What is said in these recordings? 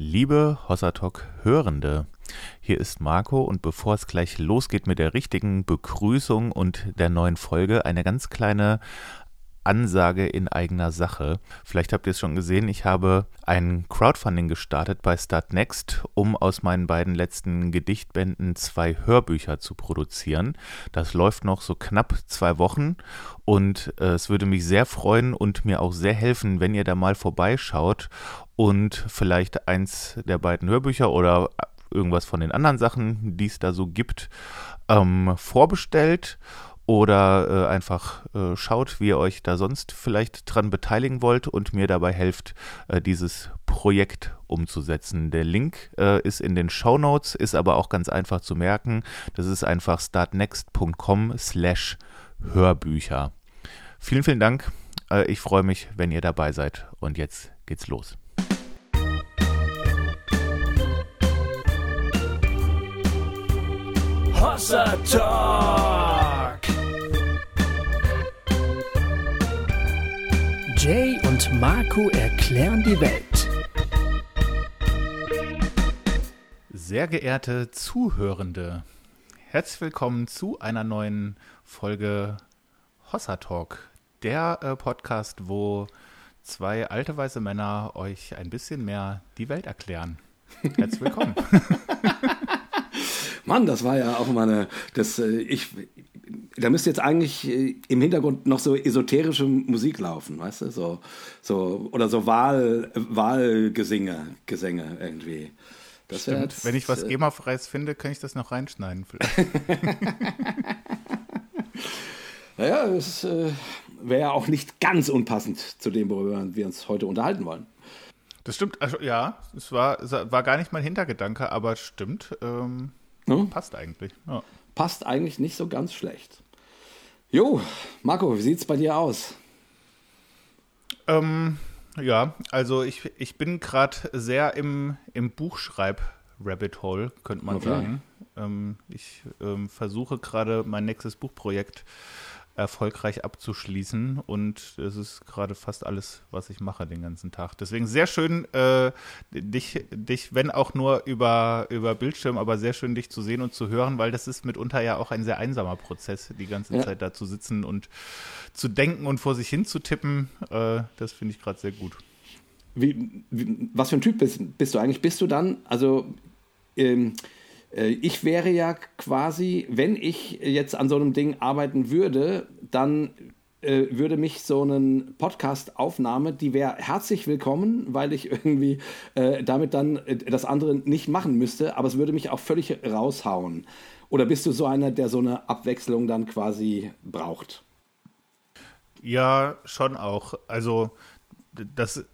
Liebe Hossatalk Hörende, hier ist Marco und bevor es gleich losgeht mit der richtigen Begrüßung und der neuen Folge, eine ganz kleine Ansage in eigener Sache. Vielleicht habt ihr es schon gesehen, ich habe ein Crowdfunding gestartet bei Startnext, um aus meinen beiden letzten Gedichtbänden zwei Hörbücher zu produzieren. Das läuft noch so knapp zwei Wochen und äh, es würde mich sehr freuen und mir auch sehr helfen, wenn ihr da mal vorbeischaut und vielleicht eins der beiden Hörbücher oder irgendwas von den anderen Sachen, die es da so gibt, ähm, vorbestellt oder äh, einfach äh, schaut, wie ihr euch da sonst vielleicht dran beteiligen wollt und mir dabei helft, äh, dieses Projekt umzusetzen. Der Link äh, ist in den Show Notes, ist aber auch ganz einfach zu merken. Das ist einfach startnext.com slash Hörbücher. Vielen, vielen Dank. Äh, ich freue mich, wenn ihr dabei seid. Und jetzt geht's los. Hossa Talk. Jay und Marco erklären die Welt. Sehr geehrte Zuhörende, herzlich willkommen zu einer neuen Folge Hossa Talk, der äh, Podcast, wo zwei alte weiße Männer euch ein bisschen mehr die Welt erklären. Herzlich willkommen. Mann, das war ja auch mal eine, das, äh, ich, da müsste jetzt eigentlich äh, im Hintergrund noch so esoterische Musik laufen, weißt du, so, so oder so Wahl, Wahlgesinge, Gesänge irgendwie. Das Stimmt. Jetzt, Wenn ich was äh, GEMA-freies finde, kann ich das noch reinschneiden. naja, es äh, wäre ja auch nicht ganz unpassend zu dem, worüber wir uns heute unterhalten wollen. Das stimmt, also, ja, es war, war gar nicht mein Hintergedanke, aber stimmt. Ähm, hm? Passt eigentlich. Ja. Passt eigentlich nicht so ganz schlecht. Jo, Marco, wie sieht's bei dir aus? Ähm, ja, also ich, ich bin gerade sehr im, im Buchschreib-Rabbit Hole, könnte man okay. sagen. Ähm, ich ähm, versuche gerade mein nächstes Buchprojekt erfolgreich abzuschließen. Und es ist gerade fast alles, was ich mache den ganzen Tag. Deswegen sehr schön, äh, dich, dich, wenn auch nur über, über Bildschirm, aber sehr schön, dich zu sehen und zu hören, weil das ist mitunter ja auch ein sehr einsamer Prozess, die ganze ja. Zeit da zu sitzen und zu denken und vor sich hin zu tippen. Äh, das finde ich gerade sehr gut. Wie, wie, was für ein Typ bist, bist du eigentlich? Bist du dann, also ähm, äh, ich wäre ja quasi, wenn ich jetzt an so einem Ding arbeiten würde, dann äh, würde mich so eine Podcast-Aufnahme, die wäre herzlich willkommen, weil ich irgendwie äh, damit dann äh, das andere nicht machen müsste, aber es würde mich auch völlig raushauen. Oder bist du so einer, der so eine Abwechslung dann quasi braucht? Ja, schon auch. Also das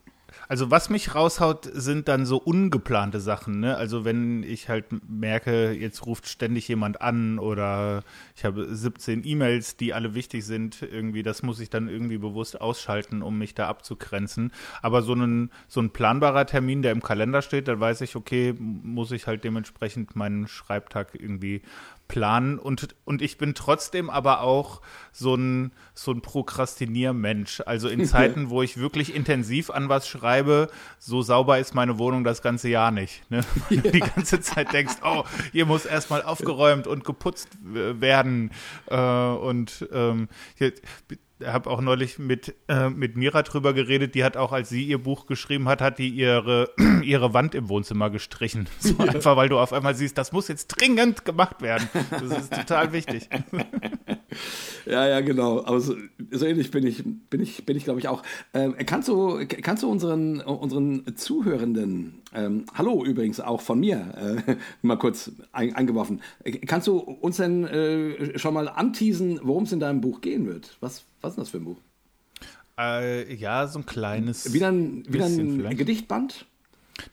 also was mich raushaut, sind dann so ungeplante Sachen. Ne? Also wenn ich halt merke, jetzt ruft ständig jemand an oder ich habe 17 E-Mails, die alle wichtig sind, irgendwie, das muss ich dann irgendwie bewusst ausschalten, um mich da abzugrenzen. Aber so ein, so ein planbarer Termin, der im Kalender steht, dann weiß ich, okay, muss ich halt dementsprechend meinen Schreibtag irgendwie planen und, und ich bin trotzdem aber auch so ein, so ein Prokrastiniermensch. Also in Zeiten, wo ich wirklich intensiv an was schreibe, so sauber ist meine Wohnung das ganze Jahr nicht. Ne? Ja. Die ganze Zeit denkst, oh, hier muss erstmal aufgeräumt und geputzt werden. Äh, und ähm, hier, habe auch neulich mit, äh, mit Mira drüber geredet, die hat auch, als sie ihr Buch geschrieben hat, hat die ihre, ihre Wand im Wohnzimmer gestrichen. So ja. Einfach, weil du auf einmal siehst, das muss jetzt dringend gemacht werden. Das ist total wichtig. Ja, ja, genau. Aber so, so, ähnlich bin ich, bin ich, bin ich, glaube ich, auch. Ähm, kannst du, kannst du unseren, unseren Zuhörenden, ähm, hallo übrigens auch von mir, äh, mal kurz ein, eingeworfen, kannst du uns denn äh, schon mal anteasen, worum es in deinem Buch gehen wird? Was, was ist das für ein Buch? Äh, ja, so ein kleines. Wieder ein, wieder ein Gedichtband?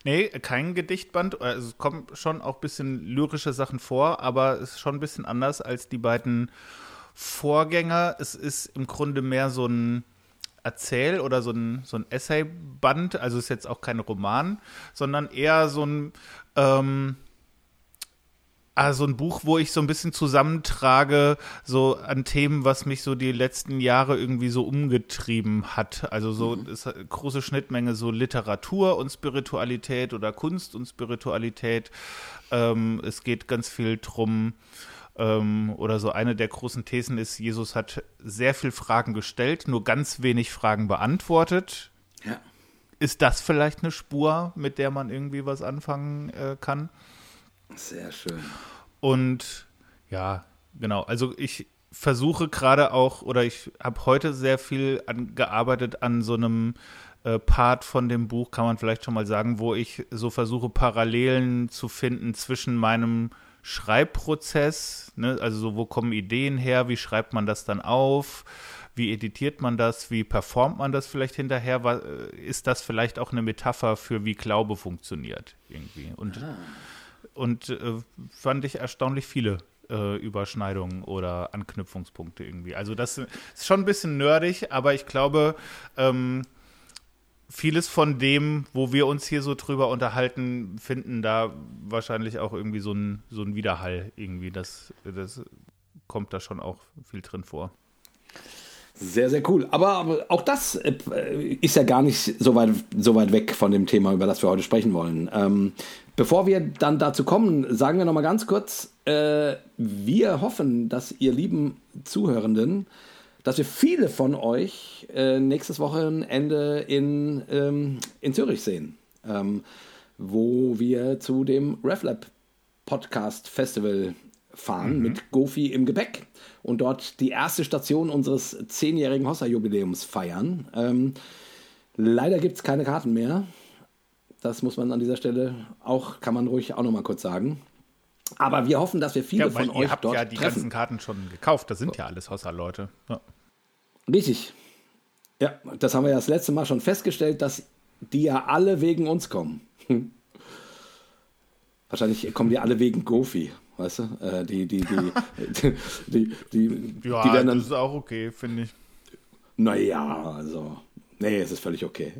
Nee, kein Gedichtband. Also es kommen schon auch ein bisschen lyrische Sachen vor, aber es ist schon ein bisschen anders als die beiden Vorgänger. Es ist im Grunde mehr so ein Erzähl- oder so ein, so ein Essayband. Also ist jetzt auch kein Roman, sondern eher so ein. Ähm, Also ein Buch, wo ich so ein bisschen zusammentrage, so an Themen, was mich so die letzten Jahre irgendwie so umgetrieben hat. Also so mhm. ist eine große Schnittmenge so Literatur und Spiritualität oder Kunst und Spiritualität. Ähm, es geht ganz viel drum, ähm, oder so eine der großen Thesen ist, Jesus hat sehr viel Fragen gestellt, nur ganz wenig Fragen beantwortet. Ja. Ist das vielleicht eine Spur, mit der man irgendwie was anfangen äh, kann? Sehr schön. Und ja, genau. Also ich versuche gerade auch, oder ich habe heute sehr viel an, gearbeitet an so einem äh, Part von dem Buch, kann man vielleicht schon mal sagen, wo ich so versuche, Parallelen zu finden zwischen meinem Schreibprozess, ne? also so, wo kommen Ideen her, wie schreibt man das dann auf, wie editiert man das, wie performt man das vielleicht hinterher, äh, ist das vielleicht auch eine Metapher für wie Glaube funktioniert irgendwie? Und ah. und äh, fand ich erstaunlich viele äh, Überschneidungen oder Anknüpfungspunkte irgendwie. Also das ist schon ein bisschen nerdig, aber ich glaube, ähm, vieles von dem, wo wir uns hier so drüber unterhalten, finden da wahrscheinlich auch irgendwie so ein, so ein Widerhall irgendwie. Das, das kommt da schon auch viel drin vor. Sehr, sehr cool. Aber, auch das äh, ist ja gar nicht so weit, so weit weg von dem Thema, über das wir heute sprechen wollen. Ähm, bevor wir dann dazu kommen, sagen wir nochmal ganz kurz, äh, wir hoffen, dass ihr lieben Zuhörenden, dass wir viele von euch äh, nächstes Wochenende in, ähm, in Zürich sehen, ähm, wo wir zu dem RefLab Podcast Festival fahren mhm. mit Gofi im Gepäck und dort die erste Station unseres zehnjährigen Hossa-Jubiläums feiern. Ähm, leider gibt es keine Karten mehr. Das muss man an dieser Stelle auch, kann man ruhig auch nochmal kurz sagen. Aber wir hoffen, dass wir viele ja, von euch habt dort ja die treffen. ganzen Karten schon gekauft. Das sind ja alles Hossa-Leute. Ja. Richtig. Ja, das haben wir ja das letzte Mal schon festgestellt, dass die ja alle wegen uns kommen. Wahrscheinlich kommen die alle wegen Gofi. Weißt du? Äh, die, die, die, die, die, die, ja, die werden dann, das ist auch okay, finde ich. Naja, also. Nee, es ist völlig okay.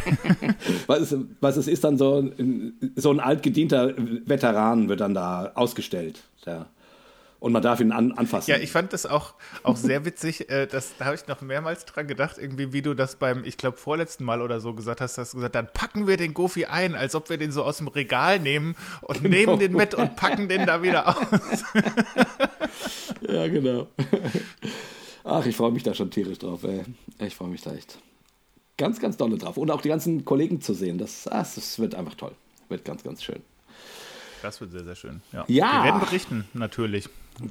was, ist, was es ist dann so, so ein altgedienter Veteran wird dann da ausgestellt. Der, und man darf ihn an, anfassen. Ja, ich fand das auch, auch sehr witzig. Äh, das, da habe ich noch mehrmals dran gedacht, irgendwie, wie du das beim, ich glaube, vorletzten Mal oder so gesagt hast, hast du gesagt, dann packen wir den Gofi ein, als ob wir den so aus dem Regal nehmen und genau. nehmen den mit und packen den da wieder aus. ja, genau. Ach, ich freue mich da schon tierisch drauf, ey. Ich freue mich da echt. Ganz, ganz dolle drauf. Und auch die ganzen Kollegen zu sehen, das, das wird einfach toll. Wird ganz, ganz schön. Das wird sehr, sehr schön. Ja. ja. Wir werden berichten, natürlich,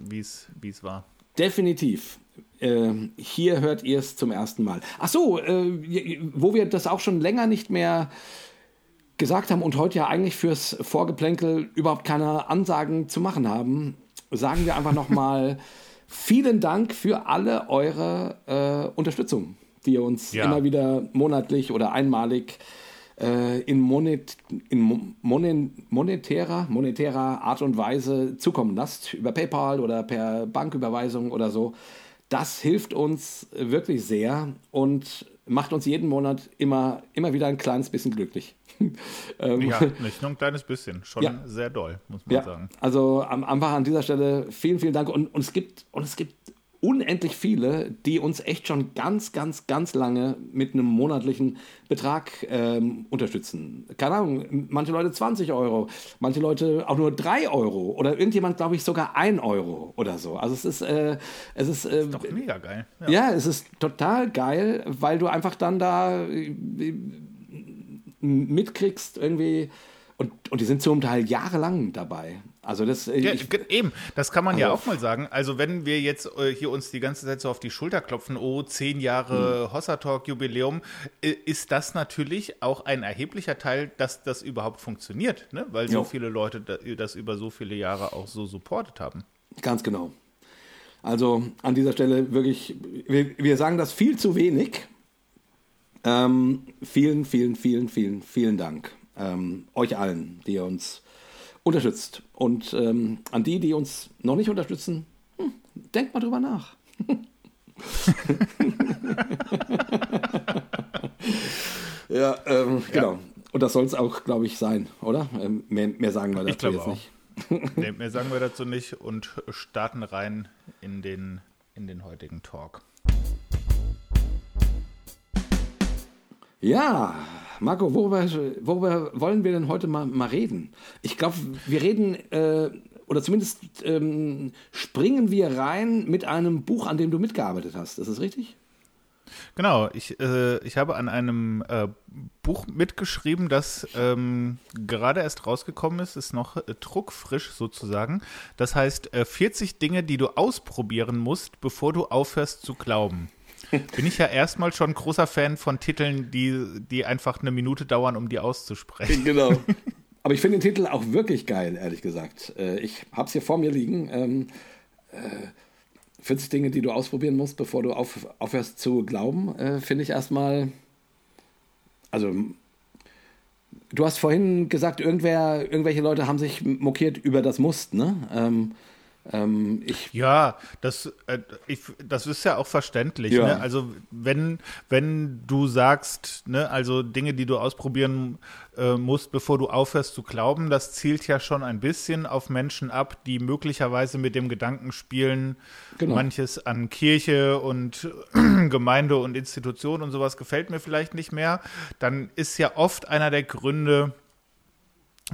wie es war. Definitiv. Äh, hier hört ihr es zum ersten Mal. Ach so, äh, wo wir das auch schon länger nicht mehr gesagt haben und heute ja eigentlich fürs Vorgeplänkel überhaupt keine Ansagen zu machen haben, sagen wir einfach nochmal vielen Dank für alle eure äh, Unterstützung, die ihr uns ja. immer wieder monatlich oder einmalig äh, äh, in, monet, in monen, monetärer, monetärer Art und Weise zukommen lasst, über PayPal oder per Banküberweisung oder so. Das hilft uns wirklich sehr und macht uns jeden Monat immer, immer wieder ein kleines bisschen glücklich. ähm, ja, nicht nur ein kleines bisschen, schon ja. sehr doll, muss man ja. sagen. Also einfach an dieser Stelle vielen, vielen Dank. Und, und, es gibt, und es gibt unendlich viele, die uns echt schon ganz, ganz, ganz lange mit einem monatlichen Betrag ähm, unterstützen. Keine Ahnung, manche Leute 20 Euro, manche Leute auch nur 3 Euro oder irgendjemand, glaube ich, sogar 1 Euro oder so. Also es ist, äh, es ist, äh, ist doch mega geil. Ja. ja. es ist total geil, weil du einfach dann da äh, mitkriegst irgendwie und, und die sind zum Teil jahrelang dabei. Also das äh, ja, ich, eben, das kann man also, ja auch mal sagen. Also wenn wir jetzt äh, hier uns die ganze Zeit so auf die Schulter klopfen, oh, zehn Jahre hm. Hossa Talk Jubiläum, äh, ist das natürlich auch ein erheblicher Teil, dass das überhaupt funktioniert, ne? weil so jo. viele Leute das über so viele Jahre auch so supportet haben. Ganz genau. Also an dieser Stelle wirklich, wir, wir sagen das viel zu wenig. Ähm, vielen, vielen, vielen, vielen, vielen Dank ähm, euch allen, die ihr uns unterstützt. Und ähm, an die, die uns noch nicht unterstützen, hm, denkt mal drüber nach. ja, ähm, ja, genau. Und das soll es auch, glaube ich, sein, oder? Ähm, mehr, mehr, sagen wir dazu jetzt auch. nicht. nee, mehr sagen wir dazu nicht und starten rein in den, in den heutigen Talk. Ja, Marco, worüber, worüber wollen wir denn heute mal, mal reden? Ich glaube, wir reden, äh, oder zumindest ähm, springen wir rein mit einem Buch, an dem du mitgearbeitet hast. Ist das richtig? Genau, ich, äh, ich habe an einem äh, Buch mitgeschrieben, das ähm, gerade erst rausgekommen ist, ist noch äh, druckfrisch sozusagen. Das heißt, 40 äh, Dinge, die du ausprobieren musst, bevor du aufhörst zu glauben. Bin ich ja erstmal schon großer Fan von Titeln, die, die einfach eine Minute dauern, um die auszusprechen. Genau. Aber ich finde den Titel auch wirklich geil, ehrlich gesagt. Äh, ich habe es hier vor mir liegen. Ähm, 40 äh, Dinge, die du ausprobieren musst, bevor du auf, aufhörst zu glauben, äh, finde ich erstmal. Also, du hast vorhin gesagt, irgendwer, irgendwelche Leute haben sich mokiert über das Must, ne? Ähm, ähm, ja, das, äh, ich, das ist ja auch verständlich. Ja. Ne? Also wenn, wenn du sagst, ne, also Dinge, die du ausprobieren äh, musst, bevor du aufhörst zu glauben, das zielt ja schon ein bisschen auf Menschen ab, die möglicherweise mit dem Gedanken spielen, genau. manches an Kirche und Gemeinde und Institution und sowas gefällt mir vielleicht nicht mehr. Dann ist ja oft einer der Gründe,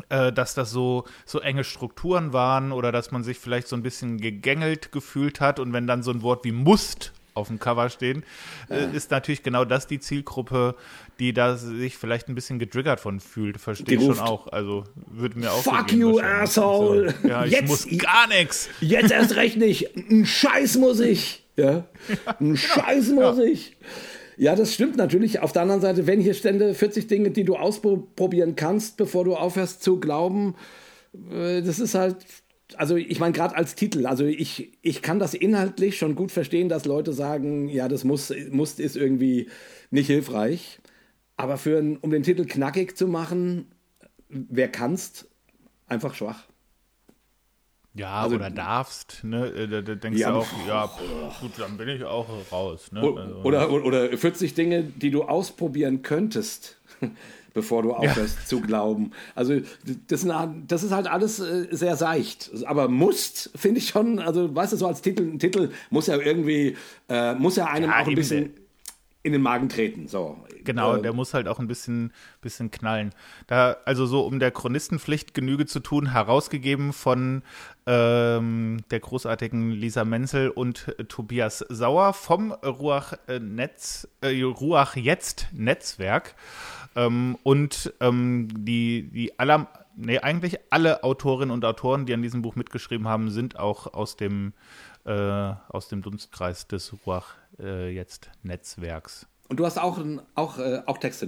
dass das so, so enge Strukturen waren oder dass man sich vielleicht so ein bisschen gegängelt gefühlt hat und wenn dann so ein Wort wie Must auf dem Cover stehen, äh, ist natürlich genau das die Zielgruppe, die da sich vielleicht ein bisschen getriggert von fühlt. Verstehe ich schon auch. Also würde mir auch Fuck so you, asshole! So, ja, ich jetzt, muss gar nichts. Jetzt erst recht nicht. Ein Scheiß muss ich. Ja? Ein genau. Scheiß muss ja. ich. Ja, das stimmt natürlich. Auf der anderen Seite, wenn hier stände 40 Dinge, die du ausprobieren kannst, bevor du aufhörst zu glauben, äh, das ist halt, also ich meine, gerade als Titel, also ich, ich kann das inhaltlich schon gut verstehen, dass Leute sagen, ja, das muss, muss ist irgendwie nicht hilfreich. Aber für, um den Titel knackig zu machen, wer kannst, einfach schwach. Ja, also, oder darfst, ne? Äh, da, da denkst ja, du auch, ja, gut, dann bin ich auch raus. Ne? Also, oder, oder 40 Dinge, die du ausprobieren könntest, bevor du aufhörst ja. zu glauben. Also das, das, ist halt alles äh, sehr seicht. Aber musst, finde ich schon, also weißt du, so als Titel, ein Titel muss ja irgendwie, äh, muss ja einem ja, auch ein bisschen in den Magen treten. So. Genau, äh, der muss halt auch ein bisschen, bisschen knallen. Da, also so, um der Chronistenpflicht Genüge zu tun, herausgegeben von ähm, der großartigen Lisa Menzel und äh, Tobias Sauer vom Ruach äh, Netz, äh, Ruach Jetzt Netzwerk. Ähm, und ähm, die, die aller, nee, eigentlich alle Autorinnen und Autoren, die an diesem Buch mitgeschrieben haben, sind auch aus dem, äh, aus dem Dunstkreis des Ruach äh, Jetzt Netzwerks. Und du hast auch, auch, äh, auch Texte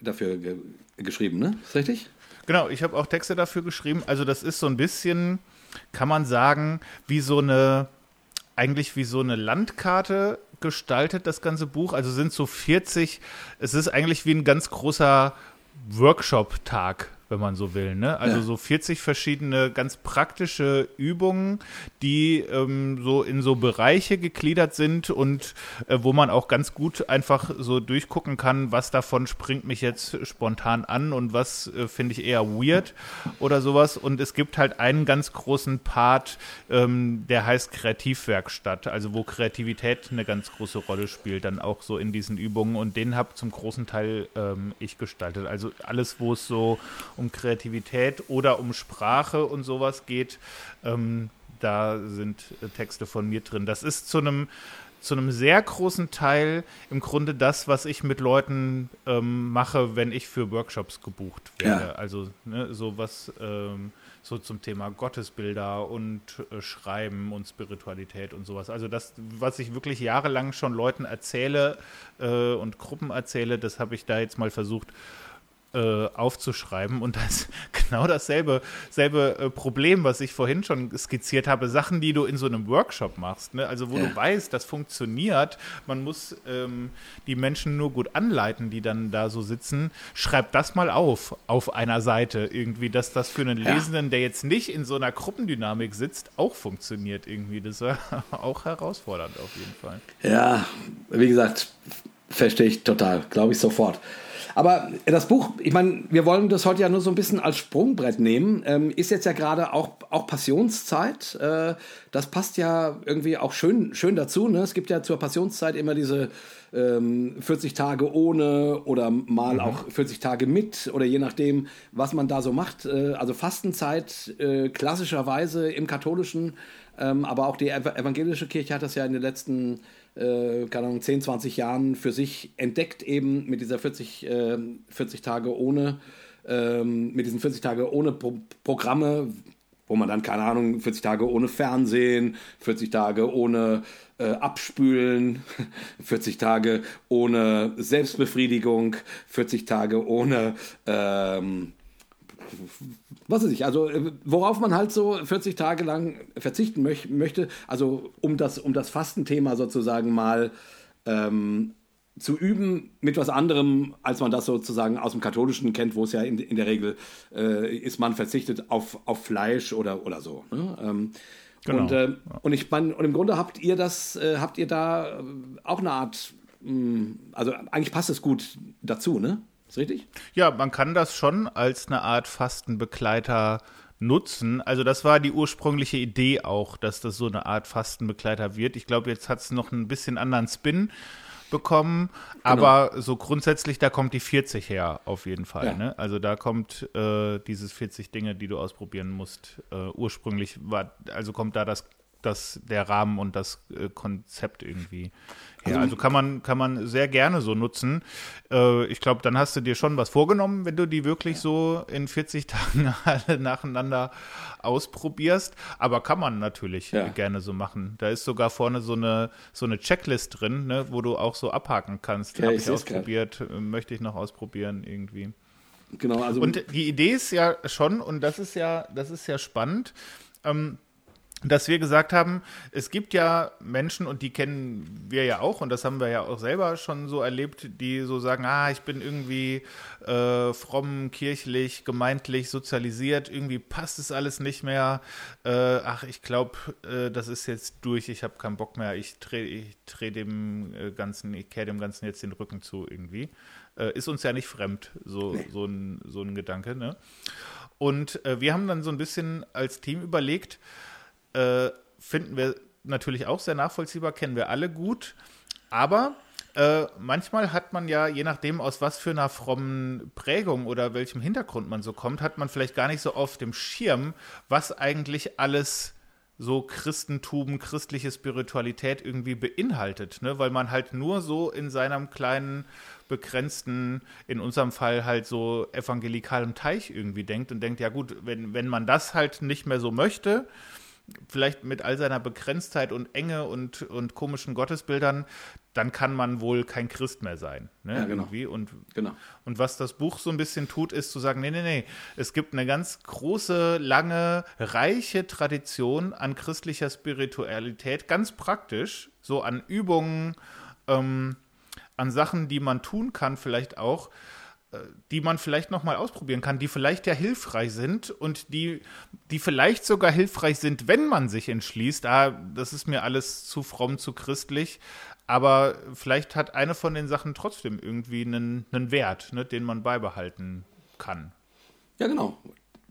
dafür ge geschrieben, ne? Ist richtig? Genau, ich habe auch Texte dafür geschrieben. Also das ist so ein bisschen, kann man sagen, wie so eine, eigentlich wie so eine Landkarte gestaltet, das ganze Buch. Also sind so 40, es ist eigentlich wie ein ganz großer Workshop-Tag wenn man so will. Ne? Also ja. so 40 verschiedene ganz praktische Übungen, die ähm, so in so Bereiche gegliedert sind und äh, wo man auch ganz gut einfach so durchgucken kann, was davon springt mich jetzt spontan an und was äh, finde ich eher weird oder sowas. Und es gibt halt einen ganz großen Part, ähm, der heißt Kreativwerkstatt, also wo Kreativität eine ganz große Rolle spielt, dann auch so in diesen Übungen. Und den habe zum großen Teil ähm, ich gestaltet. Also alles, wo es so um Kreativität oder um Sprache und sowas geht, ähm, da sind äh, Texte von mir drin. Das ist zu einem zu einem sehr großen Teil im Grunde das, was ich mit Leuten ähm, mache, wenn ich für Workshops gebucht werde. Ja. Also ne, so was ähm, so zum Thema Gottesbilder und äh, Schreiben und Spiritualität und sowas. Also das, was ich wirklich jahrelang schon Leuten erzähle äh, und Gruppen erzähle, das habe ich da jetzt mal versucht äh, aufzuschreiben und das genau dasselbe selbe, äh, Problem, was ich vorhin schon skizziert habe, Sachen, die du in so einem Workshop machst, ne? also wo ja. du weißt, das funktioniert, man muss ähm, die Menschen nur gut anleiten, die dann da so sitzen, schreib das mal auf, auf einer Seite irgendwie, dass das für einen Lesenden, ja. der jetzt nicht in so einer Gruppendynamik sitzt, auch funktioniert irgendwie. Das war auch herausfordernd auf jeden Fall. Ja, wie gesagt, verstehe ich total, glaube ich sofort. Aber das Buch, ich meine, wir wollen das heute ja nur so ein bisschen als Sprungbrett nehmen. Ähm, ist jetzt ja gerade auch, auch Passionszeit. Äh, das passt ja irgendwie auch schön, schön dazu. Ne? Es gibt ja zur Passionszeit immer diese ähm, 40 Tage ohne oder mal mhm. auch 40 Tage mit oder je nachdem, was man da so macht. Äh, also Fastenzeit äh, klassischerweise im katholischen, ähm, aber auch die evangelische Kirche hat das ja in den letzten äh, keine Ahnung, 10, 20 Jahren für sich entdeckt, eben mit dieser 40, äh, 40 Tage ohne, ähm, mit diesen 40 Tage ohne Pro Programme, wo man dann, keine Ahnung, 40 Tage ohne Fernsehen, 40 Tage ohne äh, Abspülen, 40 Tage ohne Selbstbefriedigung, 40 Tage ohne ähm, was weiß ich, also äh, worauf man halt so 40 Tage lang verzichten möch möchte, also um das, um das Fastenthema sozusagen mal ähm, zu üben mit was anderem, als man das sozusagen aus dem Katholischen kennt, wo es ja in, in der Regel äh, ist, man verzichtet auf, auf Fleisch oder, oder so. Ne? Ähm, genau. Und, äh, und ich meine, und im Grunde habt ihr das, äh, habt ihr da auch eine Art, mh, hm, also eigentlich passt es gut dazu, ne? Ist richtig? Ja, man kann das schon als eine Art Fastenbegleiter nutzen. Also das war die ursprüngliche Idee auch, dass das so eine Art Fastenbegleiter wird. Ich glaube, jetzt hat es noch ein bisschen anderen Spin bekommen, genau. aber so grundsätzlich, da kommt die 40 her, auf jeden Fall. Ja. Ne? Also da kommt äh, dieses 40 Dinge, die du ausprobieren musst. Äh, ursprünglich war, also kommt da das, das, der Rahmen und das äh, Konzept irgendwie ja, also, also kann man, kann man sehr gerne so nutzen. Äh, ich glaube, dann hast du dir schon was vorgenommen, wenn du die wirklich ja. so in 40 Tagen alle nacheinander ausprobierst. Aber kann man natürlich ja. gerne so machen. Da ist sogar vorne so eine, so eine Checklist drin, ne, wo du auch so abhaken kannst. Ja, Habe ich, ich ausprobiert, grad. Äh, möchte ich noch ausprobieren irgendwie. Genau, also. Und die Idee ist ja schon, und das ist ja, das ist ja spannend, ähm, dass wir gesagt haben, es gibt ja Menschen, und die kennen wir ja auch, und das haben wir ja auch selber schon so erlebt, die so sagen, ah, ich bin irgendwie äh, fromm, kirchlich, gemeindlich sozialisiert, irgendwie passt es alles nicht mehr. Äh, ach, ich glaube, äh, das ist jetzt durch, ich habe keinen Bock mehr, ich drehe ich dreh dem äh, Ganzen, ich kehre dem Ganzen jetzt den Rücken zu irgendwie. Äh, ist uns ja nicht fremd, so, nee. so, ein, so ein Gedanke. Ne? Und äh, wir haben dann so ein bisschen als Team überlegt, äh, finden wir natürlich auch sehr nachvollziehbar, kennen wir alle gut. Aber äh, manchmal hat man ja, je nachdem, aus was für einer frommen Prägung oder welchem Hintergrund man so kommt, hat man vielleicht gar nicht so auf dem Schirm, was eigentlich alles so Christentum, christliche Spiritualität irgendwie beinhaltet, ne? weil man halt nur so in seinem kleinen, begrenzten, in unserem Fall halt so evangelikalem Teich irgendwie denkt und denkt, ja gut, wenn, wenn man das halt nicht mehr so möchte, vielleicht mit all seiner Begrenztheit und Enge und, und komischen Gottesbildern, dann kann man wohl kein Christ mehr sein. Ne? Ja, genau. Irgendwie. Und, genau. und was das Buch so ein bisschen tut, ist zu sagen, nee, nee, nee, es gibt eine ganz große, lange, reiche Tradition an christlicher Spiritualität, ganz praktisch, so an Übungen, ähm, an Sachen, die man tun kann, vielleicht auch, die man vielleicht noch mal ausprobieren kann, die vielleicht ja hilfreich sind und die, die vielleicht sogar hilfreich sind, wenn man sich entschließt, ah, das ist mir alles zu fromm, zu christlich, aber vielleicht hat eine von den Sachen trotzdem irgendwie einen, einen Wert, ne, den man beibehalten kann. Ja, genau.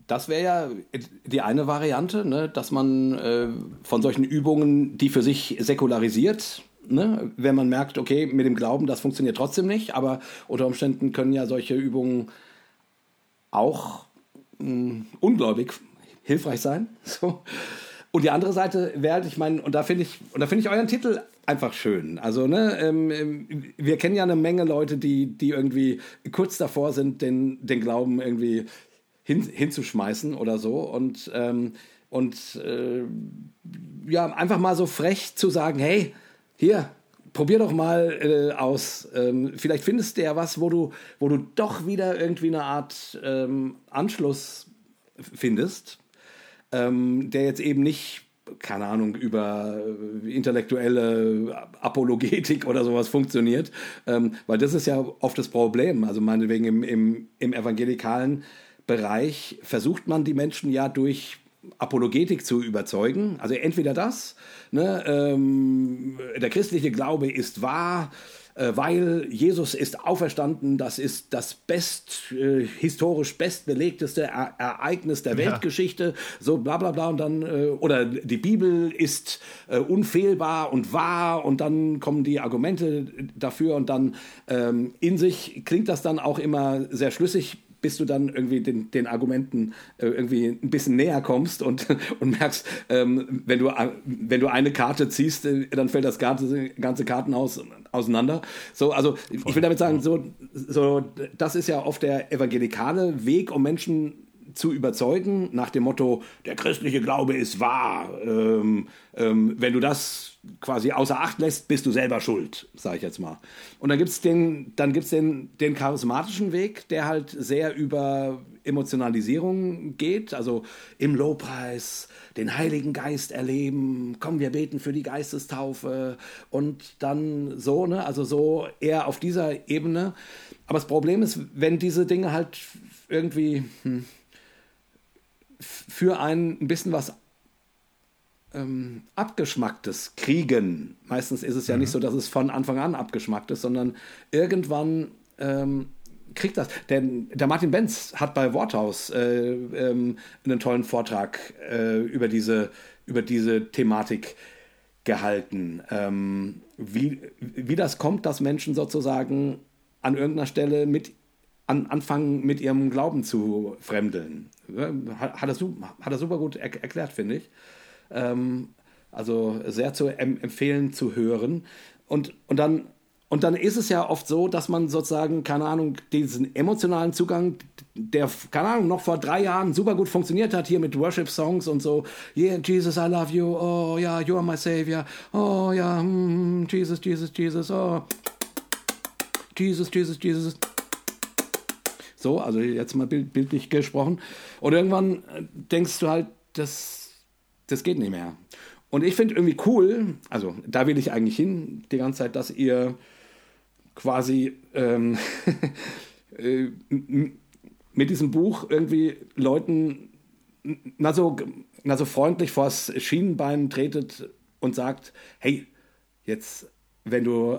Das wäre ja die eine Variante, ne, dass man äh, von solchen Übungen, die für sich säkularisiert, ne, wenn man merkt, okay, mit dem Glauben, das funktioniert trotzdem nicht, aber unter Umständen können ja solche Übungen auch mh, hm, ungläubig hilfreich sein. So. Und die andere Seite wäre ich meine, und da finde ich, und da finde ich euren Titel einfach schön. Also, ne, ähm, ähm, wir kennen ja eine Menge Leute, die, die irgendwie kurz davor sind, den, den Glauben irgendwie hin, hinzuschmeißen oder so. Und, ähm, und äh, ja, einfach mal so frech zu sagen, hey, hier, probier doch mal äh, aus. Ähm, vielleicht findest du ja was, wo du, wo du doch wieder irgendwie eine Art ähm, Anschluss findest, ähm, der jetzt eben nicht, keine Ahnung, über äh, intellektuelle Apologetik oder sowas funktioniert. Ähm, weil das ist ja oft das Problem. Also meinetwegen im, im, im evangelikalen Bereich versucht man die Menschen ja durch Apologetik zu überzeugen. Also entweder das, ne, ähm, der christliche Glaube ist wahr, äh, weil Jesus ist auferstanden, das ist das best, äh, historisch bestbelegteste er Ereignis der Weltgeschichte, ja. so bla bla bla. Und dann, äh, oder die Bibel ist äh, unfehlbar und wahr. Und dann kommen die Argumente dafür. Und dann ähm, in sich klingt das dann auch immer sehr schlüssig bis du dann irgendwie den, den Argumenten äh, irgendwie ein bisschen näher kommst und, und merkst, ähm, wenn, du, äh, wenn du eine Karte ziehst, äh, dann fällt das ganze, ganze Kartenhaus auseinander. So, also Voll. ich will damit sagen, so, so, das ist ja oft der evangelikale Weg, um Menschen zu überzeugen, nach dem Motto, der christliche Glaube ist wahr. Ähm, ähm, wenn du das quasi außer Acht lässt, bist du selber schuld, sage ich jetzt mal. Und dann gibt es den, dann gibt's den, den charismatischen Weg, der halt sehr über Emotionalisierung geht, also im Lobpreis den Heiligen Geist erleben, komm, wir beten für die Geistestaufe und dann so, ne, also so eher auf dieser Ebene. Aber das Problem ist, wenn diese Dinge halt irgendwie hm, für einen ein bisschen was ähm, Abgeschmacktes kriegen. Meistens ist es ja mhm. nicht so, dass es von Anfang an abgeschmackt ist, sondern irgendwann ähm, kriegt das. Denn der Martin Benz hat bei Worthaus äh, ähm, einen tollen Vortrag äh, über, diese, über diese Thematik gehalten. Ähm, wie, wie das kommt, dass Menschen sozusagen an irgendeiner Stelle mit an, anfangen, mit ihrem Glauben zu fremdeln. Hat, hat, er, hat er super gut er, erklärt, finde ich. Ähm, also sehr zu empfehlen zu hören. Und, und, dann, und dann ist es ja oft so, dass man sozusagen, keine Ahnung, diesen emotionalen Zugang, der, keine Ahnung, noch vor drei Jahren super gut funktioniert hat, hier mit Worship-Songs und so, yeah, Jesus, I love you, oh ja, you are my Savior, oh ja, mm, Jesus, Jesus, Jesus, oh, Jesus, Jesus, Jesus. So, also jetzt mal bildlich gesprochen. Und irgendwann denkst du halt, das das geht nicht mehr. Und ich finde irgendwie cool, also da will ich eigentlich hin, die ganze Zeit, dass ihr quasi ähm, äh, mit diesem Buch irgendwie Leuten na so, na so freundlich vors Schienenbein tretet und sagt, hey, jetzt, wenn du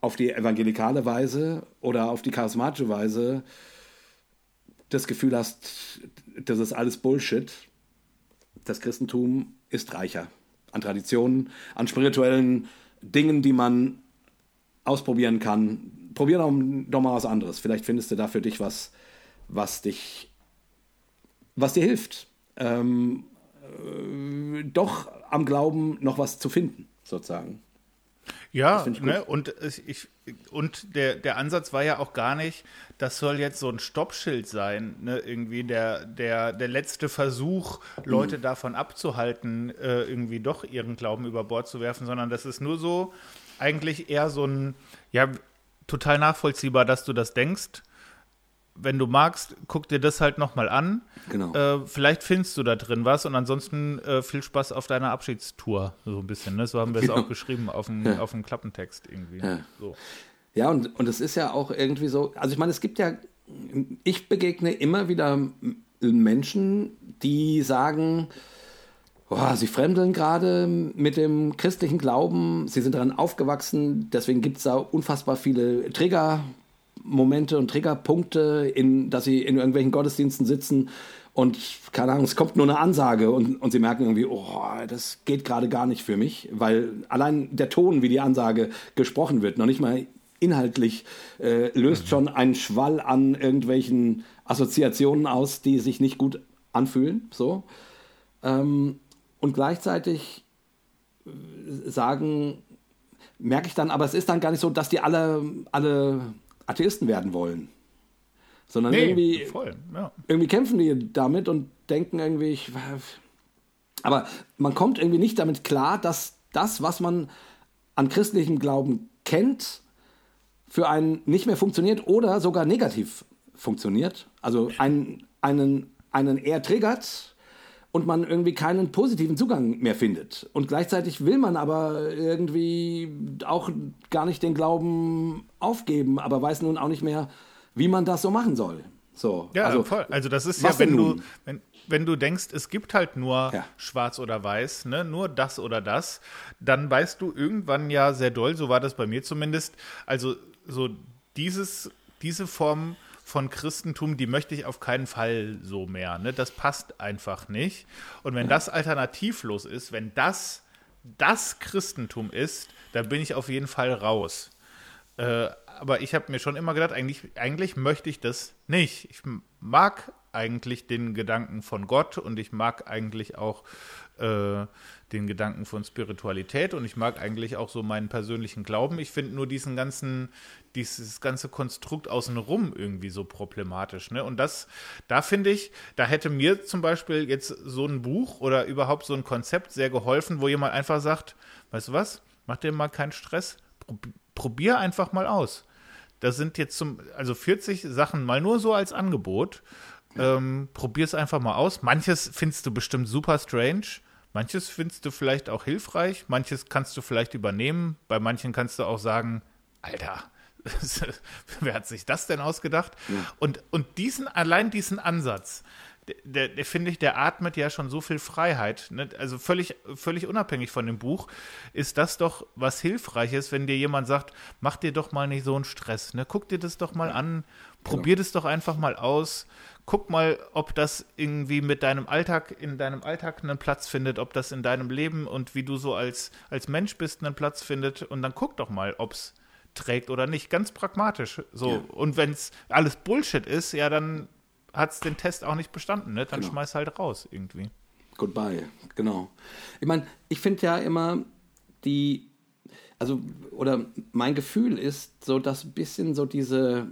auf die evangelikale Weise oder auf die charismatische Weise das Gefühl hast, das ist alles Bullshit, das Christentum ist reicher an Traditionen, an spirituellen Dingen, die man ausprobieren kann. Probier doch, doch mal was anderes. Vielleicht findest du da für dich was, was dich, was dir hilft, ähm, äh, doch am Glauben noch was zu finden, sozusagen. Ja, ne, und ich, und der, der Ansatz war ja auch gar nicht, das soll jetzt so ein Stoppschild sein, ne, irgendwie der, der, der letzte Versuch, Leute mhm. davon abzuhalten, äh, irgendwie doch ihren Glauben über Bord zu werfen, sondern das ist nur so eigentlich eher so ein, ja, total nachvollziehbar, dass du das denkst wenn du magst, guck dir das halt nochmal an. Genau. Äh, vielleicht findest du da drin was und ansonsten äh, viel Spaß auf deiner Abschiedstour, so ein bisschen. Ne? So haben wir es genau. auch geschrieben auf dem, ja. auf dem Klappentext irgendwie. Ja, so. ja und, und es ist ja auch irgendwie so, also ich meine, es gibt ja, ich begegne immer wieder Menschen, die sagen, oh, sie fremdeln gerade mit dem christlichen Glauben, sie sind daran aufgewachsen, deswegen gibt es da unfassbar viele Trigger Momente und Triggerpunkte, in, dass sie in irgendwelchen Gottesdiensten sitzen und keine Ahnung, es kommt nur eine Ansage und, und sie merken irgendwie, oh, das geht gerade gar nicht für mich, weil allein der Ton, wie die Ansage gesprochen wird, noch nicht mal inhaltlich äh, löst mhm. schon einen Schwall an irgendwelchen Assoziationen aus, die sich nicht gut anfühlen. So. Ähm, und gleichzeitig äh, sagen, merke ich dann, aber es ist dann gar nicht so, dass die alle, alle Atheisten werden wollen. Sondern nee, irgendwie, voll, ja. irgendwie kämpfen die damit und denken irgendwie, ich, aber man kommt irgendwie nicht damit klar, dass das, was man an christlichem Glauben kennt, für einen nicht mehr funktioniert oder sogar negativ funktioniert. Also einen, einen, einen eher triggert und man irgendwie keinen positiven Zugang mehr findet. Und gleichzeitig will man aber irgendwie auch gar nicht den Glauben aufgeben, aber weiß nun auch nicht mehr, wie man das so machen soll. So, ja, also, voll. Also das ist ja, wenn du, wenn, wenn du denkst, es gibt halt nur ja. schwarz oder weiß, ne, nur das oder das, dann weißt du irgendwann ja sehr doll, so war das bei mir zumindest, also so dieses, diese Form von Christentum, die möchte ich auf keinen Fall so mehr. Ne? Das passt einfach nicht. Und wenn das alternativlos ist, wenn das das Christentum ist, dann bin ich auf jeden Fall raus. Äh, aber ich habe mir schon immer gedacht, eigentlich, eigentlich möchte ich das nicht. Ich mag eigentlich den Gedanken von Gott und ich mag eigentlich auch äh, den Gedanken von Spiritualität und ich mag eigentlich auch so meinen persönlichen Glauben. Ich finde nur diesen ganzen, dieses ganze Konstrukt außenrum irgendwie so problematisch. Ne? Und das, da finde ich, da hätte mir zum Beispiel jetzt so ein Buch oder überhaupt so ein Konzept sehr geholfen, wo jemand einfach sagt, weißt du was, mach dir mal keinen Stress, probier einfach mal aus. Das sind jetzt zum, also 40 Sachen mal nur so als Angebot. Ähm, Probier es einfach mal aus. Manches findest du bestimmt super strange. Manches findest du vielleicht auch hilfreich. Manches kannst du vielleicht übernehmen. Bei manchen kannst du auch sagen, Alter, wer hat sich das denn ausgedacht? Ja. Und, und diesen, allein diesen Ansatz, der, der finde ich, der atmet ja schon so viel Freiheit. Ne? Also völlig, völlig unabhängig von dem Buch ist das doch was Hilfreiches, wenn dir jemand sagt, mach dir doch mal nicht so einen Stress. Ne? Guck dir das doch mal an, probier genau. das doch einfach mal aus. Guck mal, ob das irgendwie mit deinem Alltag, in deinem Alltag einen Platz findet, ob das in deinem Leben und wie du so als, als Mensch bist, einen Platz findet. Und dann guck doch mal, ob es trägt oder nicht. Ganz pragmatisch. So. Ja. Und wenn es alles Bullshit ist, ja, dann hat es den Test auch nicht bestanden, ne? Dann genau. schmeiß halt raus irgendwie. Goodbye, genau. Ich meine, ich finde ja immer die, also, oder mein Gefühl ist so, dass ein bisschen so diese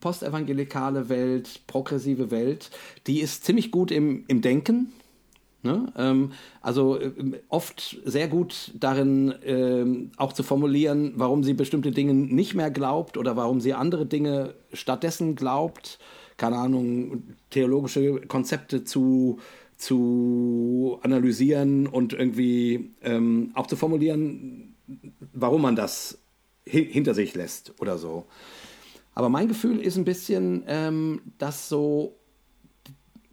postevangelikale Welt, progressive Welt, die ist ziemlich gut im, im Denken. Ne? Ähm, also äh, oft sehr gut darin, äh, auch zu formulieren, warum sie bestimmte Dinge nicht mehr glaubt oder warum sie andere Dinge stattdessen glaubt keine Ahnung, theologische Konzepte zu, zu analysieren und irgendwie ähm, auch zu formulieren, warum man das hi hinter sich lässt oder so. Aber mein Gefühl ist ein bisschen, ähm, dass so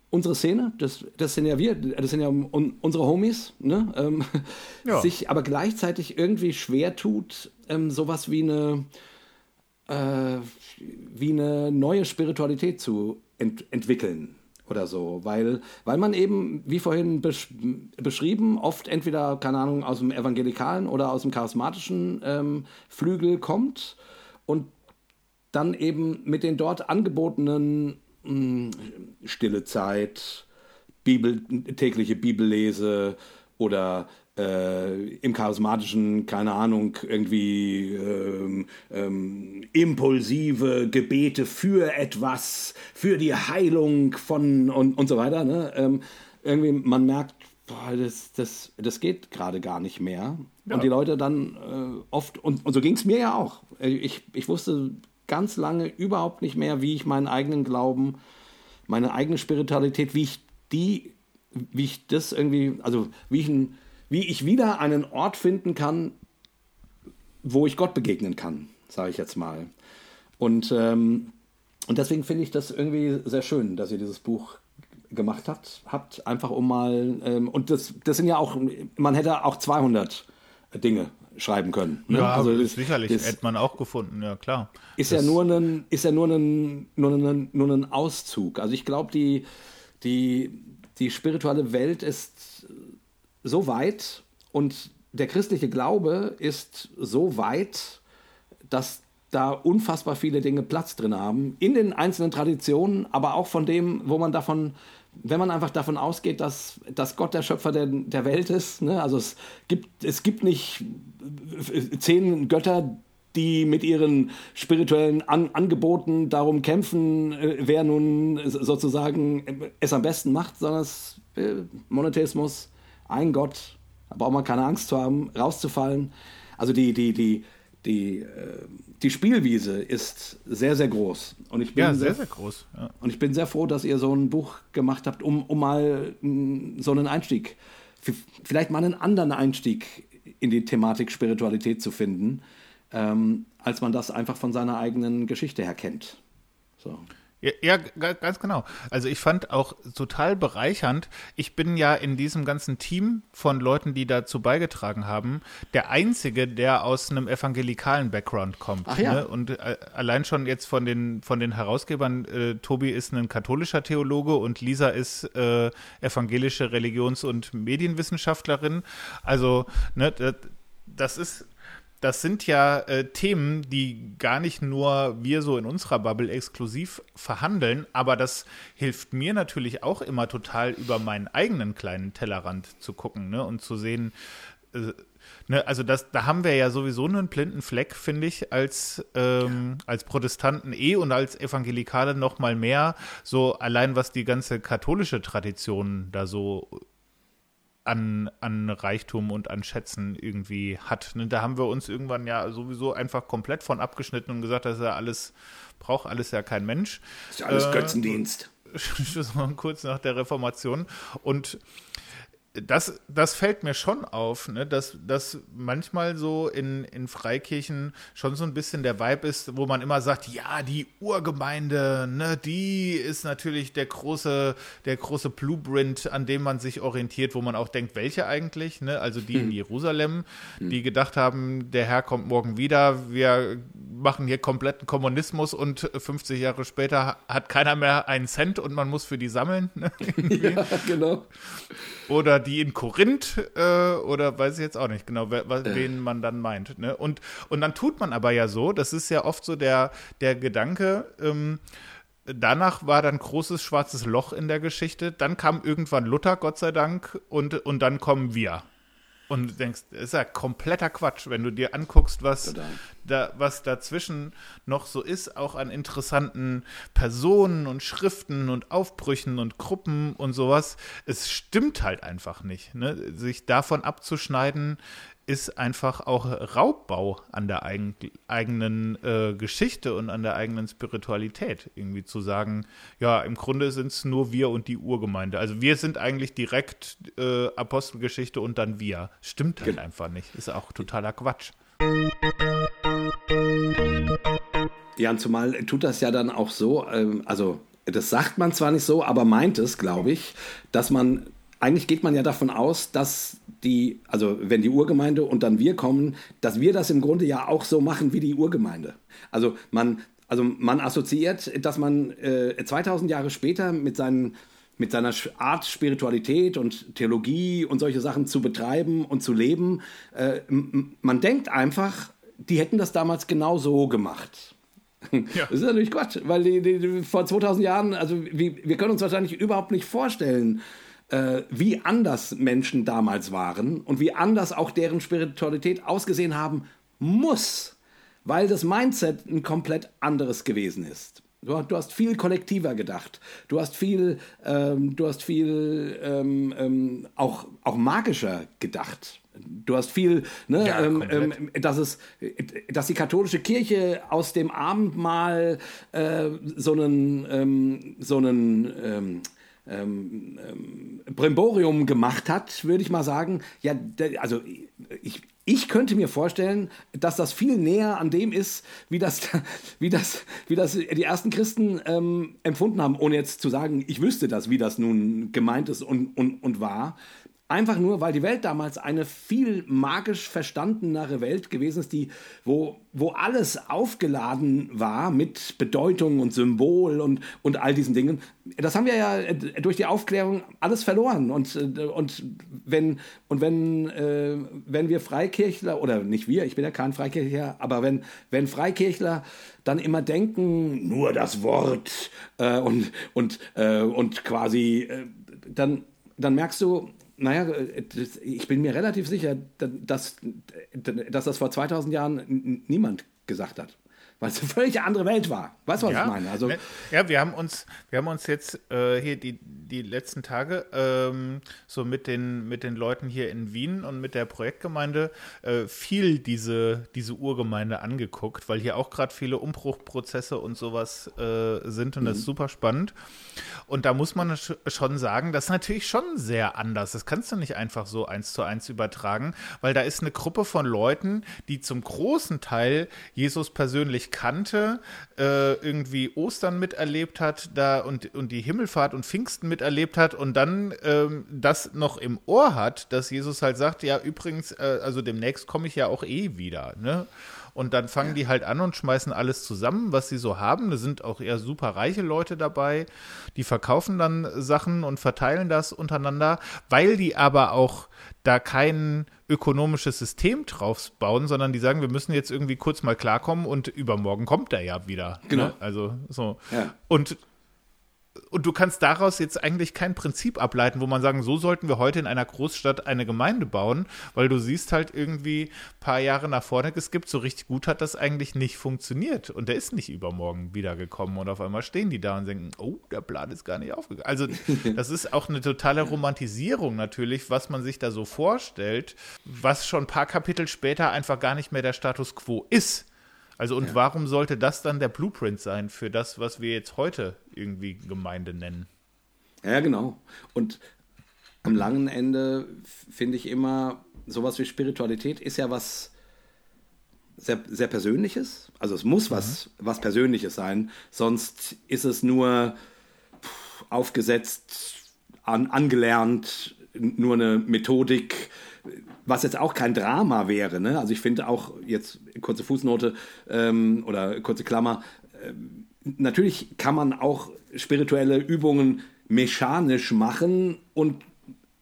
unsere Szene, das, das sind ja wir, das sind ja un, unsere Homies, ne? Ähm, ja. sich aber gleichzeitig irgendwie schwer tut, ähm, sowas wie eine äh, wie eine neue Spiritualität zu ent entwickeln oder so, weil, weil man eben, wie vorhin besch beschrieben, oft entweder, keine Ahnung, aus dem evangelikalen oder aus dem charismatischen ähm, Flügel kommt und dann eben mit den dort angebotenen mh, hm, stille Zeit, Bibel, tägliche Bibellese oder äh, im charismatischen, keine Ahnung, irgendwie ähm, ähm, impulsive Gebete für etwas, für die Heilung von und, und so weiter. Ne? Ähm, irgendwie, man merkt, boah, das, das, das geht gerade gar nicht mehr. Ja. Und die Leute dann äh, oft, und, und so ging es mir ja auch. Ich, ich wusste ganz lange überhaupt nicht mehr, wie ich meinen eigenen Glauben, meine eigene Spiritualität, wie ich die, wie ich das irgendwie, also wie ich ein wie ich wieder einen Ort finden kann, wo ich Gott begegnen kann, sage ich jetzt mal. Und, ähm, und deswegen finde ich das irgendwie sehr schön, dass ihr dieses Buch gemacht habt, habt einfach um mal, ähm, und das, das sind ja auch, man hätte auch 200 Dinge schreiben können. Ne? Ja, also das, sicherlich das, hätte man auch gefunden, ja klar. Ist das ja nur ein, ist ja nur ein, nur ein, nur ein Auszug. Also ich glaube, die, die, die spirituelle Welt ist so weit und der christliche Glaube ist so weit, dass da unfassbar viele Dinge Platz drin haben, in den einzelnen Traditionen, aber auch von dem, wo man davon, wenn man einfach davon ausgeht, dass, dass Gott der Schöpfer der, der Welt ist, ne? also es gibt, es gibt nicht zehn Götter, die mit ihren spirituellen An Angeboten darum kämpfen, äh, wer nun sozusagen es am besten macht, sondern es, äh, Monotheismus, ein Gott, da braucht man keine Angst zu haben, rauszufallen. Also die, die, die, die, äh, die Spielwiese ist sehr, sehr groß. Und ich bin ja, sehr, sehr, sehr groß. Ja. Und ich bin sehr froh, dass ihr so ein Buch gemacht habt, um, um mal so einen Einstieg, vielleicht mal einen anderen Einstieg in die Thematik Spiritualität zu finden, ähm, als man das einfach von seiner eigenen Geschichte her kennt. So. Ja, ja, ganz genau. Also ich fand auch total bereichernd. Ich bin ja in diesem ganzen Team von Leuten, die dazu beigetragen haben, der einzige, der aus einem evangelikalen Background kommt. Ach ja. Ne? Und äh, allein schon jetzt von den von den Herausgebern, äh, Tobi ist ein katholischer Theologe und Lisa ist äh, evangelische Religions- und Medienwissenschaftlerin. Also ne, das ist das sind ja äh, Themen, die gar nicht nur wir so in unserer Bubble exklusiv verhandeln, aber das hilft mir natürlich auch immer total über meinen eigenen kleinen Tellerrand zu gucken ne, und zu sehen, äh, ne, also das, da haben wir ja sowieso einen blinden Fleck, finde ich, als, ähm, ja. als Protestanten eh und als Evangelikale noch mal mehr, so allein was die ganze katholische Tradition da so an, an Reichtum und an Schätzen irgendwie hat. Ne? Da haben wir uns irgendwann ja sowieso einfach komplett von abgeschnitten und gesagt, das ist ja alles, braucht alles ja kein Mensch. Das ist ja alles äh, Götzendienst. kurz nach der Reformation. Und das, das fällt mir schon auf, ne? dass, dass manchmal so in, in Freikirchen schon so ein bisschen der Vibe ist, wo man immer sagt, ja, die Urgemeinde, ne, die ist natürlich der große, der große Blueprint, an dem man sich orientiert, wo man auch denkt, welche eigentlich, ne? Also die hm. in Jerusalem, hm. die gedacht haben, der Herr kommt morgen wieder, wir machen hier kompletten Kommunismus und 50 Jahre später hat keiner mehr einen Cent und man muss für die sammeln. Ne? ja, genau. Oder die in Korinth äh, oder weiß ich jetzt auch nicht genau, wer, äh. wen man dann meint. Ne? Und, und dann tut man aber ja so, das ist ja oft so der, der Gedanke, ähm, danach war dann großes schwarzes Loch in der Geschichte, dann kam irgendwann Luther, Gott sei Dank, und, und dann kommen wir. Und du denkst, das ist ja kompletter Quatsch, wenn du dir anguckst, was, da, was dazwischen noch so ist, auch an interessanten Personen und Schriften und Aufbrüchen und Gruppen und sowas. Es stimmt halt einfach nicht. Ne? Sich davon abzuschneiden, ist einfach auch Raubbau an der eigen, eigenen äh, Geschichte und an der eigenen Spiritualität. Irgendwie zu sagen, ja, im Grunde sind es nur wir und die Urgemeinde. Also wir sind eigentlich direkt äh, Apostelgeschichte und dann wir. Stimmt halt einfach nicht. Ist auch totaler Quatsch. Ja, und zumal tut das ja dann auch so, ähm, also das sagt man zwar nicht so, aber meint es, glaube ich, dass man eigentlich geht man ja davon aus, dass die, also wenn die Urgemeinde und dann wir kommen, dass wir das im Grunde ja auch so machen wie die Urgemeinde. Also man, also man assoziiert, dass man äh, 2000 Jahre später mit seinen mit seiner Art Spiritualität und Theologie und solche Sachen zu betreiben und zu leben, äh, man denkt einfach, die hätten das damals genau so gemacht. Ja. Das ist natürlich Quatsch, weil die, die, vor 2000 Jahren, also wir, wir können uns wahrscheinlich überhaupt nicht vorstellen, äh, wie anders Menschen damals waren und wie anders auch deren Spiritualität ausgesehen haben muss, weil das Mindset ein komplett anderes gewesen ist. Du, du hast viel kollektiver gedacht. Du hast viel, ähm, du hast viel ähm, ähm, auch, auch magischer gedacht. Du hast viel, ne, ja, ähm, ähm, dass es, dass die katholische Kirche aus dem Abendmahl äh, so einen, ähm, so einen ähm, ähm, Brimborium gemacht hat, würde ich mal sagen. Ja, also ich, ich könnte mir vorstellen, dass das viel näher an dem ist, wie das, wie das, wie das die ersten Christen ähm, empfunden haben, ohne jetzt zu sagen, ich wüsste das, wie das nun gemeint ist und, und, und war. Einfach nur, weil die Welt damals eine viel magisch verstandenere Welt gewesen ist, die, wo, wo alles aufgeladen war mit Bedeutung und Symbol und, und all diesen Dingen. Das haben wir ja äh, durch die Aufklärung alles verloren. Und, äh, und wenn, und wenn, äh, wenn wir Freikirchler, oder nicht wir, ich bin ja kein Freikirchler, aber wenn, wenn Freikirchler dann immer denken, nur das Wort äh, und, und, äh, und quasi, äh, dann, dann merkst du, naja, äh, ich bin mir relativ sicher, dass, dass das vor 2000 Jahren niemand gesagt hat weil es eine völlig andere Welt war. Weißt du, was ja, ich meine? Also, ne, ja, wir haben uns, wir haben uns jetzt äh, hier die, die letzten Tage ähm, so mit den, mit den Leuten hier in Wien und mit der Projektgemeinde äh, viel diese, diese Urgemeinde angeguckt, weil hier auch gerade viele Umbruchprozesse und sowas äh, sind und mhm. das ist super spannend. Und da muss man schon sagen, das ist natürlich schon sehr anders. Das kannst du nicht einfach so eins zu eins übertragen, weil da ist eine Gruppe von Leuten, die zum großen Teil Jesus persönlich kannte, äh, irgendwie Ostern miterlebt hat da und, und die Himmelfahrt und Pfingsten miterlebt hat und dann ähm, das noch im Ohr hat, dass Jesus halt sagt, ja übrigens, äh, also demnächst komme ich ja auch eh wieder. Ne? Und dann fangen die halt an und schmeißen alles zusammen, was sie so haben. Da sind auch eher super reiche Leute dabei. Die verkaufen dann Sachen und verteilen das untereinander, weil die aber auch da kein ökonomisches System drauf bauen, sondern die sagen, wir müssen jetzt irgendwie kurz mal klarkommen und übermorgen kommt er ja wieder. Genau. Ne? Also so. Ja. Und und du kannst daraus jetzt eigentlich kein Prinzip ableiten, wo man sagen, so sollten wir heute in einer Großstadt eine Gemeinde bauen, weil du siehst halt irgendwie ein paar Jahre nach vorne geskippt, so richtig gut hat das eigentlich nicht funktioniert. Und der ist nicht übermorgen wiedergekommen und auf einmal stehen die da und denken, oh, der Plan ist gar nicht aufgegangen. Also das ist auch eine totale Romantisierung natürlich, was man sich da so vorstellt, was schon ein paar Kapitel später einfach gar nicht mehr der Status quo ist. Also und ja. warum sollte das dann der Blueprint sein für das, was wir jetzt heute irgendwie Gemeinde nennen? Ja, genau. Und am langen Ende finde ich immer, sowas wie Spiritualität ist ja was sehr, sehr Persönliches. Also es muss mhm. was, was Persönliches sein, sonst ist es nur aufgesetzt, an, angelernt, nur eine Methodik, was jetzt auch kein Drama wäre. Ne? Also ich finde auch, jetzt kurze Fußnote ähm, oder kurze Klammer, äh, natürlich kann man auch spirituelle Übungen mechanisch machen und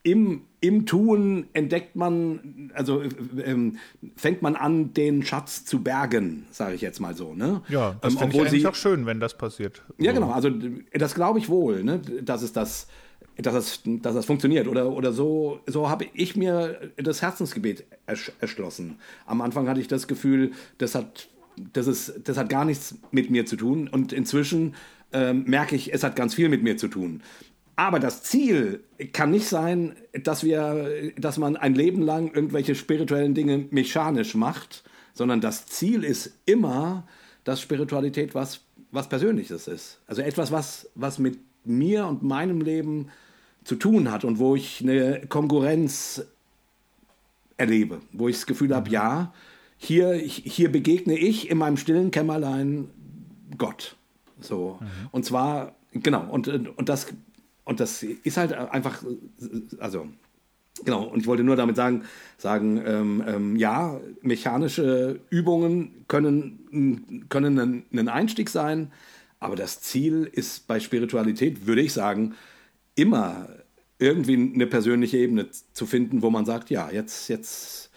im, im Tun entdeckt man, also äh, ähm, fängt man an, den Schatz zu bergen, sage ich jetzt mal so. Ne? Ja, das ähm, finde ich eigentlich auch schön, wenn das passiert. Ja, genau, also das glaube ich wohl, ne? dass es das dass das, dass das funktioniert. Oder, oder so, so habe ich mir das Herzensgebet erschlossen. Am Anfang hatte ich das Gefühl, das hat, das ist, das hat gar nichts mit mir zu tun. Und inzwischen ähm, merke ich, es hat ganz viel mit mir zu tun. Aber das Ziel kann nicht sein, dass wir, dass man ein Leben lang irgendwelche spirituellen Dinge mechanisch macht, sondern das Ziel ist immer, dass Spiritualität was, was Persönliches ist. Also etwas, was, was mit mir und meinem Leben zu tun hat und wo ich eine Konkurrenz erlebe, wo ich das Gefühl habe, mhm. ja, hier, hier begegne ich in meinem stillen Kämmerlein Gott. So. Mhm. Und zwar, genau, und, und, das, und das ist halt einfach, also, genau, und ich wollte nur damit sagen, sagen ähm, ähm, ja, mechanische Übungen können, können ein, ein Einstieg sein, aber das Ziel ist bei Spiritualität, würde ich sagen, immer irgendwie eine persönliche Ebene zu finden, wo man sagt, ja, jetzt, jetzt,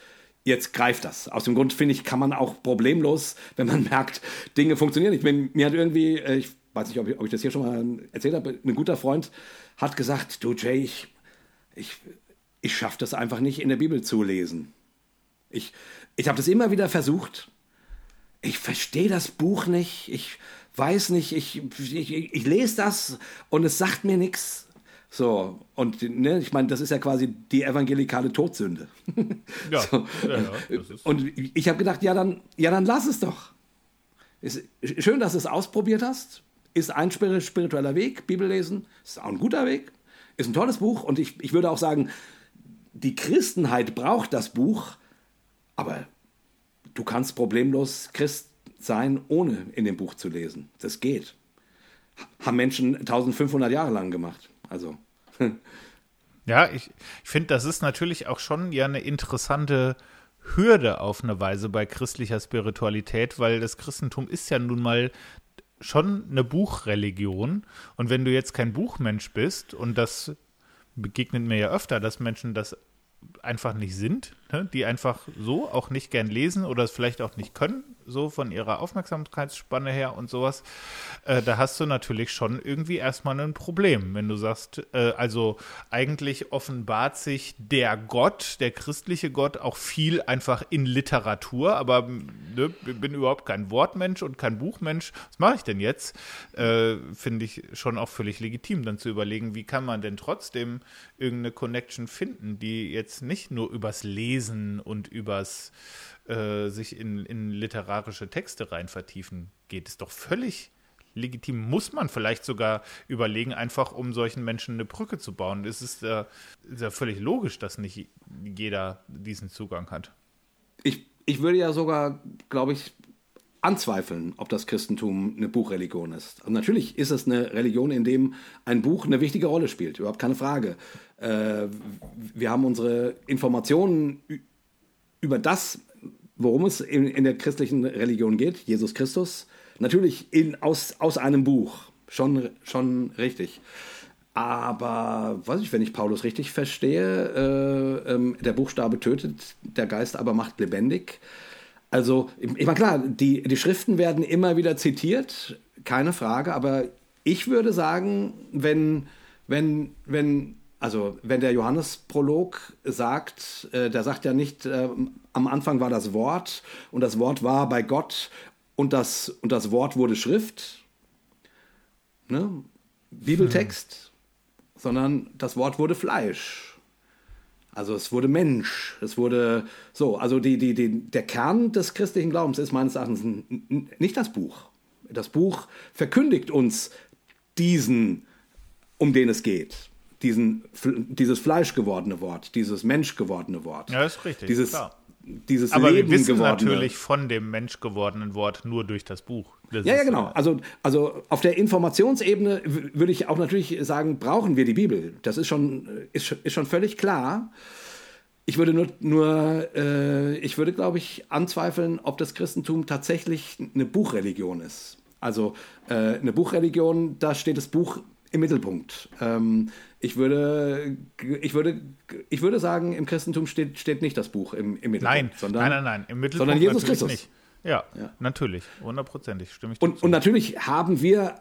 jetzt greift das. Aus dem Grund finde ich, kann man auch problemlos, wenn man merkt, Dinge funktionieren. Ich bin, mir hat irgendwie, äh, ich weiß nicht, ob ich, ob ich das hier schon mal erzählt habe, ein guter Freund hat gesagt, du Jay, ich, ich, ich schaffe das einfach nicht in der Bibel zu lesen. Ich, ich habe das immer wieder versucht. Ich verstehe das Buch nicht. Ich weiß nicht, ich, ich, ich lese das und es sagt mir nichts. So, und ne, ich meine, das ist ja quasi die evangelikale Todsünde. Ja, so. ja, ja Und ich habe gedacht, ja dann, ja, dann lass es doch. Ist schön, dass du es ausprobiert hast. Ist ein spiritueller Weg, Bibel lesen, ist auch ein guter Weg, ist ein tolles Buch und ich, ich würde auch sagen, die Christenheit braucht das Buch, aber du kannst problemlos Christ sein, ohne in dem Buch zu lesen. Das geht. Haben Menschen 1500 Jahre lang gemacht. Also. ja, ich, ich finde, das ist natürlich auch schon ja eine interessante Hürde auf eine Weise bei christlicher Spiritualität, weil das Christentum ist ja nun mal schon eine Buchreligion. Und wenn du jetzt kein Buchmensch bist, und das begegnet mir ja öfter, dass Menschen das einfach nicht sind, ne? die einfach so auch nicht gern lesen oder es vielleicht auch nicht können, so von ihrer Aufmerksamkeitsspanne her und sowas, äh, da hast du natürlich schon irgendwie erstmal ein Problem, wenn du sagst, äh, also eigentlich offenbart sich der Gott, der christliche Gott, auch viel einfach in Literatur, aber ne, bin überhaupt kein Wortmensch und kein Buchmensch. Was mache ich denn jetzt? Äh, Finde ich schon auch völlig legitim, dann zu überlegen, wie kann man denn trotzdem irgendeine Connection finden, die jetzt nicht nur übers Lesen und übers äh, sich in, in literarische Texte rein vertiefen geht. Ist doch völlig legitim. Muss man vielleicht sogar überlegen, einfach um solchen Menschen eine Brücke zu bauen. Es ist, äh, ist ja völlig logisch, dass nicht jeder diesen Zugang hat. Ich, ich würde ja sogar, glaube ich, anzweifeln, ob das Christentum eine Buchreligion ist. Also natürlich ist es eine Religion, in dem ein Buch eine wichtige Rolle spielt, überhaupt keine Frage. Äh, wir haben unsere Informationen über das, worum es in, in, der christlichen Religion geht, Jesus Christus, natürlich in, aus, aus einem Buch. Schon, schon richtig. Aber, weiß ich, wenn ich Paulus richtig verstehe, äh, ähm, der Buchstabe tötet, der Geist aber macht lebendig. Also, ich meine, klar, die, die Schriften werden immer wieder zitiert, keine Frage, aber ich würde sagen, wenn, wenn, wenn, also, wenn der Johannes-Prolog sagt, äh, der sagt ja nicht, äh, am Anfang war das Wort und das Wort war bei Gott und das, und das Wort wurde Schrift, ne? Bibeltext, hm. sondern das Wort wurde Fleisch. Also es wurde Mensch, es wurde so, also die, die, die, der Kern des christlichen Glaubens ist meines Erachtens nicht das Buch. Das Buch verkündigt uns diesen, um den es geht. Diesen, dieses fleischgewordene Wort, dieses menschgewordene Wort. Ja, ist richtig. Dieses, klar dieses Aber Leben wir wissen gewordene. natürlich von dem menschgewordenen Wort nur durch das Buch. Das ja, ja, ist, genau. äh, Also, also auf der Informationsebene würde ich auch natürlich sagen, brauchen wir die Bibel. Das ist schon, ist, schon- ist schon völlig klar. Ich würde nur, nur äh, ich würde, glaube ich, anzweifeln, ob das Christentum tatsächlich eine Buchreligion ist. Also äh, eine Buchreligion, da steht das Buch im Mittelpunkt. Ähm, ich würde, ich würde, ich würde sagen, im Christentum steht, steht nicht das Buch im, im Mittelpunkt, Nein, sondern, nein, nein, nein. Im Mittelpunkt sondern Jesus Christus. nicht. Ja, Ja. natürlich. Hundertprozentig. Stimme ich dir Und, zu. und natürlich haben wir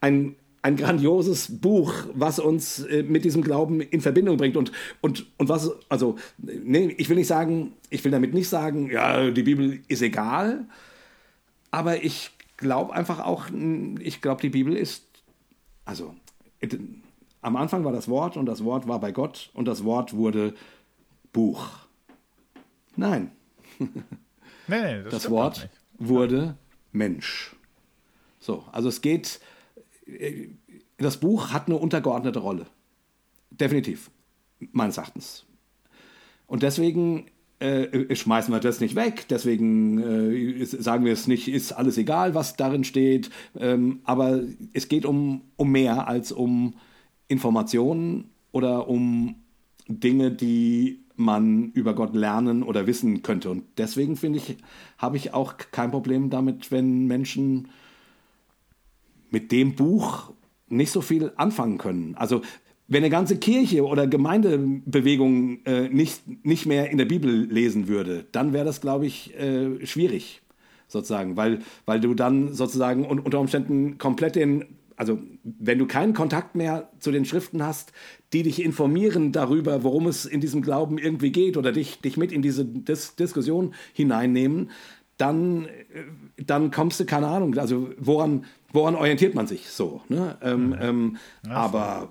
ein, ein grandioses Buch, was uns äh, mit diesem Glauben in Verbindung bringt. Und, und, und was, also, nee, ich will nicht sagen, ich will damit nicht sagen, ja, die Bibel ist egal, aber ich glaube einfach auch, ich glaube, die Bibel ist, also, am Anfang war das Wort und das Wort war bei Gott und das Wort wurde Buch. Nein, nee, nee, das, das Wort wurde Mensch. So, also es geht, äh, das Buch hat eine untergeordnete Rolle. Definitiv, meines Erachtens. Und deswegen äh, schmeißen wir das nicht weg, deswegen äh, sagen wir es nicht, ist alles egal, was darin steht, ähm, aber es geht um, um mehr als um Informationen oder um Dinge, die man über Gott lernen oder wissen könnte. Und deswegen finde ich, habe ich auch kein Problem damit, wenn Menschen mit dem Buch nicht so viel anfangen können. Also wenn eine ganze Kirche oder Gemeindebewegung äh, nicht, nicht mehr in der Bibel lesen würde, dann wäre das, glaube ich, äh, schwierig, sozusagen, weil, weil du dann sozusagen un unter Umständen komplett den, also wenn du keinen Kontakt mehr zu den Schriften hast, die dich informieren darüber, worum es in diesem Glauben irgendwie geht oder dich, dich mit in diese Dis Diskussion hineinnehmen, dann, äh, dann kommst du, keine Ahnung, also woran, woran orientiert man sich so? Ne? Ähm, ähm, aber,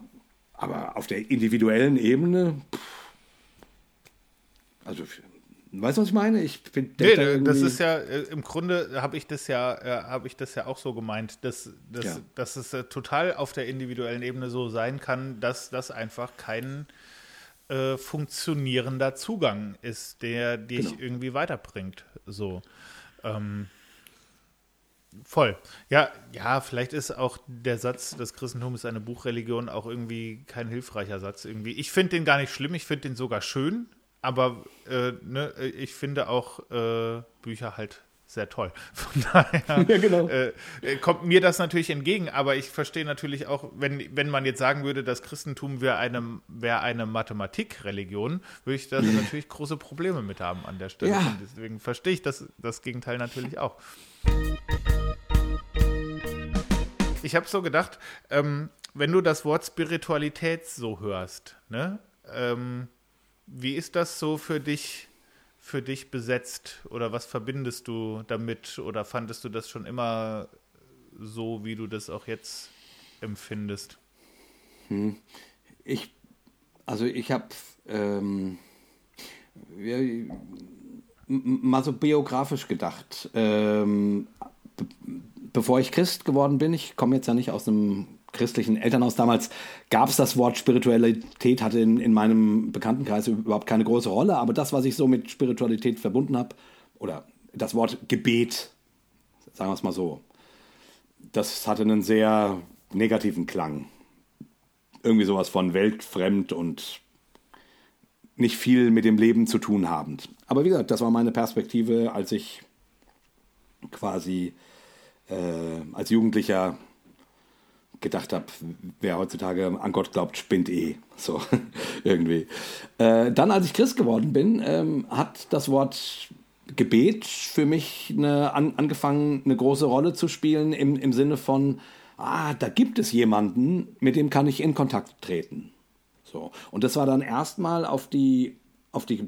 aber auf der individuellen Ebene, pff, also, weißt du, was ich meine? Ich bin, Nee, da das ist ja, äh, im Grunde habe ich das ja, äh, habe ich das ja auch so gemeint, dass, dass, Ja. dass es äh, total auf der individuellen Ebene so sein kann, dass das einfach kein äh, funktionierender Zugang ist, der dich Genau. irgendwie weiterbringt. So. Ähm, voll. Ja, ja, vielleicht ist auch der Satz, das Christentum ist eine Buchreligion, auch irgendwie kein hilfreicher Satz irgendwie. Ich finde den gar nicht schlimm, ich finde den sogar schön, aber äh, ne, ich finde auch äh, Bücher halt sehr toll. Von daher Ja, genau. äh, äh, kommt mir das natürlich entgegen, aber ich verstehe natürlich auch, wenn, wenn man jetzt sagen würde, das Christentum wäre eine, wär eine Mathematikreligion, würde ich da natürlich große Probleme mit haben an der Stelle. Ja. Deswegen verstehe ich das, das Gegenteil natürlich auch. Ich habe so gedacht, ähm, wenn du das Wort Spiritualität so hörst, ne, ähm, wie ist das so für dich, für dich besetzt? Oder was verbindest du damit? Oder fandest du das schon immer so, wie du das auch jetzt empfindest? Ich, also ich habe ähm, mal so biografisch gedacht. Ähm, be bevor ich Christ geworden bin, ich komme jetzt ja nicht aus einem christlichen Elternhaus. Damals gab es das Wort Spiritualität, hatte in, in meinem Bekanntenkreis überhaupt keine große Rolle, aber das, was ich so mit Spiritualität verbunden habe, oder das Wort Gebet, sagen wir es mal so, das hatte einen sehr negativen Klang. Irgendwie sowas von weltfremd und nicht viel mit dem Leben zu tun habend. Aber wie gesagt, das war meine Perspektive, als ich quasi äh, als Jugendlicher gedacht habe, wer heutzutage an Gott glaubt, spinnt eh. So, irgendwie. Äh, dann, als ich Christ geworden bin, ähm, hat das Wort Gebet für mich eine, an, angefangen, eine große Rolle zu spielen, im, im Sinne von, ah, da gibt es jemanden, mit dem kann ich in Kontakt treten. So. Und das war dann erstmal auf die, auf die,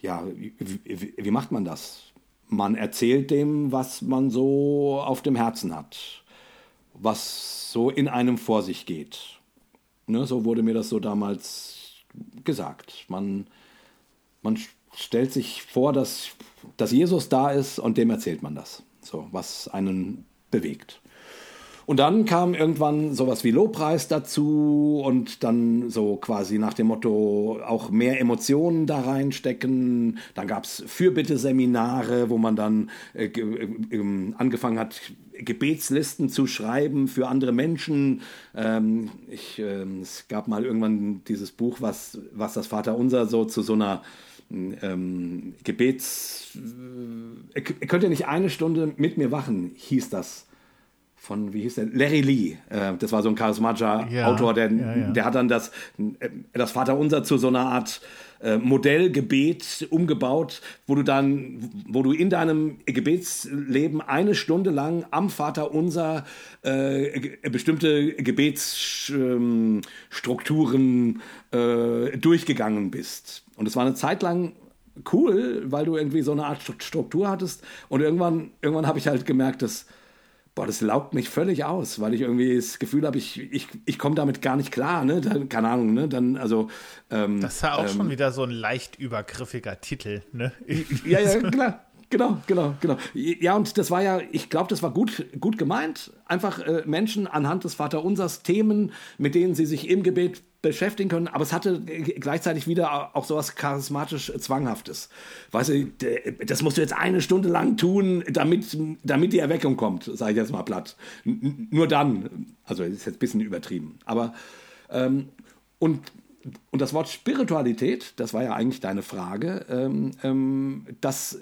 ja, wie, wie, macht man das? Man erzählt dem, was man so auf dem Herzen hat, was so in einem vor sich geht. Ne, so wurde mir das so damals gesagt. Man, man stellt sich vor, dass, dass Jesus da ist und dem erzählt man das, so, was einen bewegt. Und dann kam irgendwann sowas wie Lobpreis dazu und dann so quasi nach dem Motto auch mehr Emotionen da reinstecken. Dann gab es Fürbitte-Seminare, wo man dann äh, äh, angefangen hat, Gebetslisten zu schreiben für andere Menschen. Ähm, ich, äh, es gab mal irgendwann dieses Buch, was, was das Vaterunser so zu so einer ähm, Gebets... Äh, ihr könnt ja nicht eine Stunde mit mir wachen, hieß das von, wie hieß der? Larry Lee. Äh, das war so ein charismatischer ja, Autor, der, ja, ja. der hat dann das, äh, das Vaterunser zu so einer Art äh, Modellgebet umgebaut, wo du dann, wo du in deinem Gebetsleben eine Stunde lang am Vaterunser äh, bestimmte Gebetsstrukturen äh, durchgegangen bist. Und es war eine Zeit lang cool, weil du irgendwie so eine Art Struktur hattest. Und irgendwann, irgendwann habe ich halt gemerkt, dass boah, das laugt mich völlig aus, weil ich irgendwie das Gefühl habe, ich, ich, ich komme damit gar nicht klar, ne? Dann, keine Ahnung, ne? Dann, also. Ähm, das ist ja auch ähm, schon wieder so ein leicht übergriffiger Titel, ne? ja, ja, klar. Genau, genau, genau. Ja, und das war ja, ich glaube, das war gut, gut gemeint. Einfach äh, Menschen anhand des Vaterunsers Themen, mit denen sie sich im Gebet beschäftigen können, aber es hatte gleichzeitig wieder auch sowas charismatisch Zwanghaftes. Weißt du, das musst du jetzt eine Stunde lang tun, damit, damit die Erweckung kommt, sage ich jetzt mal platt. nur dann, also ist jetzt ein bisschen übertrieben, aber ähm, und und das Wort Spiritualität, das war ja eigentlich deine Frage, ähm, ähm, das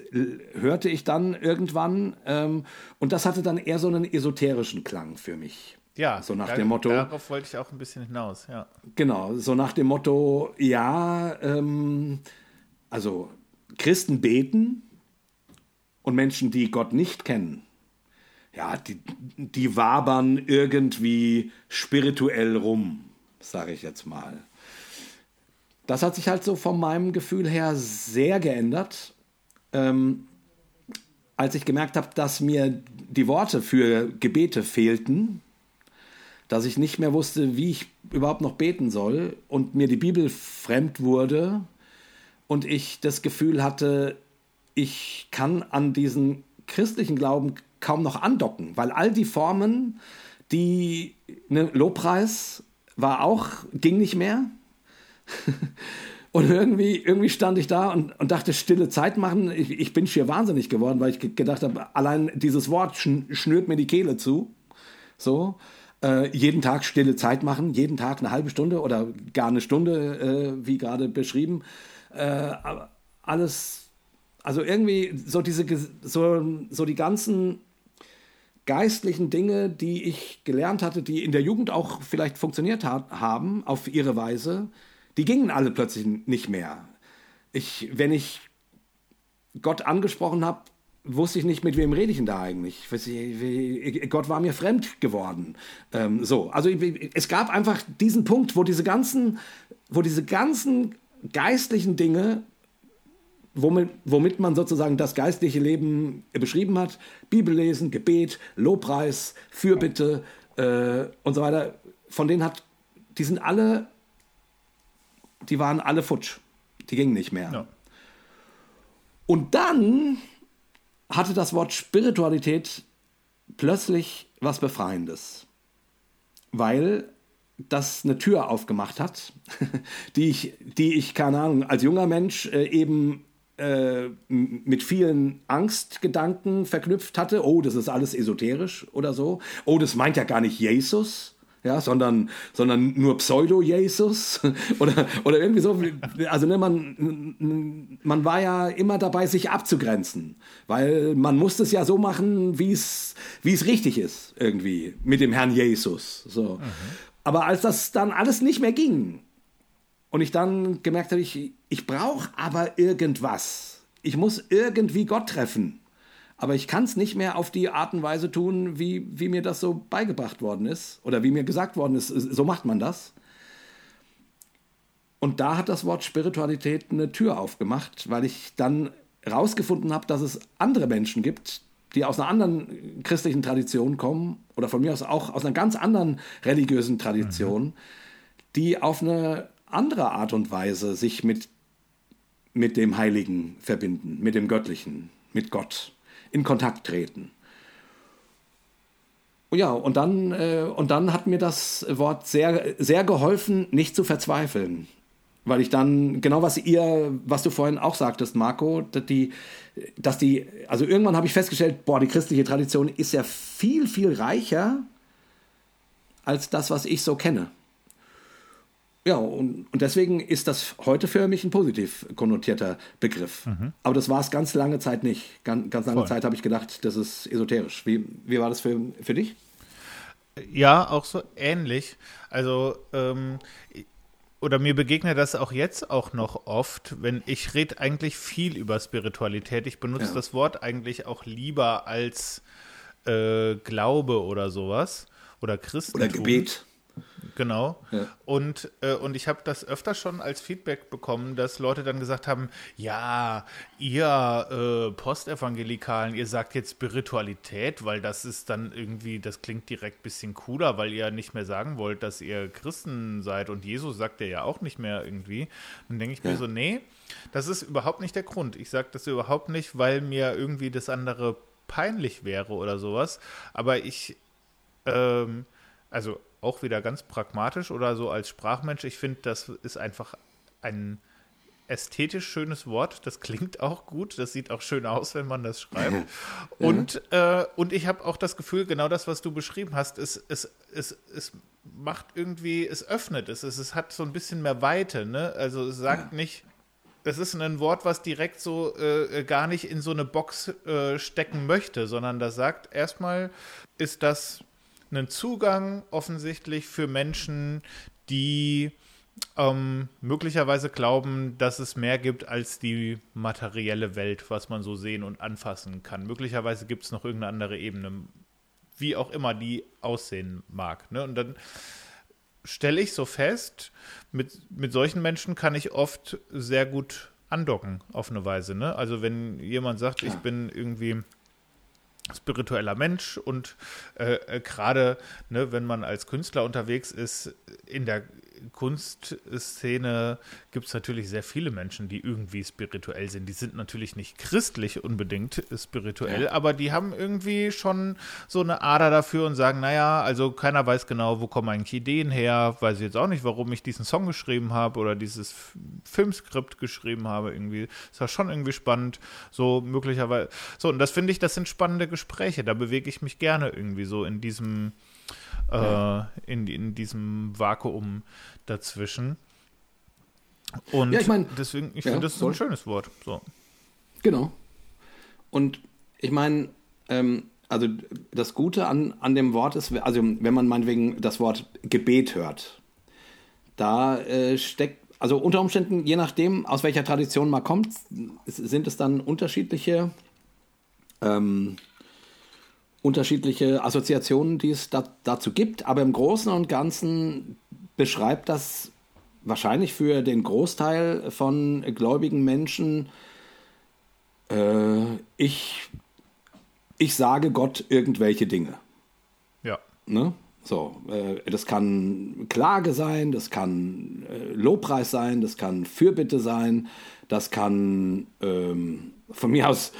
hörte ich dann irgendwann ähm, und das hatte dann eher so einen esoterischen Klang für mich. Ja, so nach da, dem Motto. Darauf wollte ich auch ein bisschen hinaus, ja. Genau, so nach dem Motto, ja, ähm, also Christen beten und Menschen, die Gott nicht kennen, ja, die, die wabern irgendwie spirituell rum, sage ich jetzt mal. Das hat sich halt so von meinem Gefühl her sehr geändert, ähm, als ich gemerkt habe, dass mir die Worte für Gebete fehlten dass ich nicht mehr wusste, wie ich überhaupt noch beten soll und mir die Bibel fremd wurde und ich das Gefühl hatte, ich kann an diesen christlichen Glauben kaum noch andocken, weil all die Formen, die ne, Lobpreis war auch, ging nicht mehr. Und irgendwie, irgendwie stand ich da und, und dachte, stille Zeit machen. Ich, ich bin schier wahnsinnig geworden, weil ich gedacht habe, allein dieses Wort schnürt mir die Kehle zu. So äh, jeden Tag stille Zeit machen, jeden Tag eine halbe Stunde oder gar eine Stunde, äh, wie gerade beschrieben. Äh, alles, also irgendwie so diese, so, so die ganzen geistlichen Dinge, die ich gelernt hatte, die in der Jugend auch vielleicht funktioniert hat, haben, auf ihre Weise, die gingen alle plötzlich nicht mehr. Ich, wenn ich Gott angesprochen habe, wusste ich nicht, mit wem rede ich denn da eigentlich. Gott war mir fremd geworden. Ähm, so, also es gab einfach diesen Punkt, wo diese ganzen, wo diese ganzen geistlichen Dinge, womit, womit man sozusagen das geistliche Leben beschrieben hat, Bibellesen, Gebet, Lobpreis, Fürbitte äh, und so weiter, von denen hat, die sind alle, die waren alle futsch. Die gingen nicht mehr. Ja. Und dann hatte das Wort Spiritualität plötzlich was Befreiendes, weil das eine Tür aufgemacht hat, die ich, die ich, keine Ahnung, als junger Mensch äh, eben äh, mit vielen Angstgedanken verknüpft hatte. Oh, das ist alles esoterisch oder so. Oh, das meint ja gar nicht Jesus ja, sondern, sondern nur Pseudo-Jesus oder, oder irgendwie so. Also ne, man, man war ja immer dabei, sich abzugrenzen, weil man musste es ja so machen, wie es richtig ist, irgendwie, mit dem Herrn Jesus. So. Mhm. Aber als das dann alles nicht mehr ging und ich dann gemerkt habe, ich, ich brauche aber irgendwas. Ich muss irgendwie Gott treffen. Aber ich kann es nicht mehr auf die Art und Weise tun, wie, wie mir das so beigebracht worden ist oder wie mir gesagt worden ist, so macht man das. Und da hat das Wort Spiritualität eine Tür aufgemacht, weil ich dann rausgefunden habe, dass es andere Menschen gibt, die aus einer anderen christlichen Tradition kommen oder von mir aus auch aus einer ganz anderen religiösen Tradition, mhm. die auf eine andere Art und Weise sich mit, mit dem Heiligen verbinden, mit dem Göttlichen, mit Gott in Kontakt treten. Ja, und dann, äh, und dann hat mir das Wort sehr, sehr geholfen, nicht zu verzweifeln. Weil ich dann, genau was ihr, was du vorhin auch sagtest, Marco, dass die, dass die, also irgendwann habe ich festgestellt, boah, die christliche Tradition ist ja viel, viel reicher als das, was ich so kenne. Ja, und, und deswegen ist das heute für mich ein positiv konnotierter Begriff. Mhm. Aber das war es ganz lange Zeit nicht. Ganz, ganz lange Voll. Zeit habe ich gedacht, das ist esoterisch. Wie, wie war das für, für dich? Ja, auch so ähnlich. Also, ähm, oder mir begegnet das auch jetzt auch noch oft, wenn ich rede eigentlich viel über Spiritualität. Ich benutze ja. das Wort eigentlich auch lieber als äh, Glaube oder sowas. Oder Christentum. Oder Gebet. Genau. Ja. Und, äh, und ich habe das öfter schon als Feedback bekommen, dass Leute dann gesagt haben, ja, ihr äh, Postevangelikalen, ihr sagt jetzt Spiritualität, weil das ist dann irgendwie, das klingt direkt ein bisschen cooler, weil ihr nicht mehr sagen wollt, dass ihr Christen seid und Jesus sagt ihr ja auch nicht mehr irgendwie. Dann denke ich ja. mir so, nee, das ist überhaupt nicht der Grund. Ich sage das überhaupt nicht, weil mir irgendwie das andere peinlich wäre oder sowas. Aber ich, ähm, also auch wieder ganz pragmatisch oder so als Sprachmensch. Ich finde, das ist einfach ein ästhetisch schönes Wort. Das klingt auch gut. Das sieht auch schön aus, wenn man das schreibt. Und, äh, und ich habe auch das Gefühl, genau das, was du beschrieben hast, es, es, es, es macht irgendwie, es öffnet es. Es, es hat so ein bisschen mehr Weite. Ne? Also es sagt ja. nicht, das ist ein Wort, was direkt so äh, gar nicht in so eine Box äh, stecken möchte, sondern das sagt erstmal, ist das einen Zugang offensichtlich für Menschen, die ähm, möglicherweise glauben, dass es mehr gibt als die materielle Welt, was man so sehen und anfassen kann. Möglicherweise gibt es noch irgendeine andere Ebene, wie auch immer die aussehen mag. Ne? Und dann stelle ich so fest, mit, mit solchen Menschen kann ich oft sehr gut andocken auf eine Weise. Ne? Also wenn jemand sagt, ich bin irgendwie spiritueller Mensch und äh, äh, gerade ne, wenn man als Künstler unterwegs ist, in der Kunstszene gibt es natürlich sehr viele Menschen, die irgendwie spirituell sind. Die sind natürlich nicht christlich unbedingt spirituell, ja. aber die haben irgendwie schon so eine Ader dafür und sagen, naja, also keiner weiß genau, wo kommen eigentlich Ideen her, weiß ich jetzt auch nicht, warum ich diesen Song geschrieben habe oder dieses Filmskript geschrieben habe irgendwie. Ist ja schon irgendwie spannend, so möglicherweise. So, und das finde ich, das sind spannende Gespräche, da bewege ich mich gerne irgendwie so in diesem äh, in, in diesem Vakuum dazwischen. Und ja, ich mein, deswegen, ich ja, finde, das ist voll. ein schönes Wort. So. Genau. Und ich meine, ähm, also das Gute an, an dem Wort ist, also wenn man meinetwegen das Wort Gebet hört, da äh, steckt, also unter Umständen, je nachdem, aus welcher Tradition man kommt, sind es dann unterschiedliche ähm, unterschiedliche Assoziationen, die es da, dazu gibt, aber im Großen und Ganzen beschreibt das wahrscheinlich für den Großteil von gläubigen Menschen, äh, ich, ich sage Gott irgendwelche Dinge. Ja. Ne? So, äh, das kann Klage sein, das kann äh, Lobpreis sein, das kann Fürbitte sein, das kann ähm, von mir aus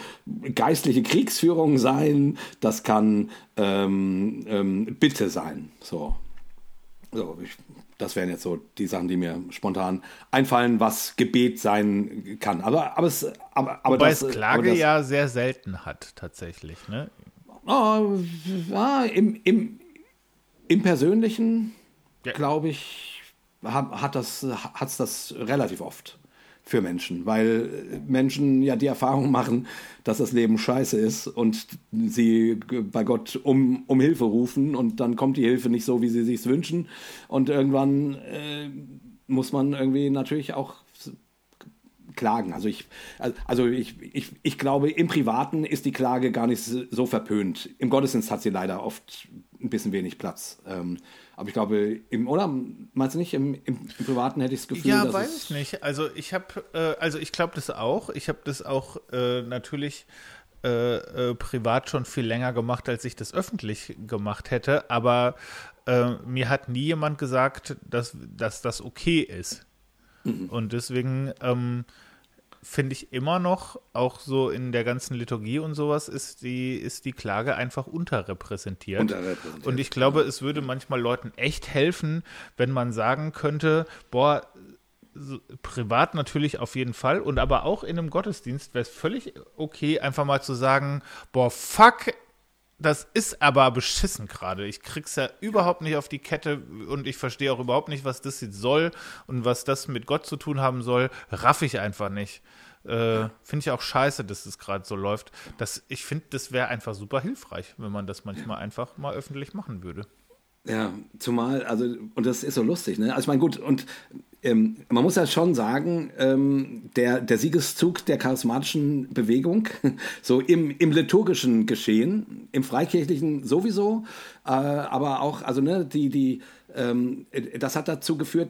geistliche Kriegsführung sein, das kann ähm, ähm, Bitte sein. So. so ich das wären jetzt so die Sachen, die mir spontan einfallen, was Gebet sein kann. Aber, aber es, aber, aber Wobei das, es Klage das, ja sehr selten hat, tatsächlich. Ne? Oh, ja, im, im, im Persönlichen, Ja. glaube ich, hat, hat das, hat's das relativ oft für Menschen, weil Menschen ja die Erfahrung machen, dass das Leben scheiße ist und sie bei Gott um, um Hilfe rufen und dann kommt die Hilfe nicht so, wie sie sich wünschen und irgendwann äh, muss man irgendwie natürlich auch klagen. Also ich, also ich, ich, ich glaube, im Privaten ist die Klage gar nicht so verpönt. Im Gottesdienst hat sie leider oft ein bisschen wenig Platz. Ähm, aber ich glaube, im, oder meinst du nicht, im, im, im Privaten hätte ich das Gefühl, Ja, dass weiß es, ich nicht. Also ich habe, äh, also ich glaube das auch. Ich habe das auch äh, natürlich äh, äh, privat schon viel länger gemacht, als ich das öffentlich gemacht hätte. Aber äh, mir hat nie jemand gesagt, dass, dass das okay ist. Und deswegen ähm, finde ich immer noch, auch so in der ganzen Liturgie und sowas, ist die, ist die Klage einfach unterrepräsentiert. Unterrepräsentiert, Und ich glaube, es würde manchmal Leuten echt helfen, wenn man sagen könnte, boah, privat natürlich auf jeden Fall und aber auch in einem Gottesdienst wäre es völlig okay, einfach mal zu sagen, boah, fuck, das ist aber beschissen gerade. Ich krieg's ja überhaupt nicht auf die Kette und ich verstehe auch überhaupt nicht, was das jetzt soll und was das mit Gott zu tun haben soll. Raff ich einfach nicht. Äh, finde ich auch scheiße, dass es gerade so läuft. Das, ich finde, das wäre einfach super hilfreich, wenn man das manchmal einfach mal öffentlich machen würde. Ja, zumal, also, und das ist so lustig, ne? Also ich meine, gut, und ähm, man muss ja schon sagen, ähm, der, der Siegeszug der charismatischen Bewegung, so im, im liturgischen Geschehen, im freikirchlichen sowieso, äh, aber auch, also ne, die, die, ähm, das hat dazu geführt,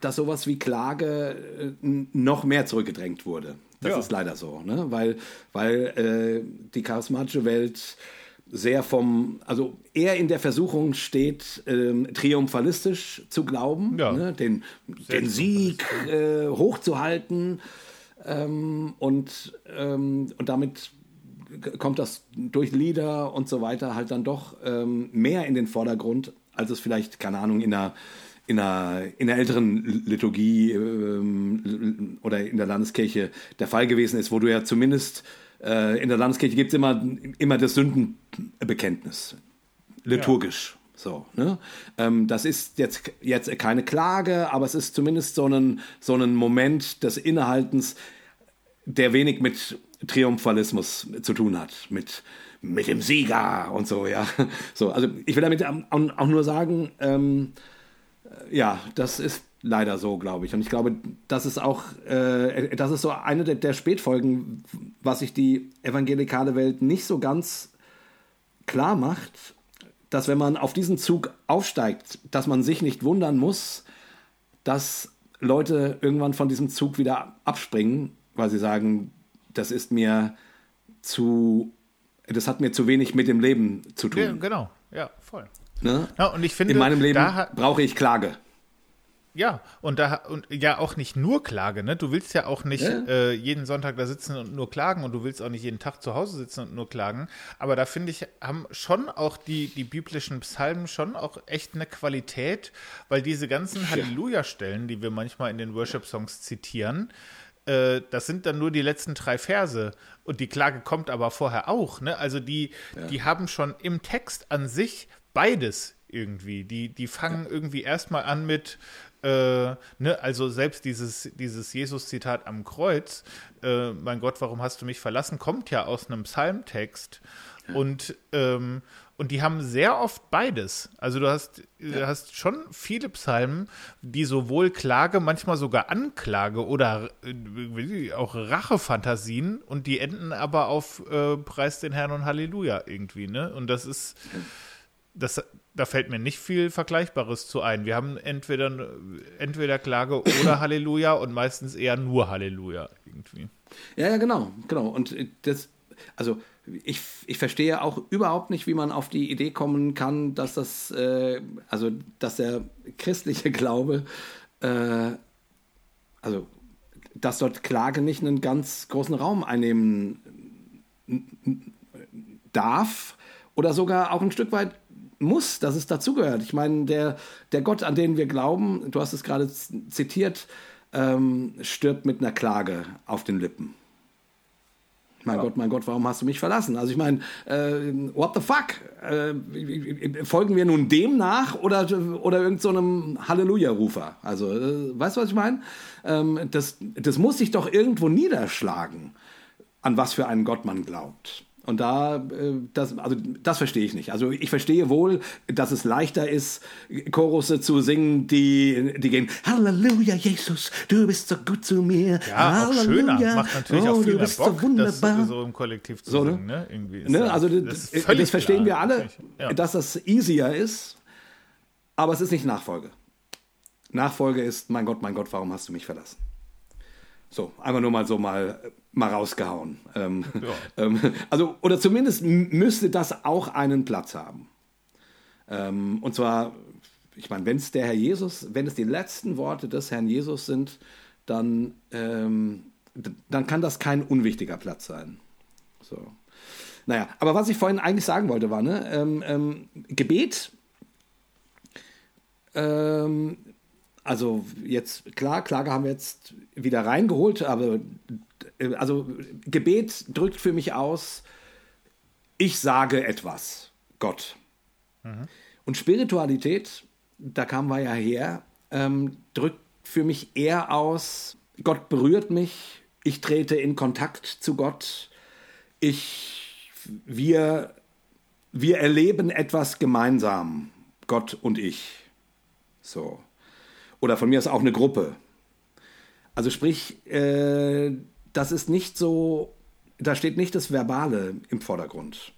dass sowas wie Klage äh, noch mehr zurückgedrängt wurde. Das Ja. ist leider so, ne? weil, weil äh, die charismatische Welt sehr vom, also eher in der Versuchung steht, ähm, triumphalistisch zu glauben, Ja. ne? den, den Sieg äh, hochzuhalten ähm, und, ähm, und damit kommt das durch Lieder und so weiter halt dann doch ähm, mehr in den Vordergrund, als es vielleicht, keine Ahnung, in einer, in einer, in einer älteren Liturgie ähm, oder in der Landeskirche der Fall gewesen ist, wo du ja zumindest äh, in der Landeskirche gibt es immer, immer das Sündenbekenntnis, liturgisch. So, ne? ähm, das ist jetzt, jetzt keine Klage, aber es ist zumindest so ein, so ein Moment des Innehaltens, der wenig mit Triumphalismus zu tun hat, mit, mit dem Sieger und so, ja. So, also ich will damit auch auch nur sagen, ähm, ja, das ist leider so, glaube ich. Und ich glaube, das ist auch, äh, das ist so eine der, der Spätfolgen, was sich die evangelikale Welt nicht so ganz klar macht, dass wenn man auf diesen Zug aufsteigt, dass man sich nicht wundern muss, dass Leute irgendwann von diesem Zug wieder abspringen, weil sie sagen, das ist mir zu, das hat mir zu wenig mit dem Leben zu tun. Ja, genau, ja, voll. Ne? Ja, und ich finde, In meinem Leben brauche ich Klage. Ja, und da und ja auch nicht nur Klage, ne? Du willst ja auch nicht Ja. äh, jeden Sonntag da sitzen und nur klagen und du willst auch nicht jeden Tag zu Hause sitzen und nur klagen. Aber da finde ich, haben schon auch die, die biblischen Psalmen schon auch echt eine Qualität, weil diese ganzen Halleluja-Stellen, die wir manchmal in den Worship-Songs zitieren, äh, das sind dann nur die letzten drei Verse. Und die Klage kommt aber vorher auch, ne? Also die, die haben schon im Text an sich beides irgendwie. Die, die fangen irgendwie erstmal an mit, äh, ne, also selbst dieses, dieses Jesus-Zitat am Kreuz, äh, mein Gott, warum hast du mich verlassen, kommt ja aus einem Psalmtext. Und, ähm, und die haben sehr oft beides. Also du hast, du hast schon viele Psalmen, die sowohl Klage, manchmal sogar Anklage oder äh, auch Rachefantasien und die enden aber auf äh, Preis den Herrn und Halleluja irgendwie, ne? Und das ist, das, da fällt mir nicht viel Vergleichbares zu ein. Wir haben entweder, entweder Klage oder Halleluja und meistens eher nur Halleluja irgendwie. Ja, ja, genau, genau. Und das, also ich, ich verstehe auch überhaupt nicht, wie man auf die Idee kommen kann, dass das, äh, also dass der christliche Glaube, äh, also dass dort Klage nicht einen ganz großen Raum einnehmen darf oder sogar auch ein Stück weit muss, dass es dazugehört. Ich meine, der, der Gott, an den wir glauben, du hast es gerade zitiert, ähm, stirbt mit einer Klage auf den Lippen. Mein ja. Gott, mein Gott, warum hast du mich verlassen? Also ich meine, äh, what the fuck? Äh, folgen wir nun dem nach oder, oder irgendeinem so Halleluja-Rufer? Also, äh, weißt du, was ich meine? Ähm, das, das muss sich doch irgendwo niederschlagen, an was für einen Gott man glaubt. Und da, äh, das, also das verstehe ich nicht. Also ich verstehe wohl, dass es leichter ist, Chorusse zu singen, die, die gehen Halleluja, Jesus, du bist so gut zu mir. Ja, Halleluja, auch schöner. Macht natürlich oh, auch viel mehr Bock, so wunderbar. das so im Kollektiv zu so, ne? singen. Ne? Irgendwie ne? Also das, das, das verstehen wir alle, ja. dass das easier ist, aber es ist nicht Nachfolge. Nachfolge ist, mein Gott, mein Gott, warum hast du mich verlassen? So, einfach nur mal so mal, mal rausgehauen. Ähm, ja. ähm, also, oder zumindest müsste das auch einen Platz haben. Ähm, und zwar, ich meine, wenn es der Herr Jesus, wenn es die letzten Worte des Herrn Jesus sind, dann, ähm, dann kann das kein unwichtiger Platz sein. So. Naja, aber was ich vorhin eigentlich sagen wollte, war, ne, ähm, ähm, Gebet ähm, also jetzt, klar, Klage haben wir jetzt wieder reingeholt, aber also Gebet drückt für mich aus, ich sage etwas, Gott. Mhm. Und Spiritualität, da kamen wir ja her, ähm, drückt für mich eher aus, Gott berührt mich, ich trete in Kontakt zu Gott, ich, wir, wir erleben etwas gemeinsam, Gott und ich. So. Oder von mir ist auch eine Gruppe. Also sprich, äh, das ist nicht so, da steht nicht das Verbale im Vordergrund.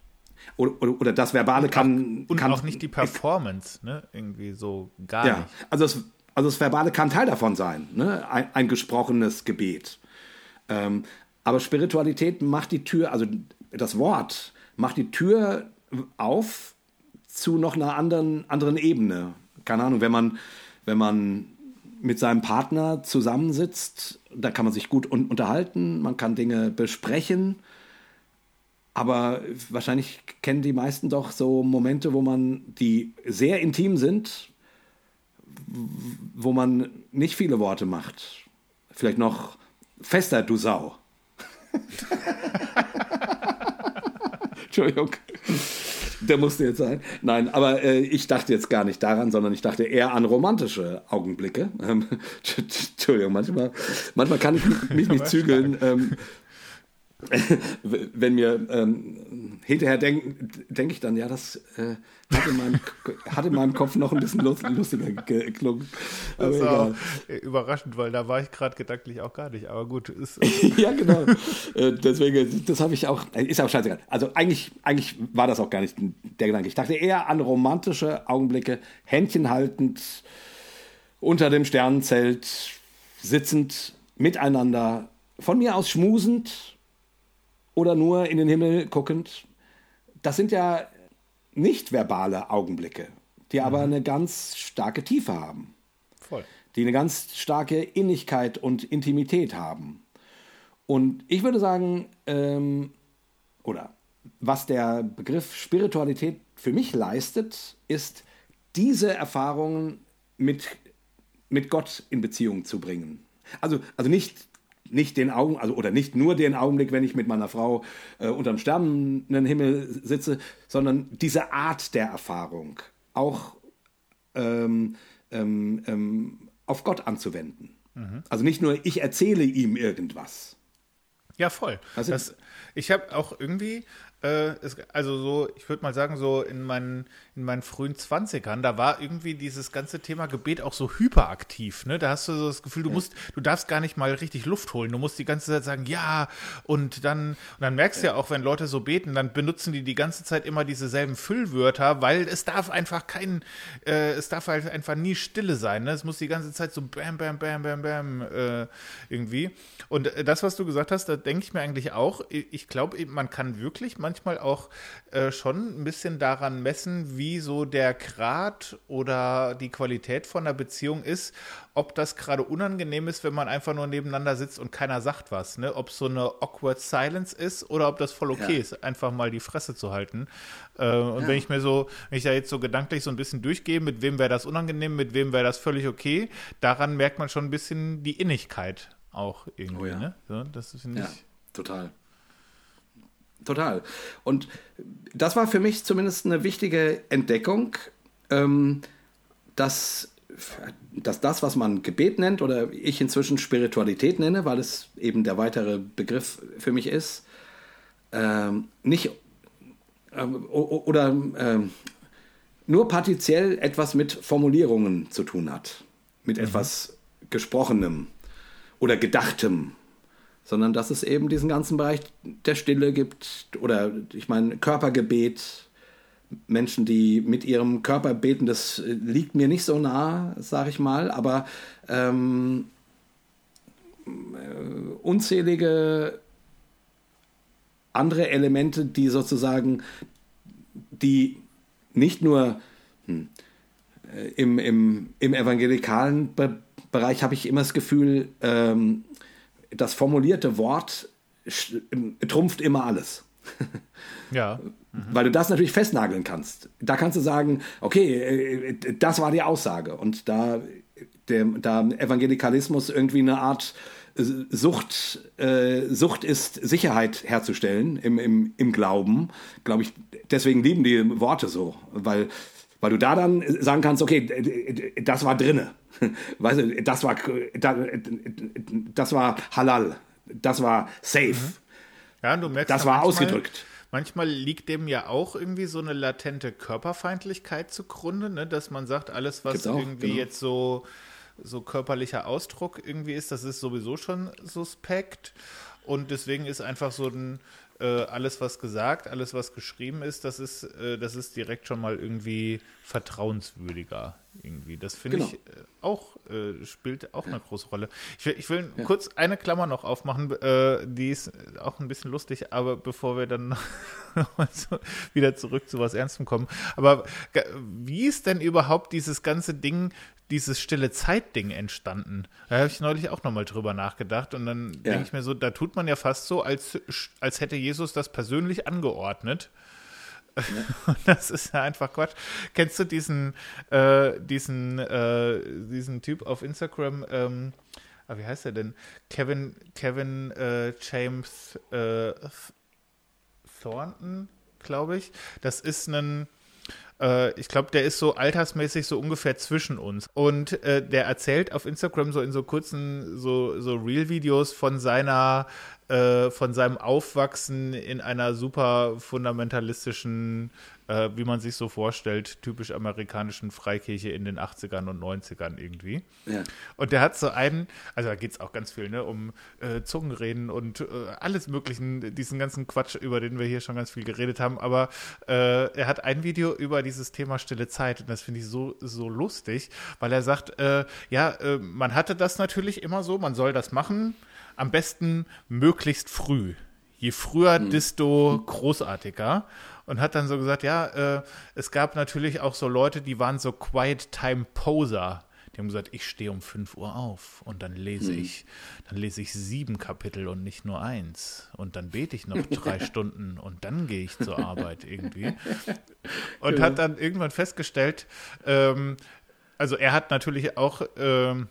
Oder, oder, oder das Verbale und kann. und kann, auch nicht die Performance, ne? Irgendwie so gar ja, nicht. Also das, also das Verbale kann Teil davon sein, ne? ein, ein gesprochenes Gebet. Ähm, aber Spiritualität macht die Tür, also das Wort macht die Tür auf zu noch einer anderen, anderen Ebene. Keine Ahnung, wenn man wenn man mit seinem Partner zusammensitzt, da kann man sich gut un unterhalten, man kann Dinge besprechen. Aber wahrscheinlich kennen die meisten doch so Momente, wo man, die sehr intim sind, wo man nicht viele Worte macht. Vielleicht noch fester, du Sau. Entschuldigung. Der musste jetzt sein. Nein, aber äh, ich dachte jetzt gar nicht daran, sondern ich dachte eher an romantische Augenblicke. Ähm, Entschuldigung, manchmal, manchmal kann ich mich nicht zügeln. Ähm, wenn mir ähm, hinterher denke denk ich dann, ja, das äh, hat, in meinem, hat in meinem Kopf noch ein bisschen lustiger geklungen. das ist auch überraschend, weil da war ich gerade gedanklich auch gar nicht. Aber gut. Ist, ja, genau. Äh, deswegen, das habe ich auch, äh, ist auch scheißegal. Also eigentlich, eigentlich war das auch gar nicht der Gedanke. Ich dachte eher an romantische Augenblicke, Händchen haltend, unter dem Sternenzelt, sitzend, miteinander, von mir aus schmusend oder nur in den Himmel guckend. Das sind ja nicht verbale Augenblicke, die aber mhm. eine ganz starke Tiefe haben. Voll. Die eine ganz starke Innigkeit und Intimität haben. Und ich würde sagen, ähm, oder was der Begriff Spiritualität für mich leistet, ist, diese Erfahrungen mit, mit Gott in Beziehung zu bringen. Also, also nicht nicht den Augen, also oder nicht nur den Augenblick, wenn ich mit meiner Frau äh, unterm Sternenhimmel sitze, sondern diese Art der Erfahrung auch ähm, ähm, ähm, auf Gott anzuwenden. Mhm. Also nicht nur ich erzähle ihm irgendwas. Ja, voll. Also, das, ich habe auch irgendwie, äh, es, also so, ich würde mal sagen, so in meinen, in meinen frühen Zwanzigern, da war irgendwie dieses ganze Thema Gebet auch so hyperaktiv. Ne? Da hast du so das Gefühl, du musst, du darfst gar nicht mal richtig Luft holen. Du musst die ganze Zeit sagen, ja, und dann, und dann merkst du ja auch, wenn Leute so beten, dann benutzen die die ganze Zeit immer dieselben Füllwörter, weil es darf einfach kein, äh, es darf halt einfach nie Stille sein. Ne? Es muss die ganze Zeit so bam, bam, bam, bam, bam äh, irgendwie. Und äh, das, was du gesagt hast, da denke ich mir eigentlich auch, ich glaube, man kann wirklich mal manchmal auch äh, schon ein bisschen daran messen, wie so der Grad oder die Qualität von einer Beziehung ist, ob das gerade unangenehm ist, wenn man einfach nur nebeneinander sitzt und keiner sagt was. Ne? Ob es so eine awkward silence ist oder ob das voll okay ja. ist, einfach mal die Fresse zu halten. Äh, und ja. wenn ich mir so, wenn ich da jetzt so gedanklich so ein bisschen durchgehe, mit wem wäre das unangenehm, mit wem wäre das völlig okay, daran merkt man schon ein bisschen die Innigkeit auch irgendwie. Oh ja. ne? so, das finde ich. Total. Total. Und das war für mich zumindest eine wichtige Entdeckung, ähm, dass, dass das, was man Gebet nennt oder ich inzwischen Spiritualität nenne, weil es eben der weitere Begriff für mich ist, ähm, nicht ähm, oder ähm, nur partiell etwas mit Formulierungen zu tun hat, mit mhm. etwas Gesprochenem oder Gedachtem sondern dass es eben diesen ganzen Bereich der Stille gibt oder ich meine Körpergebet, Menschen, die mit ihrem Körper beten, das liegt mir nicht so nah, sage ich mal, aber ähm, äh, unzählige andere Elemente, die sozusagen, die nicht nur hm, äh, im, im, im evangelikalen Be Bereich habe ich immer das Gefühl, ähm, das formulierte Wort trumpft immer alles. Ja. Mhm. Weil du das natürlich festnageln kannst. Da kannst du sagen, okay, äh, das war die Aussage. Und da der da Evangelikalismus irgendwie eine Art äh, Sucht, äh, Sucht ist, Sicherheit herzustellen im, im, im Glauben, glaube ich, deswegen lieben die Worte so, weil, weil du da dann sagen kannst, okay, das war drinne. weißt du, das war, das war halal, das war safe. Mhm. Ja, du merkst das war ausgedrückt. Manchmal liegt dem ja auch irgendwie so eine latente Körperfeindlichkeit zugrunde, ne? dass man sagt, alles, was auch, irgendwie genau. jetzt so, so körperlicher Ausdruck irgendwie ist, das ist sowieso schon suspekt. Und deswegen ist einfach so ein, äh, alles, was gesagt, alles, was geschrieben ist, das ist, äh, das ist direkt schon mal irgendwie vertrauenswürdiger. Irgendwie. Das finde genau. ich äh, auch, äh, spielt auch ja. eine große Rolle. Ich will, ich will ja. kurz eine Klammer noch aufmachen, äh, die ist auch ein bisschen lustig, aber bevor wir dann wieder zurück zu was Ernstem kommen. Aber wie ist denn überhaupt dieses ganze Ding dieses stille Zeit-Ding entstanden. Da habe ich neulich auch nochmal drüber nachgedacht und dann ja. denke ich mir so, da tut man ja fast so, als, als hätte Jesus das persönlich angeordnet. Ja. Das ist ja einfach Quatsch. Kennst du diesen, äh, diesen, äh, diesen Typ auf Instagram? Ähm, ah, wie heißt er denn? Kevin, Kevin äh, James äh, Thornton, glaube ich. Das ist ein äh, ich glaube, der ist so altersmäßig so ungefähr zwischen uns. Und äh, der erzählt auf Instagram so in so kurzen, so, so Real-Videos von seiner äh, von seinem Aufwachsen in einer super fundamentalistischen äh, wie man sich so vorstellt, typisch amerikanischen Freikirche in den 80ern und 90ern irgendwie. Ja. Und der hat so einen, also da geht es auch ganz viel ne, um äh, Zungenreden und äh, alles Möglichen, diesen ganzen Quatsch, über den wir hier schon ganz viel geredet haben. Aber äh, er hat ein Video über dieses Thema stille Zeit und das finde ich so, so lustig, weil er sagt, äh, ja, äh, man hatte das natürlich immer so, man soll das machen, am besten möglichst früh. Je früher, hm. desto großartiger und hat dann so gesagt, ja, äh, es gab natürlich auch so Leute, die waren so Quiet Time Poser. Die haben gesagt, ich stehe um 5 Uhr auf und dann lese hm. ich, dann lese ich sieben Kapitel und nicht nur eins. Und dann bete ich noch drei Stunden und dann gehe ich zur Arbeit irgendwie. Und genau. hat dann irgendwann festgestellt, ähm, also er hat natürlich auch ähm,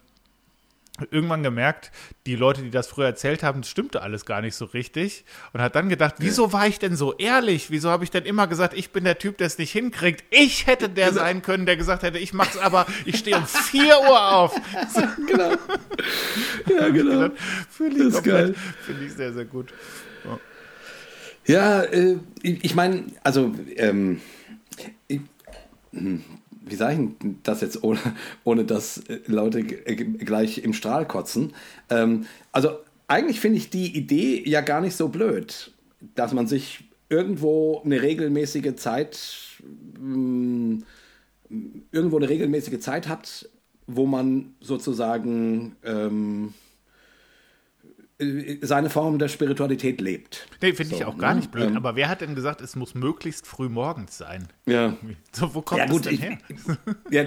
irgendwann gemerkt, die Leute, die das früher erzählt haben, das stimmte alles gar nicht so richtig und hat dann gedacht, wieso war ich denn so ehrlich? Wieso habe ich denn immer gesagt, ich bin der Typ, der es nicht hinkriegt? Ich hätte der genau. sein können, der gesagt hätte, ich mach's aber, ich stehe um 4 Uhr auf. genau. Ja, genau. Finde ich, geil. Finde ich sehr, sehr gut. Ja, ja äh, ich meine, also ähm, ich, hm, wie sage ich das jetzt, ohne, ohne dass Leute gleich im Strahl kotzen? Ähm, also eigentlich finde ich die Idee ja gar nicht so blöd, dass man sich irgendwo eine regelmäßige Zeit, ähm, irgendwo eine regelmäßige Zeit hat, wo man sozusagen ähm, äh, seine Form der Spiritualität lebt. Nee, finde so, ich auch gar ne? nicht blöd. Ähm, aber wer hat denn gesagt, es muss möglichst früh morgens sein? Ja. So, wo kommt ja, gut, das denn her? Ich, ja,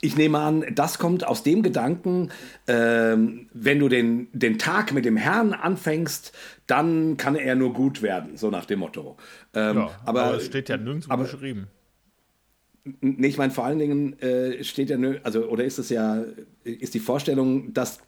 ich nehme an, das kommt aus dem Gedanken, ähm, wenn du den, den Tag mit dem Herrn anfängst, dann kann er nur gut werden, so nach dem Motto. Ähm, ja, aber, aber, es steht ja nirgendwo aber, beschrieben. Nee, ich meine, vor allen Dingen äh, steht ja, also, oder ist es ja, ist die Vorstellung, dass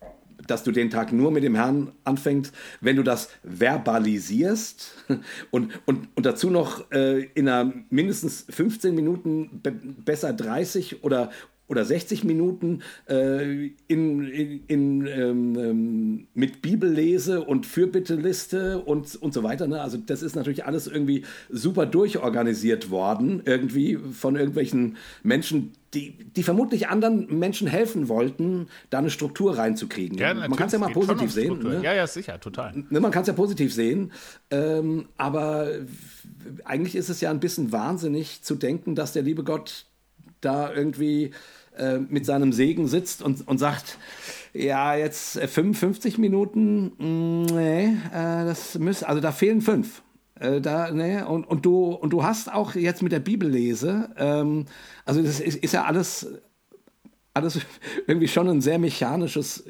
dass du den Tag nur mit dem Herrn anfängst, wenn du das verbalisierst und, und, und dazu noch äh, in einer mindestens 15 Minuten, be besser 30 oder, oder 60 Minuten äh, in, in, in ähm, ähm, mit Bibellese und Fürbitteliste und, und so weiter. Ne? Also das ist natürlich alles irgendwie super durchorganisiert worden, irgendwie von irgendwelchen Menschen, die, die vermutlich anderen Menschen helfen wollten, da eine Struktur reinzukriegen. Ja, man kann es ja mal positiv sehen. Ne? Ja, ja, sicher, total. Ne, man kann es ja positiv sehen, ähm, aber eigentlich ist es ja ein bisschen wahnsinnig zu denken, dass der liebe Gott da irgendwie äh, mit seinem Segen sitzt und, und sagt, ja, jetzt 55 Minuten, mm, nee, äh, das müssen, also da fehlen fünf. Äh, da, ne, und, und, du, und du hast auch jetzt mit der Bibellese, ähm, also das ist, ist ja alles, alles irgendwie schon ein sehr mechanisches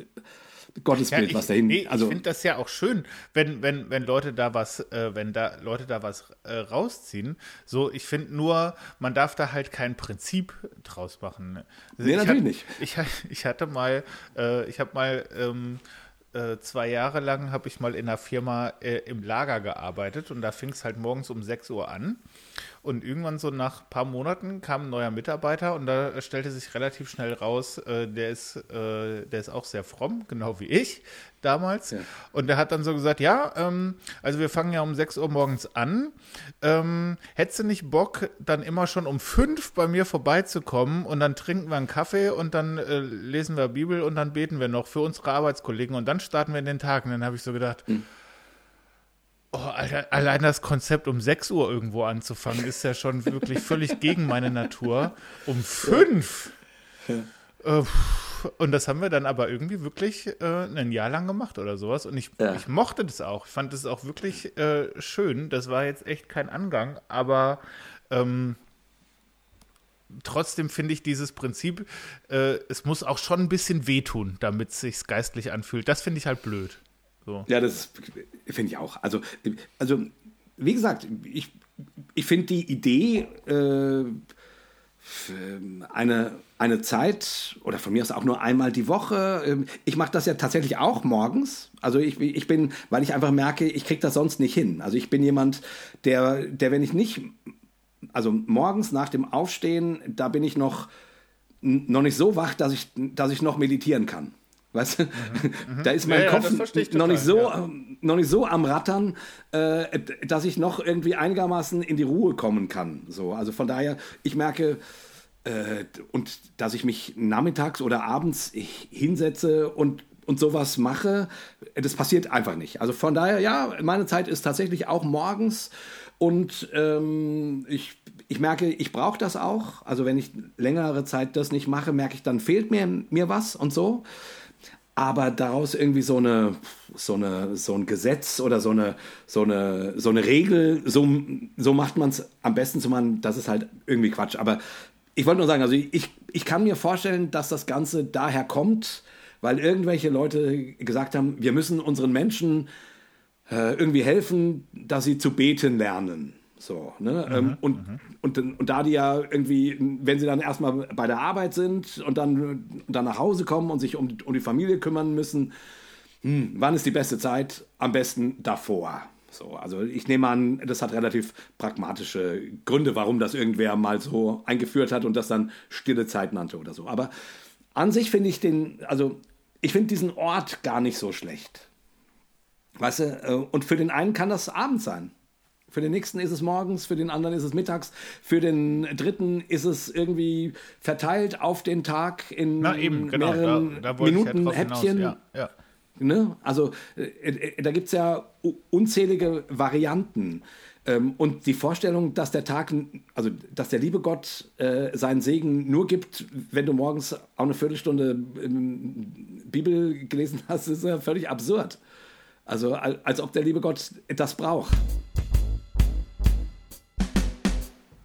Gottesbild, ja, was dahin. Nee, also, ich finde das ja auch schön, wenn, wenn, wenn Leute da was, äh, wenn da Leute da was äh, rausziehen. So, ich finde nur, man darf da halt kein Prinzip draus machen. Also nee, natürlich nicht. Ich, ich hatte mal, äh, ich habe mal ähm, äh, zwei Jahre lang habe ich mal in einer Firma äh, im Lager gearbeitet und da fing es halt morgens um 6 Uhr an. Und irgendwann so nach ein paar Monaten kam ein neuer Mitarbeiter und da stellte sich relativ schnell raus, äh, der, ist, äh, der ist auch sehr fromm, genau wie ich damals. Ja. Und der hat dann so gesagt, ja, ähm, also wir fangen ja um 6 Uhr morgens an. Ähm, hättest du nicht Bock, dann immer schon um 5 bei mir vorbeizukommen und dann trinken wir einen Kaffee und dann äh, lesen wir Bibel und dann beten wir noch für unsere Arbeitskollegen und dann starten wir in den Tag. Und dann habe ich so gedacht, mhm Oh, Alter, allein das Konzept, um 6 Uhr irgendwo anzufangen, ist ja schon wirklich völlig gegen meine Natur. Um 5! Ja. Äh, und das haben wir dann aber irgendwie wirklich äh, ein Jahr lang gemacht oder sowas. Und ich, ja. ich mochte das auch. Ich fand das auch wirklich äh, schön. Das war jetzt echt kein Angang, aber ähm, trotzdem finde ich dieses Prinzip, äh, es muss auch schon ein bisschen wehtun, damit es sich geistlich anfühlt. Das finde ich halt blöd. So. Ja, das finde ich auch. Also, also, wie gesagt, ich, ich finde die Idee, äh, eine, eine Zeit oder von mir aus auch nur einmal die Woche. Ähm, ich mache das ja tatsächlich auch morgens. Also ich, ich bin, weil ich einfach merke, ich kriege das sonst nicht hin. Also ich bin jemand, der, der, wenn ich nicht, also morgens nach dem Aufstehen, da bin ich noch, noch nicht so wach, dass ich, dass ich noch meditieren kann. Weißt du? Mhm, mhm. Da ist mein ja, Kopf ja, total, noch, nicht so, ja. noch nicht so am Rattern, äh, dass ich noch irgendwie einigermaßen in die Ruhe kommen kann. So, also von daher, ich merke, äh, und dass ich mich nachmittags oder abends hinsetze und, und sowas mache, das passiert einfach nicht. Also von daher, ja, meine Zeit ist tatsächlich auch morgens und ähm, ich ich merke, ich brauche das auch. Also wenn ich längere Zeit das nicht mache, merke ich, dann fehlt mir, mir was und so aber daraus irgendwie so eine so eine so ein Gesetz oder so eine so eine so eine Regel so so macht man es am besten zu machen das ist halt irgendwie Quatsch. Aber ich wollte nur sagen also ich ich kann mir vorstellen dass das ganze daher kommt weil irgendwelche Leute gesagt haben wir müssen unseren Menschen äh, irgendwie helfen dass sie zu beten lernen so, ne? Mhm, ähm, und, mhm. und, und, da die ja irgendwie, wenn sie dann erstmal bei der Arbeit sind und dann, dann nach Hause kommen und sich um, um die Familie kümmern müssen, hm, wann ist die beste Zeit? Am besten davor. So, also ich nehme an, das hat relativ pragmatische Gründe, warum das irgendwer mal so eingeführt hat und das dann stille Zeit nannte oder so. Aber an sich finde ich den, also ich finde diesen Ort gar nicht so schlecht. Weißt du, äh, und für den einen kann das Abend sein. Für den nächsten ist es morgens, für den anderen ist es mittags, für den dritten ist es irgendwie verteilt auf den Tag in Na eben, genau, mehreren da, da Minuten ja Häppchen. Ja, ja. Ne? Also äh, äh, da gibt es ja unzählige Varianten. Ähm, und die Vorstellung, dass der Tag, also dass der liebe Gott äh, seinen Segen nur gibt, wenn du morgens auch eine Viertelstunde ähm, Bibel gelesen hast, ist ja völlig absurd. Also als ob der liebe Gott das braucht.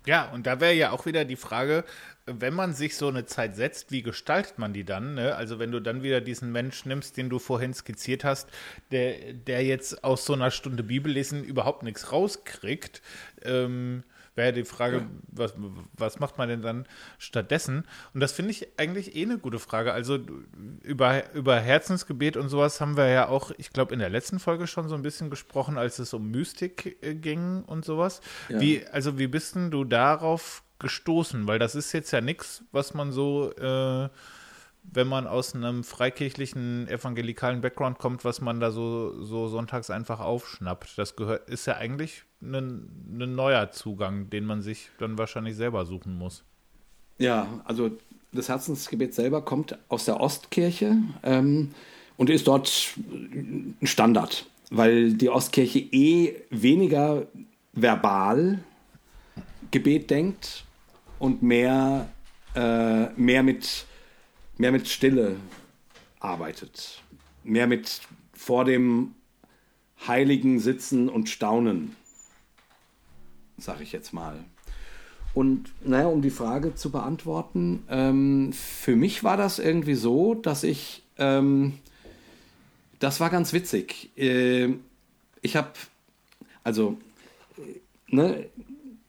Ja, und da wäre ja auch wieder die Frage, wenn man sich so eine Zeit setzt, wie gestaltet man die dann? Ne? Also wenn du dann wieder diesen Mensch nimmst, den du vorhin skizziert hast, der, der jetzt aus so einer Stunde Bibellesen überhaupt nichts rauskriegt, ähm, wäre die Frage, ja. was, was macht man denn dann stattdessen? Und das finde ich eigentlich eh eine gute Frage. Also über, über Herzensgebet und sowas haben wir ja auch, ich glaube, in der letzten Folge schon so ein bisschen gesprochen, als es um Mystik äh, ging und sowas. Ja. Wie, also wie bist denn du darauf gestoßen? Weil das ist jetzt ja nichts, was man so äh, wenn man aus einem freikirchlichen, evangelikalen Background kommt, was man da so, so sonntags einfach aufschnappt. Das gehört, ist ja eigentlich ein, ein neuer Zugang, den man sich dann wahrscheinlich selber suchen muss. Ja, also das Herzensgebet selber kommt aus der Ostkirche ähm, und ist dort ein Standard, weil die Ostkirche eh weniger verbal Gebet denkt und mehr, äh, mehr mit mehr mit Stille arbeitet, mehr mit vor dem Heiligen sitzen und staunen, sage ich jetzt mal. Und naja, um die Frage zu beantworten, ähm, für mich war das irgendwie so, dass ich, ähm, das war ganz witzig. Äh, ich habe, also, ne,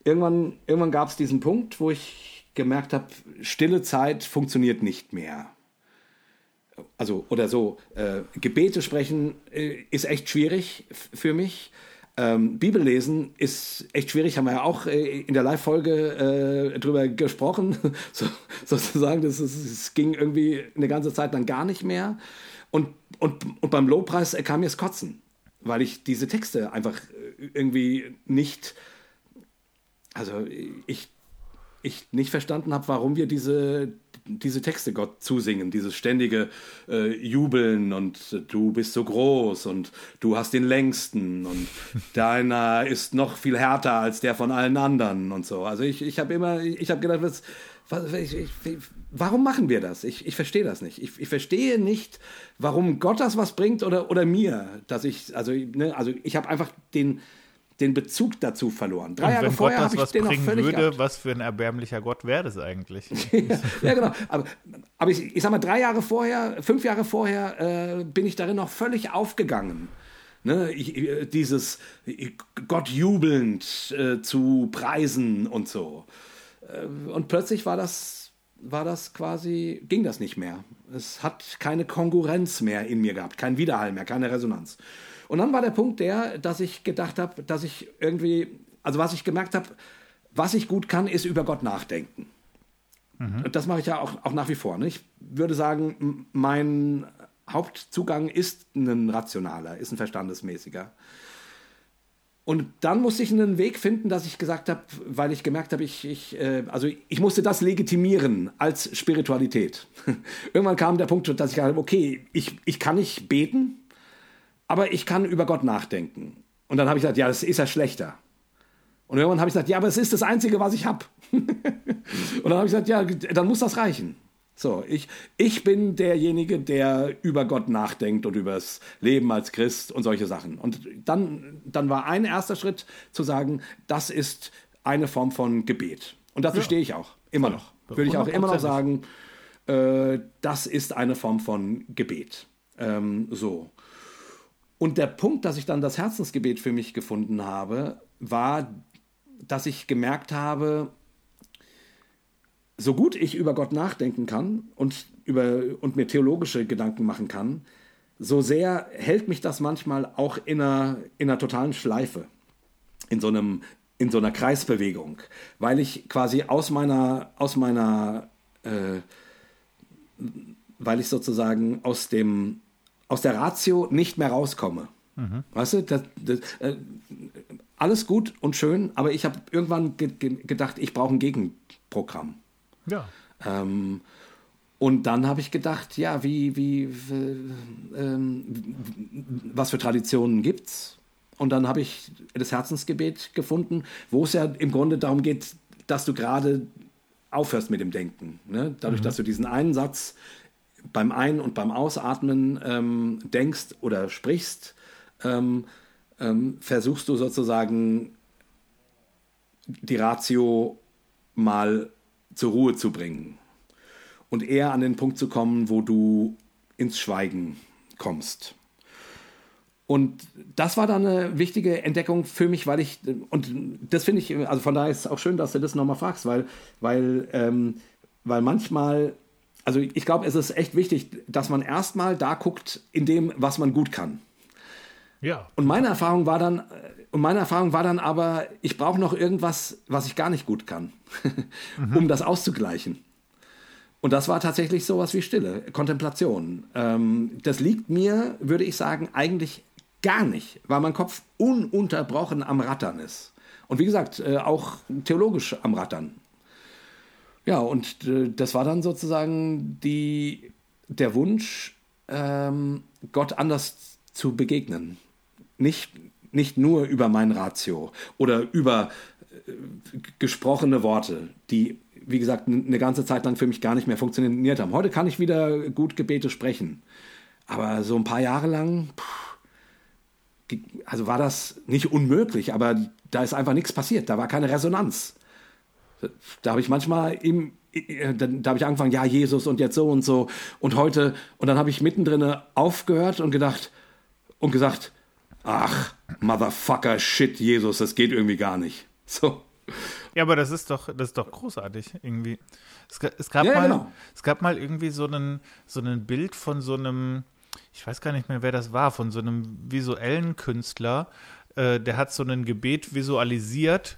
irgendwann, irgendwann gab es diesen Punkt, wo ich gemerkt habe, stille Zeit funktioniert nicht mehr. Also, oder so, äh, Gebete sprechen äh, ist echt schwierig für mich. Ähm, Bibel lesen ist echt schwierig, haben wir ja auch äh, in der Live-Folge äh, drüber gesprochen, so, sozusagen. Das, das ging irgendwie eine ganze Zeit lang gar nicht mehr. Und, und, und beim Lobpreis kam mir das Kotzen, weil ich diese Texte einfach äh, irgendwie nicht, also ich ich nicht verstanden habe, warum wir diese, diese Texte Gott zusingen, dieses ständige äh, Jubeln und äh, du bist so groß und du hast den längsten und deiner ist noch viel härter als der von allen anderen und so. Also ich, ich habe immer, ich habe gedacht, was, was, ich, ich, warum machen wir das? Ich, ich verstehe das nicht. Ich, ich verstehe nicht, warum Gott das was bringt oder, oder mir, dass ich, also, ne, also ich habe einfach den, den Bezug dazu verloren. Drei Jahre vorher habe ich den noch völlig würde, gehabt. was für ein erbärmlicher Gott wäre das eigentlich? ja, genau. Aber, aber ich, ich sag mal, drei Jahre vorher, fünf Jahre vorher äh, bin ich darin noch völlig aufgegangen. Ne, ich, äh, dieses Gott jubelnd äh, zu preisen und so. Äh, und plötzlich war das, war das quasi, ging das nicht mehr. Es hat keine Konkurrenz mehr in mir gehabt, kein Widerhall mehr, keine Resonanz. Und dann war der Punkt der, dass ich gedacht habe, dass ich irgendwie, also was ich gemerkt habe, was ich gut kann, ist über Gott nachdenken. Mhm. Und das mache ich ja auch, auch nach wie vor. Ne? Ich würde sagen, mein Hauptzugang ist ein rationaler, ist ein verstandesmäßiger. Und dann musste ich einen Weg finden, dass ich gesagt habe, weil ich gemerkt habe, ich, ich, äh, also ich musste das legitimieren als Spiritualität. Irgendwann kam der Punkt, dass ich gesagt habe, okay, ich, ich kann nicht beten, aber ich kann über Gott nachdenken. Und dann habe ich gesagt, ja, das ist ja schlechter. Und irgendwann habe ich gesagt, ja, aber es ist das Einzige, was ich habe. und dann habe ich gesagt, ja, dann muss das reichen. So, ich, ich bin derjenige, der über Gott nachdenkt und über das Leben als Christ und solche Sachen. Und dann, dann war ein erster Schritt zu sagen, das ist eine Form von Gebet. Und dazu ja. stehe ich auch, immer noch. Würde ich auch immer noch sagen, äh, das ist eine Form von Gebet. Ähm, so. Und der Punkt, dass ich dann das Herzensgebet für mich gefunden habe, war, dass ich gemerkt habe, so gut ich über Gott nachdenken kann und, über, und mir theologische Gedanken machen kann, so sehr hält mich das manchmal auch in einer, in einer totalen Schleife, in so, einem, in so einer Kreisbewegung, weil ich quasi aus meiner, aus meiner äh, weil ich sozusagen aus dem aus der Ratio nicht mehr rauskomme. Mhm. Weißt du, das, das, äh, alles gut und schön, aber ich habe irgendwann ge ge gedacht, ich brauche ein Gegenprogramm. Ja. Ähm, und dann habe ich gedacht, ja, wie, wie, äh, was für Traditionen gibt's? Und dann habe ich das Herzensgebet gefunden, wo es ja im Grunde darum geht, dass du gerade aufhörst mit dem Denken. Ne? Dadurch, mhm. dass du diesen einen Satz beim Ein- und beim Ausatmen ähm, denkst oder sprichst, ähm, ähm, versuchst du sozusagen die Ratio mal zur Ruhe zu bringen und eher an den Punkt zu kommen, wo du ins Schweigen kommst. Und das war dann eine wichtige Entdeckung für mich, weil ich, und das finde ich, also von daher ist es auch schön, dass du das nochmal fragst, weil, weil, ähm, weil manchmal, also ich glaube, es ist echt wichtig, dass man erstmal da guckt in dem, was man gut kann. Ja. Und meine Erfahrung war dann, und meine Erfahrung war dann aber, ich brauche noch irgendwas, was ich gar nicht gut kann, mhm. um das auszugleichen. Und das war tatsächlich sowas wie Stille, Kontemplation. Ähm, das liegt mir, würde ich sagen, eigentlich gar nicht, weil mein Kopf ununterbrochen am Rattern ist. Und wie gesagt, äh, auch theologisch am Rattern. Ja, und äh, das war dann sozusagen die, der Wunsch, ähm, Gott anders zu begegnen. Nicht, nicht nur über mein Ratio oder über äh, gesprochene Worte, die wie gesagt, eine ganze Zeit lang für mich gar nicht mehr funktioniert haben. Heute kann ich wieder gut Gebete sprechen. Aber so ein paar Jahre lang, also war das nicht unmöglich, aber da ist einfach nichts passiert. Da war keine Resonanz. Da habe ich manchmal im, da habe ich angefangen, ja, Jesus und jetzt so und so und heute. Und dann habe ich mittendrin aufgehört und gedacht und gesagt, ach, Motherfucker, shit, Jesus, das geht irgendwie gar nicht. So. Ja, aber das ist doch, das ist doch großartig irgendwie. Es, es gab ja, mal, genau. es gab mal irgendwie so einen, so ein Bild von so einem, ich weiß gar nicht mehr, wer das war, von so einem visuellen Künstler, äh, der hat so ein Gebet visualisiert,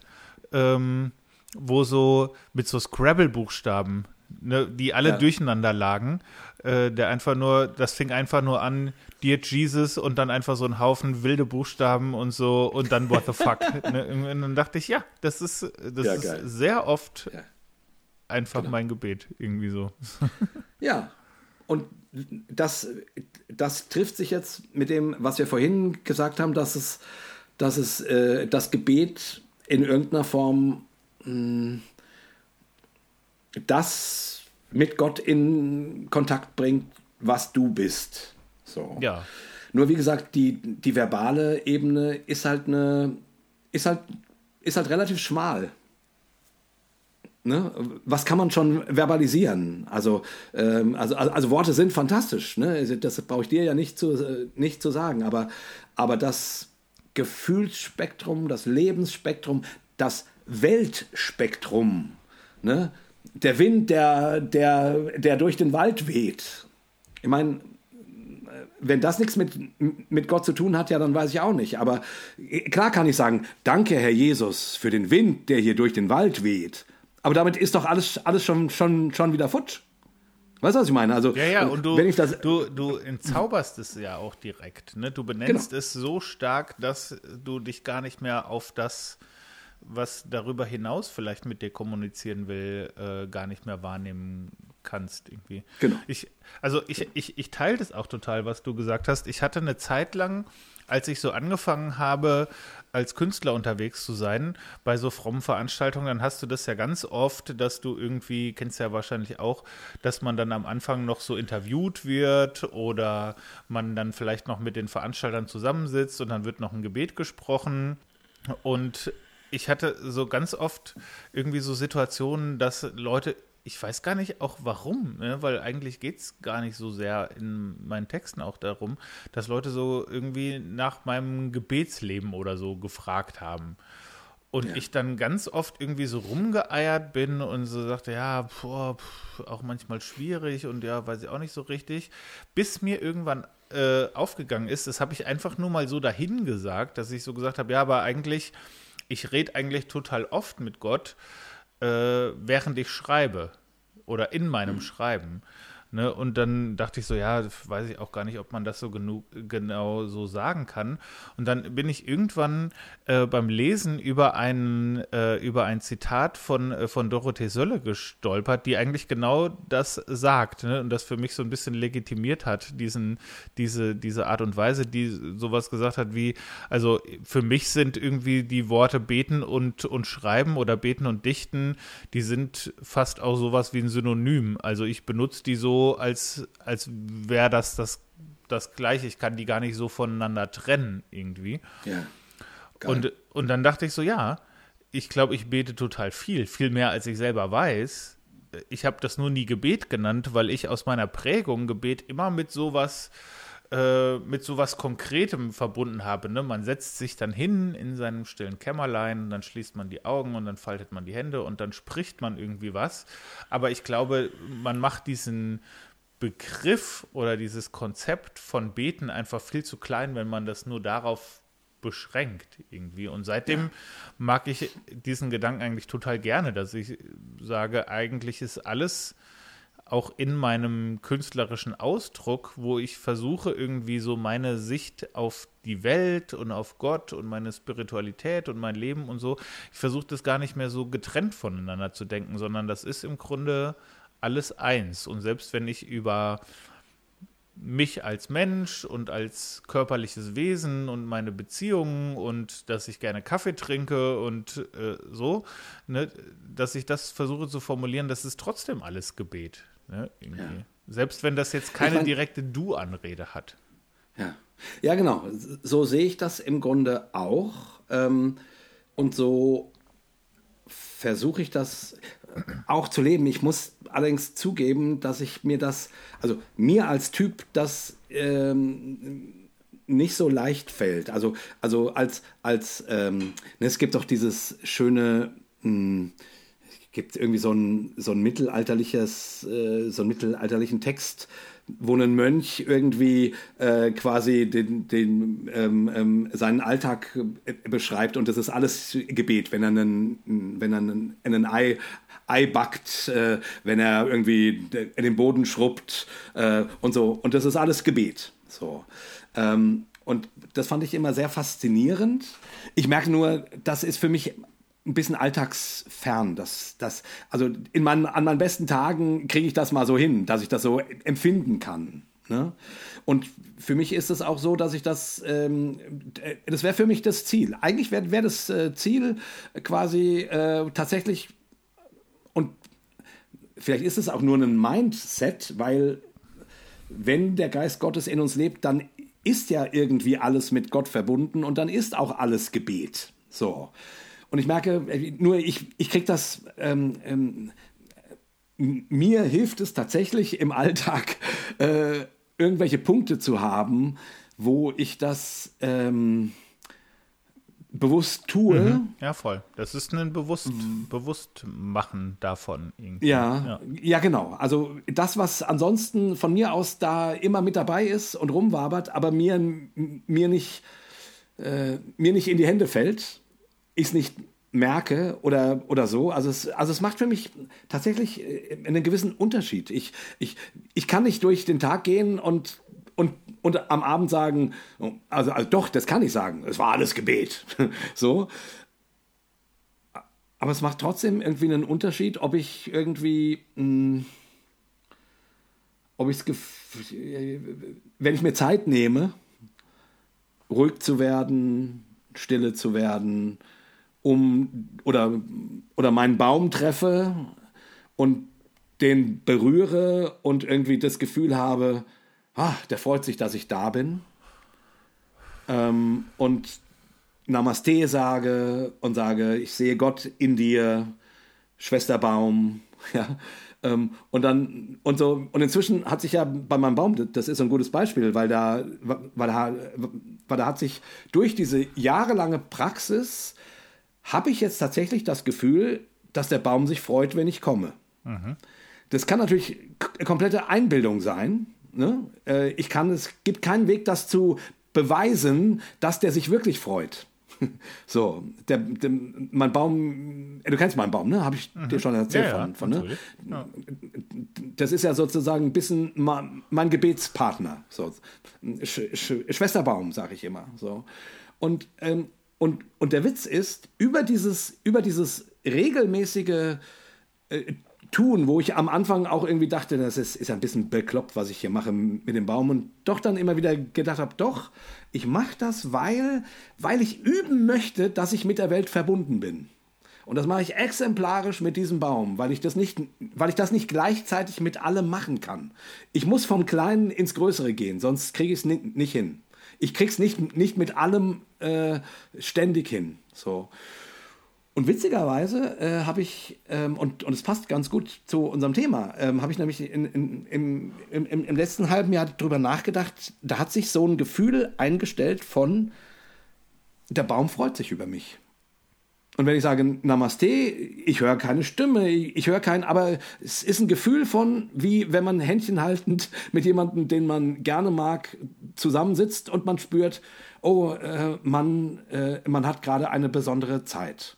ähm, wo so mit so Scrabble-Buchstaben, ne, die alle ja. durcheinander lagen, äh, der einfach nur, das fing einfach nur an, Dear Jesus und dann einfach so ein Haufen wilde Buchstaben und so und dann What the fuck. ne? Und dann dachte ich, ja, das ist, das ja, ist sehr oft ja. einfach genau. mein Gebet, irgendwie so. ja, und das, das trifft sich jetzt mit dem, was wir vorhin gesagt haben, dass es, dass es äh, das Gebet in irgendeiner Form das mit Gott in Kontakt bringt, was du bist. So. Ja. Nur wie gesagt, die, die verbale Ebene ist halt eine, ist halt, ist halt relativ schmal. Ne? Was kann man schon verbalisieren? Also, ähm, also, also, also, Worte sind fantastisch. Ne? Also, das brauche ich dir ja nicht zu, äh, nicht zu sagen. Aber, aber das Gefühlsspektrum, das Lebensspektrum, das Weltspektrum, ne? der Wind, der, der, der durch den Wald weht. Ich meine, wenn das nichts mit, mit Gott zu tun hat, ja, dann weiß ich auch nicht. Aber äh, klar kann ich sagen, danke, Herr Jesus, für den Wind, der hier durch den Wald weht. Aber damit ist doch alles, alles schon, schon, schon wieder futsch. Weißt du, was ich meine? Also, ja, ja, und du, wenn ich das, du, du entzauberst es ja auch direkt. Ne? Du benennst genau. es so stark, dass du dich gar nicht mehr auf das, was darüber hinaus vielleicht mit dir kommunizieren will, äh, gar nicht mehr wahrnehmen kannst irgendwie. Genau. Ich, also ich, ich, ich teile das auch total, was du gesagt hast. Ich hatte eine Zeit lang, als ich so angefangen habe, als Künstler unterwegs zu sein, bei so frommen Veranstaltungen, dann hast du das ja ganz oft, dass du irgendwie, kennst du ja wahrscheinlich auch, dass man dann am Anfang noch so interviewt wird oder man dann vielleicht noch mit den Veranstaltern zusammensitzt und dann wird noch ein Gebet gesprochen. Und ich hatte so ganz oft irgendwie so Situationen, dass Leute ich weiß gar nicht auch warum, ne? weil eigentlich geht es gar nicht so sehr in meinen Texten auch darum, dass Leute so irgendwie nach meinem Gebetsleben oder so gefragt haben. Und ja. ich dann ganz oft irgendwie so rumgeeiert bin und so sagte, ja, boah, auch manchmal schwierig und ja, weiß ich auch nicht so richtig. Bis mir irgendwann äh, aufgegangen ist, das habe ich einfach nur mal so dahin gesagt, dass ich so gesagt habe, ja, aber eigentlich, ich rede eigentlich total oft mit Gott äh, während ich schreibe oder in meinem mhm. Schreiben. Ne? Und dann dachte ich so, ja, weiß ich auch gar nicht, ob man das so genug, genau so sagen kann. Und dann bin ich irgendwann äh, beim Lesen über ein, äh, über ein Zitat von, äh, von Dorothee Sölle gestolpert, die eigentlich genau das sagt ne? und das für mich so ein bisschen legitimiert hat, diesen, diese, diese Art und Weise, die sowas gesagt hat wie, also für mich sind irgendwie die Worte beten und, und schreiben oder beten und dichten, die sind fast auch sowas wie ein Synonym. Also ich benutze die so als, als wäre das das das Gleiche. Ich kann die gar nicht so voneinander trennen irgendwie. Ja. Und, und dann dachte ich so, ja, ich glaube, ich bete total viel, viel mehr als ich selber weiß. Ich habe das nur nie Gebet genannt, weil ich aus meiner Prägung Gebet immer mit sowas äh, mit sowas Konkretem verbunden habe. Ne? Man setzt sich dann hin in seinem stillen Kämmerlein, dann schließt man die Augen und dann faltet man die Hände und dann spricht man irgendwie was. Aber ich glaube, man macht diesen Begriff oder dieses Konzept von Beten einfach viel zu klein, wenn man das nur darauf beschränkt irgendwie. Und seitdem ja. mag ich diesen Gedanken eigentlich total gerne, dass ich sage, eigentlich ist alles auch in meinem künstlerischen Ausdruck, wo ich versuche irgendwie so meine Sicht auf die Welt und auf Gott und meine Spiritualität und mein Leben und so, ich versuche das gar nicht mehr so getrennt voneinander zu denken, sondern das ist im Grunde alles eins. Und selbst wenn ich über mich als Mensch und als körperliches Wesen und meine Beziehungen und dass ich gerne Kaffee trinke und äh, so, ne, dass ich das versuche zu formulieren, das ist trotzdem alles Gebet. Ne, ja. Selbst wenn das jetzt keine ich mein, direkte Du-Anrede hat. Ja. ja, genau. So sehe ich das im Grunde auch. Ähm, und so versuche ich das auch zu leben. Ich muss allerdings zugeben, dass ich mir das, also mir als Typ das ähm, nicht so leicht fällt. Also, also als, als ähm, ne, es gibt doch dieses schöne, mh, hm, gibt irgendwie so ein, so ein mittelalterliches, äh, so einen mittelalterlichen Text, wo ein Mönch irgendwie äh, quasi den, den, ähm, ähm, seinen Alltag äh, beschreibt und das ist alles Gebet, wenn er einen, wenn er einen, einen Ei, Ei backt, äh, wenn er irgendwie in den Boden schrubbt äh, und so. Und das ist alles Gebet. So. Ähm, und das fand ich immer sehr faszinierend. Ich merke nur, das ist für mich ein bisschen alltagsfern. Das, das, also in meinen, an meinen besten Tagen kriege ich das mal so hin, dass ich das so empfinden kann. Ne? Und für mich ist es auch so, dass ich das, ähm, das wäre für mich das Ziel. Eigentlich wäre wär das äh, Ziel quasi äh, tatsächlich, und vielleicht ist es auch nur ein Mindset, weil wenn der Geist Gottes in uns lebt, dann ist ja irgendwie alles mit Gott verbunden und dann ist auch alles Gebet. So. Und ich merke, nur ich, ich kriege das, ähm, ähm, mir hilft es tatsächlich im Alltag, äh, irgendwelche Punkte zu haben, wo ich das ähm, bewusst tue. Mhm. Ja, voll. Das ist ein bewusst, mhm. Bewusstmachen davon. Ja, ja, ja, genau. Also das, was ansonsten von mir aus da immer mit dabei ist und rumwabert, aber mir, mir, nicht, äh, mir nicht in die Hände fällt, ich es nicht merke oder, oder so. Also es, also es macht für mich tatsächlich äh, einen gewissen Unterschied. Ich, ich, ich kann nicht durch den Tag gehen und, und, und am Abend sagen, also, also doch, das kann ich sagen, es war alles Gebet. so. Aber es macht trotzdem irgendwie einen Unterschied, ob ich irgendwie, mh, hm, ob ich es, wenn ich mir Zeit nehme, ruhig zu werden, stille zu werden, um oder, oder meinen Baum treffe und den berühre und irgendwie das Gefühl habe, ah, der freut sich, dass ich da bin. Ähm, und Namaste sage und sage, ich sehe Gott in dir, Schwesterbaum, ja. Ähm, und dann, und so, und inzwischen hat sich ja bei meinem Baum, das ist ein gutes Beispiel, weil da, weil da, weil da hat sich durch diese jahrelange Praxis habe ich jetzt tatsächlich das Gefühl, dass der Baum sich freut, wenn ich komme. Mhm. Das kann natürlich komplette Einbildung sein. Ne? Äh, ich kann, es gibt keinen Weg, das zu beweisen, dass der sich wirklich freut. So, der, der, mein Baum, du kennst meinen Baum, ne? Habe ich mhm. dir schon erzählt ja, von, von ne? Ja. Das ist ja sozusagen ein bisschen mein Gebetspartner, so Sch Sch Schwesterbaum, sage ich immer. So und ähm, und, und der Witz ist, über dieses, über dieses regelmäßige äh, Tun, wo ich am Anfang auch irgendwie dachte, das ist, ist ein bisschen bekloppt, was ich hier mache mit dem Baum und doch dann immer wieder gedacht habe, doch, ich mache das, weil, weil ich üben möchte, dass ich mit der Welt verbunden bin. Und das mache ich exemplarisch mit diesem Baum, weil ich das nicht, weil ich das nicht gleichzeitig mit allem machen kann. Ich muss vom Kleinen ins Größere gehen, sonst kriege ich es nicht, nicht hin. Ich krieg's nicht, nicht mit allem äh, ständig hin. So. Und witzigerweise äh, habe ich, ähm, und, und es passt ganz gut zu unserem Thema, ähm, habe ich nämlich in, in, im, im, im letzten halben Jahr darüber nachgedacht, da hat sich so ein Gefühl eingestellt von, der Baum freut sich über mich. Und wenn ich sage Namaste, ich höre keine Stimme, ich höre kein, aber es ist ein Gefühl von, wie wenn man Händchen haltend mit jemandem, den man gerne mag, zusammensitzt und man spürt, oh, äh, man, äh, man hat gerade eine besondere Zeit.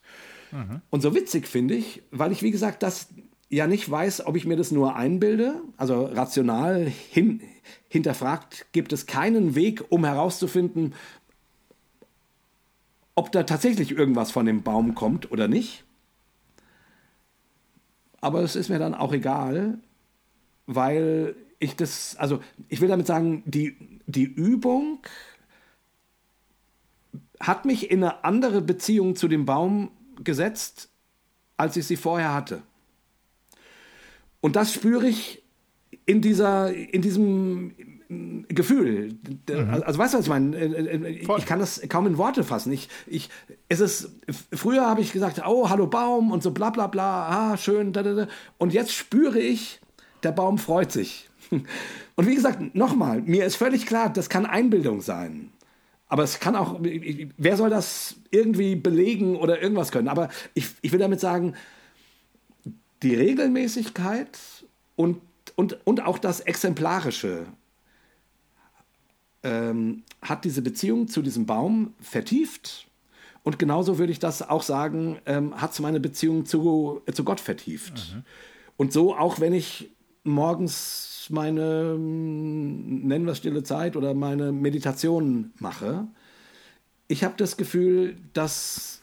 Mhm. Und so witzig finde ich, weil ich, wie gesagt, das ja nicht weiß, ob ich mir das nur einbilde, also rational hin, hinterfragt, gibt es keinen Weg, um herauszufinden, ob da tatsächlich irgendwas von dem Baum kommt oder nicht. Aber es ist mir dann auch egal, weil ich das, also ich will damit sagen, die, die Übung hat mich in eine andere Beziehung zu dem Baum gesetzt, als ich sie vorher hatte. Und das spüre ich in dieser, in diesem Gefühl. Mhm. Also weißt du, was ich meine? Äh, äh, äh, ich kann das kaum in Worte fassen. Ich, ich, es ist, früher habe ich gesagt, oh, hallo Baum und so bla bla bla, ah, schön, da, da, da. Und jetzt spüre ich, der Baum freut sich. Und wie gesagt, nochmal, mir ist völlig klar, das kann Einbildung sein. Aber es kann auch, wer soll das irgendwie belegen oder irgendwas können? Aber ich, ich will damit sagen, die Regelmäßigkeit und, und, und auch das Exemplarische ähm, hat diese Beziehung zu diesem Baum vertieft. Und genauso würde ich das auch sagen, ähm, hat meine Beziehung zu, äh, zu Gott vertieft. Mhm. Und so, auch wenn ich morgens meine, hm, nennen wir es stille Zeit oder meine Meditation mache, ich habe das Gefühl, dass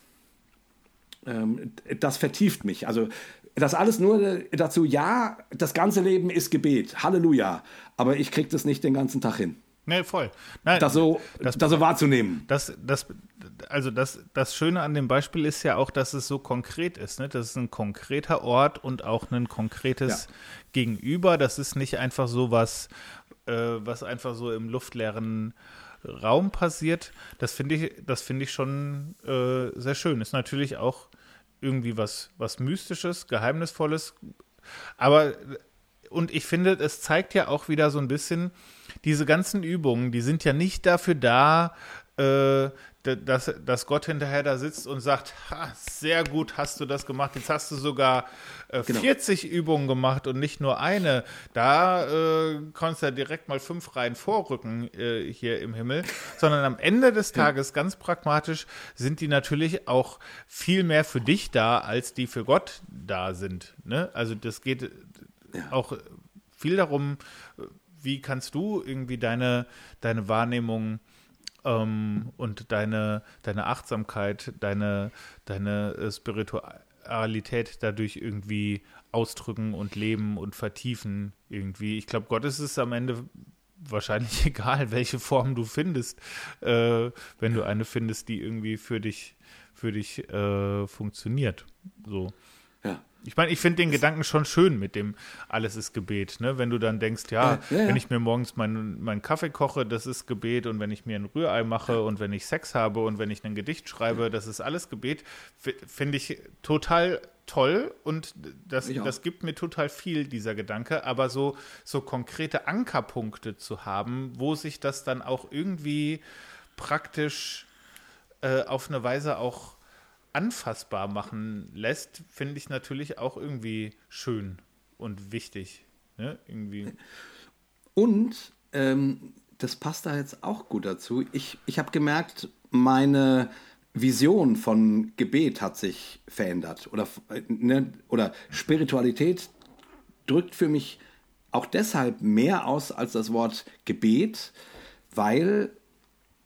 ähm, das vertieft mich. Also das alles nur dazu, ja, das ganze Leben ist Gebet, Halleluja, aber ich kriege das nicht den ganzen Tag hin. Nee, voll. Nein, das so, das, das so wahrzunehmen. Das, das, also das, das Schöne an dem Beispiel ist ja auch, dass es so konkret ist. Ne? Das ist ein konkreter Ort und auch ein konkretes ja. Gegenüber. Das ist nicht einfach so was, äh, was einfach so im luftleeren Raum passiert. Das finde ich, das finde ich schon äh, sehr schön. Ist natürlich auch irgendwie was, was Mystisches, Geheimnisvolles. Aber und ich finde, es zeigt ja auch wieder so ein bisschen, diese ganzen Übungen, die sind ja nicht dafür da, äh, dass, dass Gott hinterher da sitzt und sagt, ha, sehr gut hast du das gemacht, jetzt hast du sogar äh, genau. 40 Übungen gemacht und nicht nur eine. Da äh, konntest du ja direkt mal fünf Reihen vorrücken äh, hier im Himmel, sondern am Ende des Tages, ganz pragmatisch, sind die natürlich auch viel mehr für dich da, als die für Gott da sind. Ne? Also das geht ja. auch viel darum, wie kannst du irgendwie deine, deine Wahrnehmung ähm, und deine, deine Achtsamkeit, deine, deine äh, Spiritualität dadurch irgendwie ausdrücken und leben und vertiefen irgendwie. Ich glaube, Gott ist es am Ende wahrscheinlich egal, welche Form du findest, äh, wenn du eine findest, die irgendwie für dich, für dich äh, funktioniert. So. Ja. Ich meine, ich finde den Gedanken schon schön mit dem alles ist Gebet. Ne? Wenn du dann denkst, ja, ja, ja wenn ich mir morgens meinen mein Kaffee koche, das ist Gebet und wenn ich mir ein Rührei mache und wenn ich Sex habe und wenn ich ein Gedicht schreibe, das ist alles Gebet, finde ich total toll und das, das gibt mir total viel, dieser Gedanke. Aber so, so konkrete Ankerpunkte zu haben, wo sich das dann auch irgendwie praktisch äh, auf eine Weise auch anfassbar machen lässt, finde ich natürlich auch irgendwie schön und wichtig. Ne? Irgendwie. Und ähm, das passt da jetzt auch gut dazu. Ich, ich habe gemerkt, meine Vision von Gebet hat sich verändert. Oder, ne, oder Spiritualität drückt für mich auch deshalb mehr aus als das Wort Gebet, weil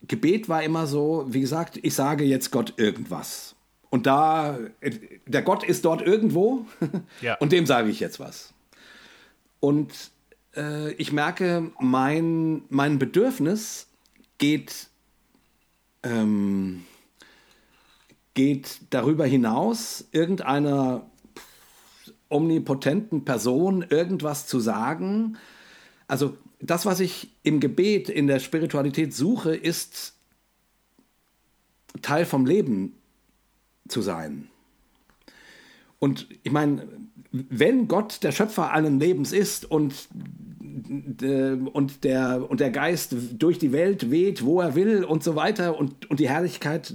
Gebet war immer so, wie gesagt, ich sage jetzt Gott irgendwas. Und da, der Gott ist dort irgendwo ja. und dem sage ich jetzt was. Und äh, ich merke, mein, mein Bedürfnis geht, ähm, geht darüber hinaus, irgendeiner omnipotenten Person irgendwas zu sagen. Also das, was ich im Gebet, in der Spiritualität suche, ist Teil vom Leben zu sein. Und ich meine, wenn Gott der Schöpfer allen Lebens ist und, äh, und, der, und der Geist durch die Welt weht, wo er will und so weiter und, und die Herrlichkeit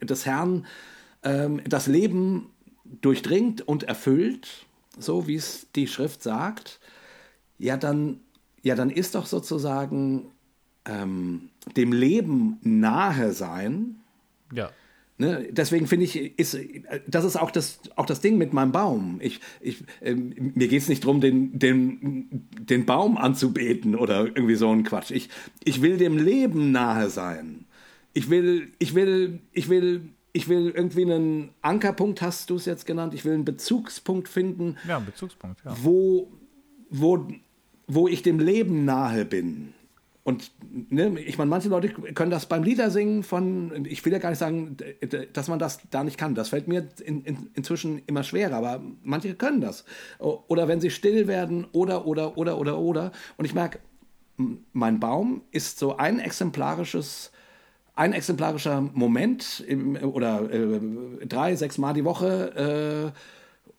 des Herrn äh, das Leben durchdringt und erfüllt, so wie es die Schrift sagt, ja dann, ja, dann ist doch sozusagen ähm, dem Leben nahe sein. Ja. Ne? Deswegen finde ich, ist, das ist auch das, auch das Ding mit meinem Baum. Ich, ich, äh, mir geht es nicht darum, den, den, den Baum anzubeten oder irgendwie so ein Quatsch. Ich, ich will dem Leben nahe sein. Ich will, ich will, ich will ich will irgendwie einen Ankerpunkt, hast du es jetzt genannt, ich will einen Bezugspunkt finden. Ja, einen Bezugspunkt, ja. Wo, wo, wo ich dem Leben nahe bin. Und ne, ich meine, manche Leute können das beim Liedersingen von, ich will ja gar nicht sagen, dass man das da nicht kann. Das fällt mir in, in, inzwischen immer schwerer, aber manche können das. Oder wenn sie still werden, oder, oder, oder, oder, oder. Und ich merke, mein Baum ist so ein exemplarisches ein exemplarischer Moment im, oder äh, drei, sechs Mal die Woche. Äh,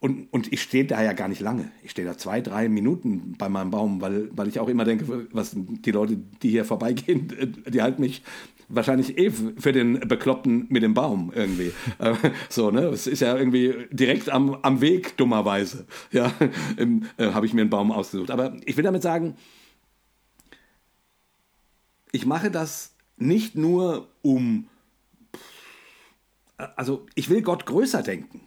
und, und ich stehe da ja gar nicht lange. Ich stehe da zwei, drei Minuten bei meinem Baum, weil, weil ich auch immer denke, was die Leute, die hier vorbeigehen, die halten mich wahrscheinlich eh für den Bekloppten mit dem Baum irgendwie. Äh, so, ne? Es ist ja irgendwie direkt am, am Weg, dummerweise. Ja, äh, habe ich mir einen Baum ausgesucht. Aber ich will damit sagen, ich mache das nicht nur um, also ich will Gott größer denken.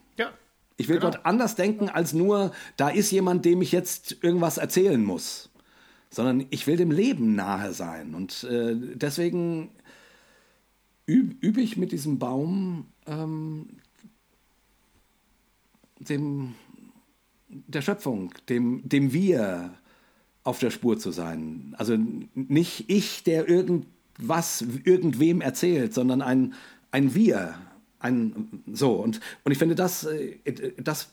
Ich will genau. Gott anders denken als nur, da ist jemand, dem ich jetzt irgendwas erzählen muss. Sondern ich will dem Leben nahe sein. Und äh, deswegen übe üb ich mit diesem Baum ähm, dem, der Schöpfung, dem, dem Wir auf der Spur zu sein. Also nicht ich, der irgend was irgendwem erzählt, sondern ein, ein Wir. Ein, so, und, und ich finde, das, äh, das,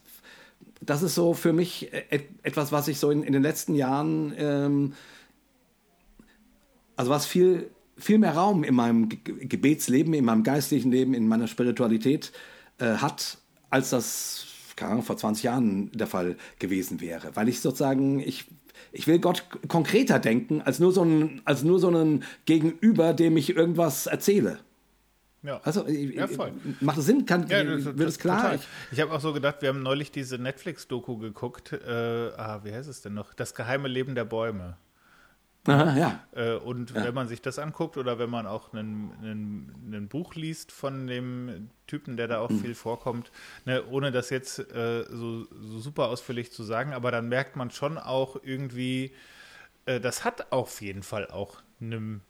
das ist so für mich etwas, was ich so in, in den letzten Jahren, ähm, also was viel, viel mehr Raum in meinem Gebetsleben, in meinem geistlichen Leben, in meiner Spiritualität äh, hat, als das Ahnung, vor 20 Jahren der Fall gewesen wäre. Weil ich sozusagen, ich ich will Gott konkreter denken, als nur so ein, als nur so ein Gegenüber, dem ich irgendwas erzähle. Ja. Also, ja, voll. macht es Sinn? Kann, ja, das, wird es klar? Total. Ich, ich habe auch so gedacht, wir haben neulich diese Netflix-Doku geguckt. Äh, ah, wie heißt es denn noch? Das geheime Leben der Bäume. Aha, ja. Äh, und ja. wenn man sich das anguckt oder wenn man auch ein Buch liest von dem Typen, der da auch mhm. viel vorkommt, ne, ohne das jetzt äh, so, so, super ausführlich zu sagen, aber dann merkt man schon auch irgendwie, äh, das hat auf jeden Fall auch einen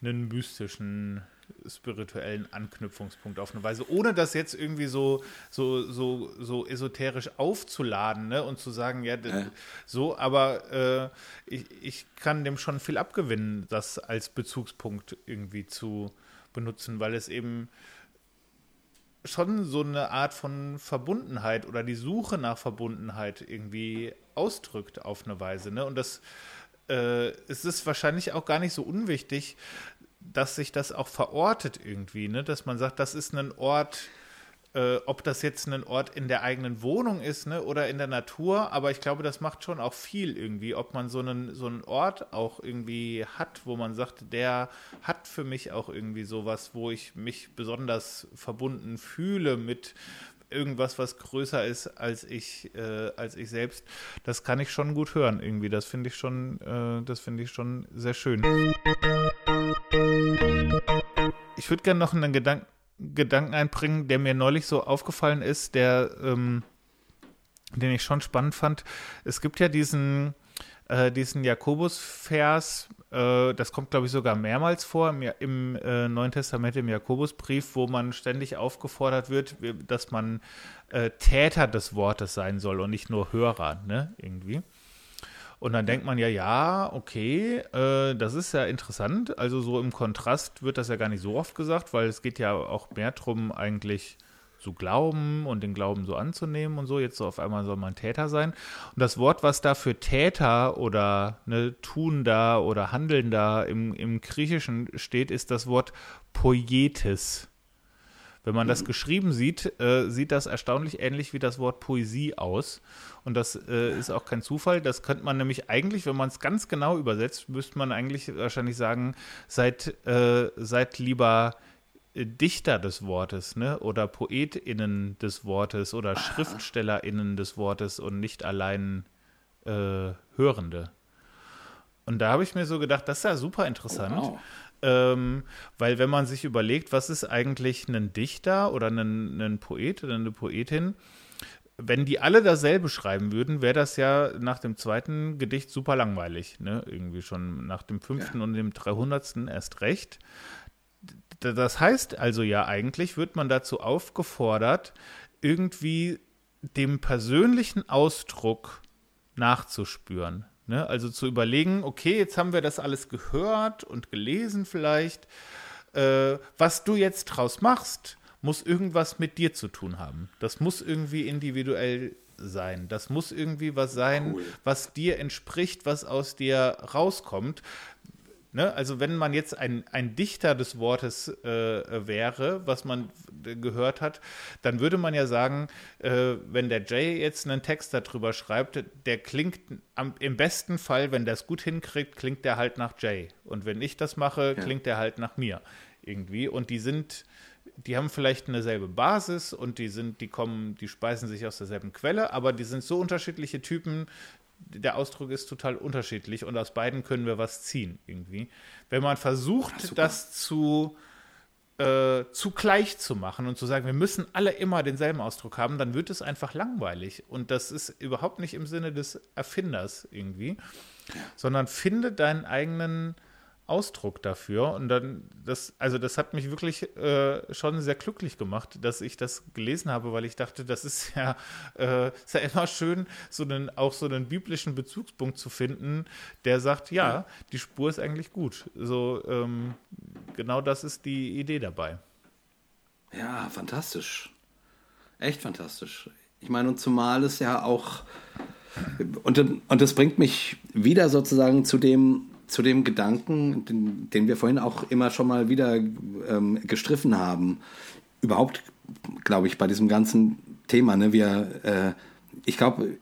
mystischen spirituellen Anknüpfungspunkt auf eine Weise, ohne das jetzt irgendwie so, so, so, so esoterisch aufzuladen ne? und zu sagen, ja, äh. so, aber äh, ich, ich kann dem schon viel abgewinnen, das als Bezugspunkt irgendwie zu benutzen, weil es eben schon so eine Art von Verbundenheit oder die Suche nach Verbundenheit irgendwie ausdrückt auf eine Weise. Ne? Und das äh, es ist wahrscheinlich auch gar nicht so unwichtig, dass sich das auch verortet irgendwie, ne? dass man sagt, das ist ein Ort, äh, ob das jetzt ein Ort in der eigenen Wohnung ist ne? oder in der Natur, aber ich glaube, das macht schon auch viel irgendwie, ob man so einen, so einen Ort auch irgendwie hat, wo man sagt, der hat für mich auch irgendwie sowas, wo ich mich besonders verbunden fühle mit irgendwas, was größer ist als ich, äh, als ich selbst. Das kann ich schon gut hören irgendwie. Das finde ich schon, äh, das finde ich schon sehr schön. Ich würde gerne noch einen Gedank Gedanken einbringen, der mir neulich so aufgefallen ist, der, ähm, den ich schon spannend fand. Es gibt ja diesen, äh, diesen Jakobus-Vers, äh, das kommt, glaube ich, sogar mehrmals vor im, im äh, Neuen Testament, im Jakobusbrief, wo man ständig aufgefordert wird, dass man äh, Täter des Wortes sein soll und nicht nur Hörer, ne, irgendwie. Und dann denkt man ja, ja, okay, äh, das ist ja interessant. Also so im Kontrast wird das ja gar nicht so oft gesagt, weil es geht ja auch mehr darum, eigentlich so glauben und den Glauben so anzunehmen und so. Jetzt so auf einmal soll man Täter sein. Und das Wort, was da für Täter oder ne, da oder Handeln da im, im Griechischen steht, ist das Wort Poietes. Wenn man das geschrieben sieht, äh, sieht das erstaunlich ähnlich wie das Wort Poesie aus. Und das äh, ist auch kein Zufall. Das könnte man nämlich eigentlich, wenn man es ganz genau übersetzt, müsste man eigentlich wahrscheinlich sagen, seid, äh, seid lieber äh, Dichter des Wortes, ne? Oder PoetInnen des Wortes oder SchriftstellerInnen des Wortes und nicht allein äh, Hörende. Und da habe ich mir so gedacht, das ist ja super interessant. Wow. Ähm, weil wenn man sich überlegt, was ist eigentlich ein Dichter oder ein, ein Poet oder eine Poetin, wenn die alle dasselbe schreiben würden, wäre das ja nach dem zweiten Gedicht super langweilig. Ne? Irgendwie schon nach dem fünften ja. und dem dreihundertsten erst recht. Das heißt also ja eigentlich, wird man dazu aufgefordert, irgendwie dem persönlichen Ausdruck nachzuspüren. Ne? Also zu überlegen, okay, jetzt haben wir das alles gehört und gelesen vielleicht. Äh, was du jetzt draus machst, muss irgendwas mit dir zu tun haben. Das muss irgendwie individuell sein. Das muss irgendwie was sein, cool. was dir entspricht, was aus dir rauskommt. Ne? Also wenn man jetzt ein, ein Dichter des Wortes äh, wäre, was man gehört hat, dann würde man ja sagen, äh, wenn der Jay jetzt einen Text darüber schreibt, der klingt am, im besten Fall, wenn der es gut hinkriegt, klingt der halt nach Jay. Und wenn ich das mache, ja. klingt der halt nach mir irgendwie. Und die sind, die haben vielleicht eine selbe Basis und die sind, die kommen, die speisen sich aus derselben Quelle, aber die sind so unterschiedliche Typen, der Ausdruck ist total unterschiedlich und aus beiden können wir was ziehen irgendwie. Wenn man versucht, Ach, das zu, äh, zu gleich zu machen und zu sagen, wir müssen alle immer denselben Ausdruck haben, dann wird es einfach langweilig. Und das ist überhaupt nicht im Sinne des Erfinders irgendwie, sondern finde deinen eigenen Ausdruck dafür. Und dann, das, also das hat mich wirklich äh, schon sehr glücklich gemacht, dass ich das gelesen habe, weil ich dachte, das ist ja, äh, ist ja immer schön, so einen, auch so einen biblischen Bezugspunkt zu finden, der sagt, ja, die Spur ist eigentlich gut. So, ähm, genau das ist die Idee dabei. Ja, fantastisch. Echt fantastisch. Ich meine, und zumal es ja auch, und, und das bringt mich wieder sozusagen zu dem, zu dem Gedanken, den, den, wir vorhin auch immer schon mal wieder ähm, gestriffen haben. Überhaupt, glaube ich, bei diesem ganzen Thema, ne, wir, äh, ich glaube,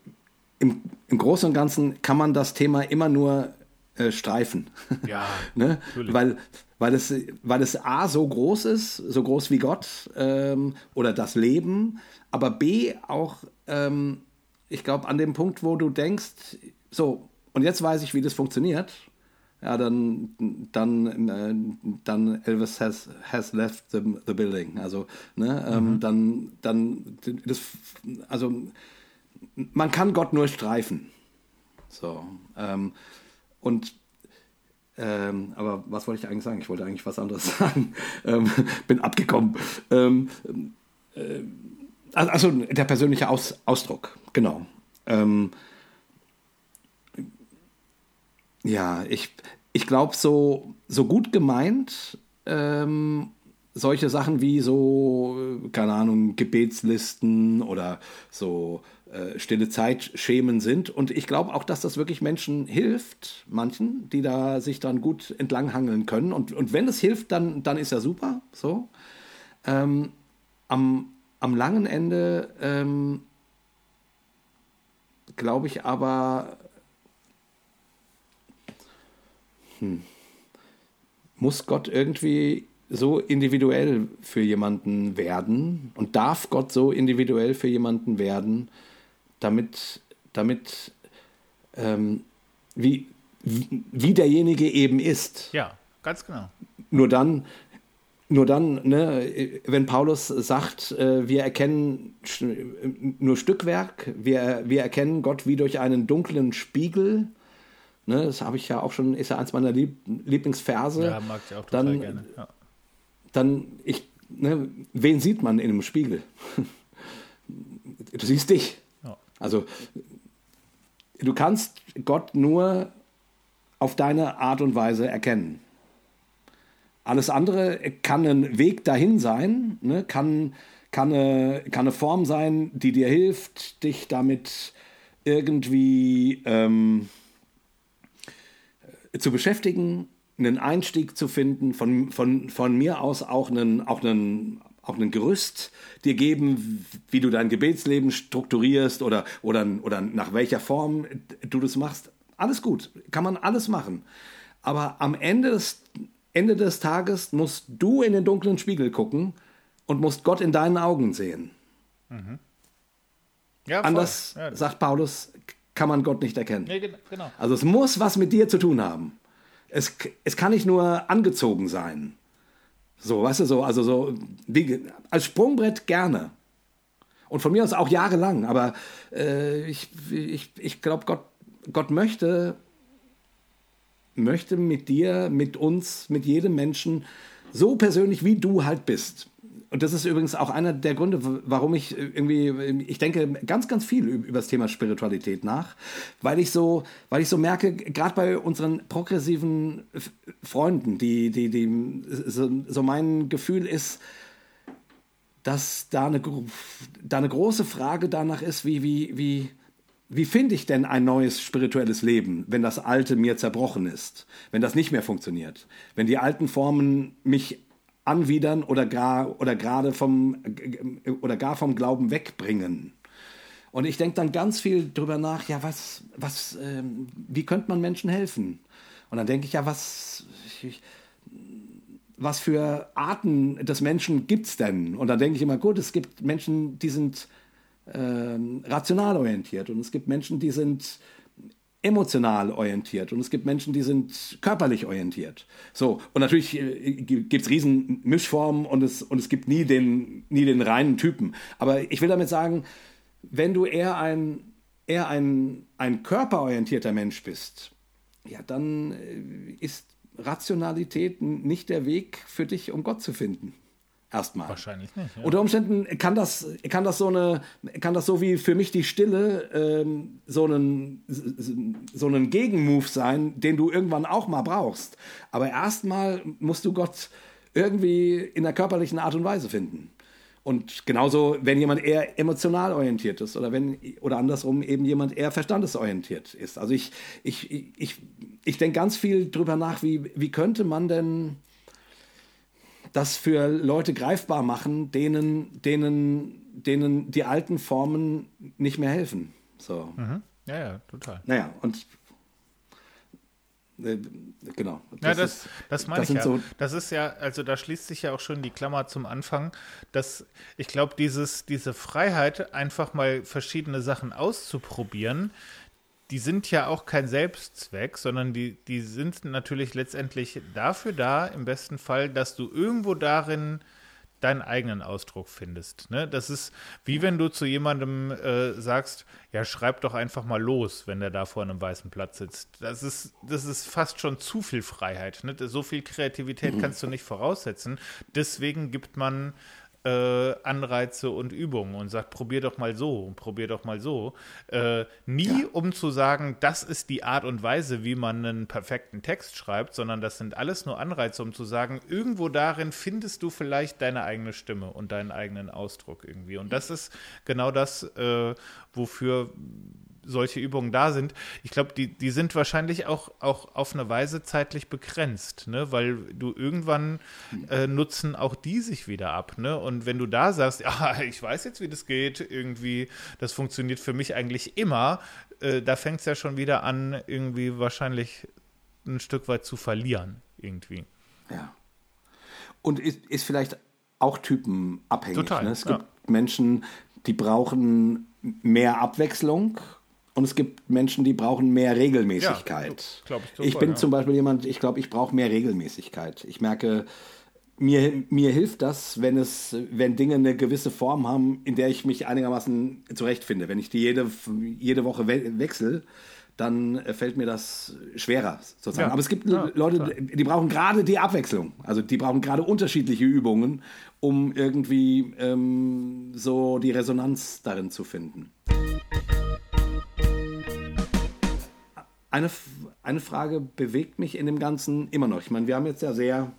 im, im Großen und Ganzen kann man das Thema immer nur äh, streifen. Ja, ne? Weil, weil, es, weil es A so groß ist, so groß wie Gott ähm, oder das Leben, aber B auch, ähm, ich glaube, an dem Punkt, wo du denkst, so, und jetzt weiß ich, wie das funktioniert ja, dann, dann, äh, dann Elvis has, has left the, the building. Also, ne, ähm, mhm. dann, dann, das, also, man kann Gott nur streifen. So, ähm, und, ähm, aber was wollte ich eigentlich sagen? Ich wollte eigentlich was anderes sagen. Ähm, bin abgekommen. Ähm, äh, also, der persönliche Aus, Ausdruck, genau. Ähm, ja, ich, ich glaube, so, so gut gemeint, ähm, solche Sachen wie so, keine Ahnung, Gebetslisten oder so äh, stille Zeitschemen sind. Und ich glaube auch, dass das wirklich Menschen hilft, manchen, die da sich dann gut entlanghangeln können. Und, und wenn es hilft, dann, dann ist ja super. So. Ähm, am, am langen Ende ähm, glaube ich aber, hm, muss Gott irgendwie so individuell für jemanden werden und darf Gott so individuell für jemanden werden, damit, damit ähm, wie, wie derjenige eben ist. Ja, ganz genau. Nur dann, nur dann, ne, wenn Paulus sagt, äh, wir erkennen nur Stückwerk, wir, wir erkennen Gott wie durch einen dunklen Spiegel, Ne, das habe ich ja auch schon, ist ja eins meiner Lieb Lieblingsverse. Ja, mag ich auch total dann, gerne. Ja. Dann, ich, ne, wen sieht man in einem Spiegel? du siehst dich. Ja. Also, du kannst Gott nur auf deine Art und Weise erkennen. Alles andere kann ein Weg dahin sein, ne, kann, kann eine, kann eine Form sein, die dir hilft, dich damit irgendwie ähm, zu beschäftigen, einen Einstieg zu finden, von, von, von mir aus auch einen, auch einen, auch ein Gerüst dir geben, wie du dein Gebetsleben strukturierst oder, oder, oder nach welcher Form du das machst. Alles gut, kann man alles machen. Aber am Ende des, Ende des Tages musst du in den dunklen Spiegel gucken und musst Gott in deinen Augen sehen. Mhm. Ja, Anders, ja. sagt Paulus, kann man Gott nicht erkennen. Nee, genau. Also es muss was mit dir zu tun haben. Es, es kann nicht nur angezogen sein. So, weißt du, so, also so, wie, als Sprungbrett gerne. Und von mir aus auch jahrelang, aber äh, ich, ich, ich glaube, Gott, Gott möchte, möchte mit dir, mit uns, mit jedem Menschen so persönlich, wie du halt bist. Und das ist übrigens auch einer der Gründe, warum ich irgendwie, ich denke ganz, ganz viel über das Thema Spiritualität nach, weil ich so, weil ich so merke, gerade bei unseren progressiven Freunden, die, die, die, so, so mein Gefühl ist, dass da eine, da eine große Frage danach ist, wie, wie, wie, wie finde ich denn ein neues spirituelles Leben, wenn das alte mir zerbrochen ist, wenn das nicht mehr funktioniert, wenn die alten Formen mich anwidern oder gar oder gerade vom oder gar vom Glauben wegbringen. Und ich denke dann ganz viel drüber nach, ja, was, was, äh, wie könnte man Menschen helfen? Und dann denke ich, ja, was, ich, was für Arten des Menschen gibt es denn? Und dann denke ich immer, gut, es gibt Menschen, die sind äh, rational orientiert und es gibt Menschen, die sind emotional orientiert und es gibt Menschen, die sind körperlich orientiert. So, und natürlich äh, gibt es riesen Mischformen und es, und es gibt nie den, nie den reinen Typen. Aber ich will damit sagen, wenn du eher ein, eher ein, ein körperorientierter Mensch bist, ja, dann äh, ist Rationalität nicht der Weg für dich, um Gott zu finden. Erstmal. Wahrscheinlich nicht. Ja. Unter Umständen kann das, kann das so eine, kann das so wie für mich die Stille ähm, so einen, so einen Gegenmove sein, den du irgendwann auch mal brauchst. Aber erstmal musst du Gott irgendwie in der körperlichen Art und Weise finden. Und genauso, wenn jemand eher emotional orientiert ist oder wenn, oder andersrum eben jemand eher verstandesorientiert ist. Also ich, ich, ich, ich denke ganz viel drüber nach, wie, wie könnte man denn das für Leute greifbar machen, denen, denen, denen die alten Formen nicht mehr helfen. So. Mhm. Ja, ja, total. Naja, und äh, genau. Das ja, das, ist, das meine das ich ja. So das ist ja, also da schließt sich ja auch schon die Klammer zum Anfang, dass ich glaube, dieses, diese Freiheit, einfach mal verschiedene Sachen auszuprobieren, die sind ja auch kein Selbstzweck, sondern die, die sind natürlich letztendlich dafür da, im besten Fall, dass du irgendwo darin deinen eigenen Ausdruck findest. Ne? Das ist wie wenn du zu jemandem äh, sagst, ja, schreib doch einfach mal los, wenn der da vor einem weißen Platz sitzt. Das ist, das ist fast schon zu viel Freiheit. Ne? So viel Kreativität mhm. kannst du nicht voraussetzen. Deswegen gibt man äh, Anreize und Übungen und sagt, probier doch mal so, probier doch mal so. Äh, nie, ja. um zu sagen, das ist die Art und Weise, wie man einen perfekten Text schreibt, sondern das sind alles nur Anreize, um zu sagen, irgendwo darin findest du vielleicht deine eigene Stimme und deinen eigenen Ausdruck irgendwie. Und das ist genau das, äh, wofür solche Übungen da sind, ich glaube, die, die sind wahrscheinlich auch, auch auf eine Weise zeitlich begrenzt, ne? weil du irgendwann äh, nutzen auch die sich wieder ab. Ne? Und wenn du da sagst, ja, ich weiß jetzt, wie das geht, irgendwie, das funktioniert für mich eigentlich immer, äh, da fängt es ja schon wieder an, irgendwie wahrscheinlich ein Stück weit zu verlieren, irgendwie. Ja. Und ist, ist vielleicht auch typenabhängig. Total, ne? Es gibt Menschen, die brauchen mehr Abwechslung und es gibt Menschen, die brauchen mehr Regelmäßigkeit. Ja, ich, ich, bin ja. zum Beispiel jemand, ich glaube, ich brauche mehr Regelmäßigkeit. Ich merke, mir, mir hilft das, wenn es, wenn Dinge eine gewisse Form haben, in der ich mich einigermaßen zurechtfinde. Wenn ich die jede, jede Woche we wechsle, dann fällt mir das schwerer sozusagen. Ja, Aber es gibt ja, Leute, klar. die brauchen gerade die Abwechslung. Also die brauchen gerade unterschiedliche Übungen, um irgendwie ähm, so die Resonanz darin zu finden. Eine, eine Frage bewegt mich in dem Ganzen immer noch. Ich meine, wir haben jetzt ja sehr,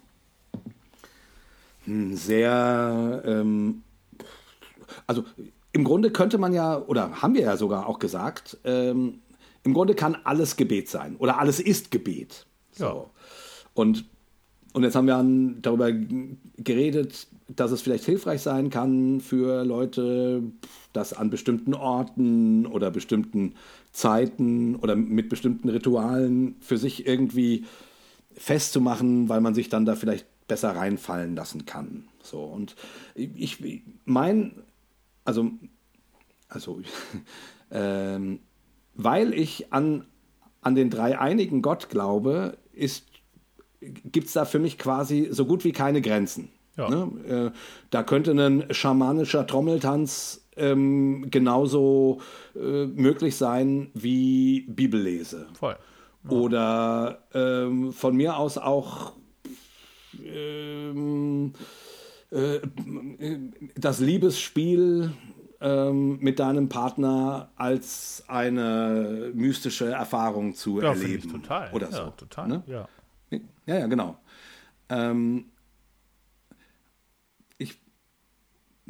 hm, sehr, ähm, also im Grunde könnte man ja, oder haben wir ja sogar auch gesagt, ähm, im Grunde kann alles Gebet sein oder alles ist Gebet. So. Ja. Und, und jetzt haben wir darüber geredet, dass es vielleicht hilfreich sein kann für Leute, das an bestimmten Orten oder bestimmten Zeiten oder mit bestimmten Ritualen für sich irgendwie festzumachen, weil man sich dann da vielleicht besser reinfallen lassen kann. So und ich mein, also also ähm, weil ich an an den dreieinigen Gott glaube, ist gibt es da für mich quasi so gut wie keine Grenzen. Ja. Ne? Äh, da könnte ein schamanischer Trommeltanz ähm, genauso äh, möglich sein wie Bibellese. Voll. Ja. Oder ähm, von mir aus auch ähm, äh, das Liebesspiel ähm, mit deinem Partner als eine mystische Erfahrung zu ja, erleben. Total. Oder ja, so. Total. Ne? Ja. Ja, ja, genau. Ähm,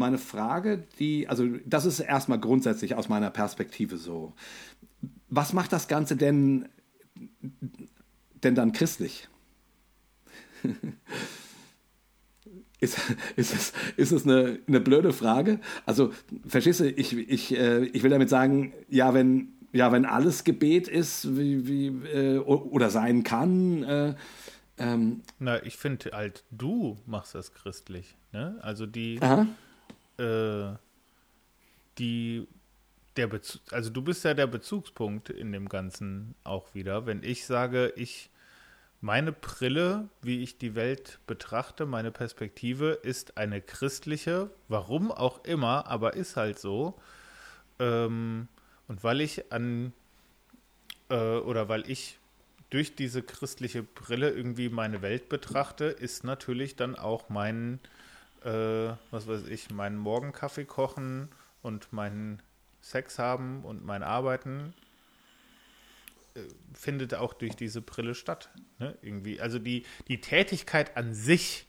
meine Frage, die, also das ist erstmal grundsätzlich aus meiner Perspektive so. Was macht das Ganze denn, denn dann christlich? ist, ist, es, ist es eine, eine blöde Frage? Also, verstehst du, ich, ich, äh, ich will damit sagen, ja, wenn, ja, wenn alles Gebet ist, wie, wie, äh, oder sein kann. Äh, ähm, Na, ich finde halt, du machst das christlich. Ne? Also die. Äh, die der Bezug, also du bist ja der Bezugspunkt in dem Ganzen auch wieder. Wenn ich sage, ich meine Brille, wie ich die Welt betrachte, meine Perspektive ist eine christliche, warum auch immer, aber ist halt so. Ähm, und weil ich an äh, oder weil ich durch diese christliche Brille irgendwie meine Welt betrachte, ist natürlich dann auch mein äh, was weiß ich, meinen Morgenkaffee kochen und meinen Sex haben und mein Arbeiten äh, findet auch durch diese Brille statt. Ne? Irgendwie. Also die, die Tätigkeit an sich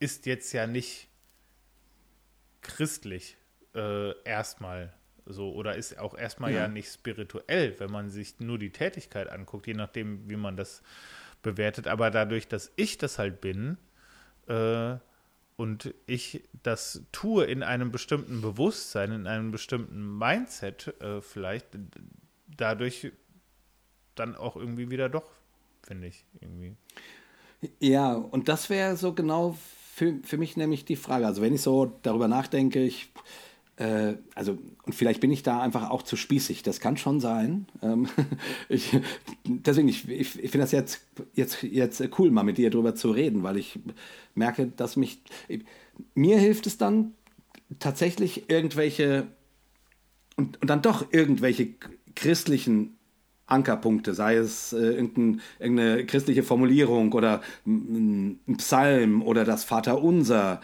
ist jetzt ja nicht christlich äh, erstmal so oder ist auch erstmal ja. ja. nicht spirituell, wenn man sich nur die Tätigkeit anguckt, je nachdem, wie man das bewertet. Aber dadurch, dass ich das halt bin, äh, und ich das tue in einem bestimmten Bewusstsein, in einem bestimmten Mindset äh, vielleicht, dadurch dann auch irgendwie wieder doch, finde ich, irgendwie. Ja, und das wäre so genau für, für mich nämlich die Frage. Also wenn ich so darüber nachdenke, ich äh, also, und vielleicht bin ich da einfach auch zu spießig, das kann schon sein. Ähm, ich, deswegen, ich, ich, finde das jetzt, jetzt, jetzt cool, mal mit dir darüber zu reden, weil ich merke, dass mich, mir hilft es dann tatsächlich irgendwelche, und, und dann doch irgendwelche christlichen Ankerpunkte, sei es äh, irgendein, irgendeine christliche Formulierung oder ein Psalm oder das Vaterunser,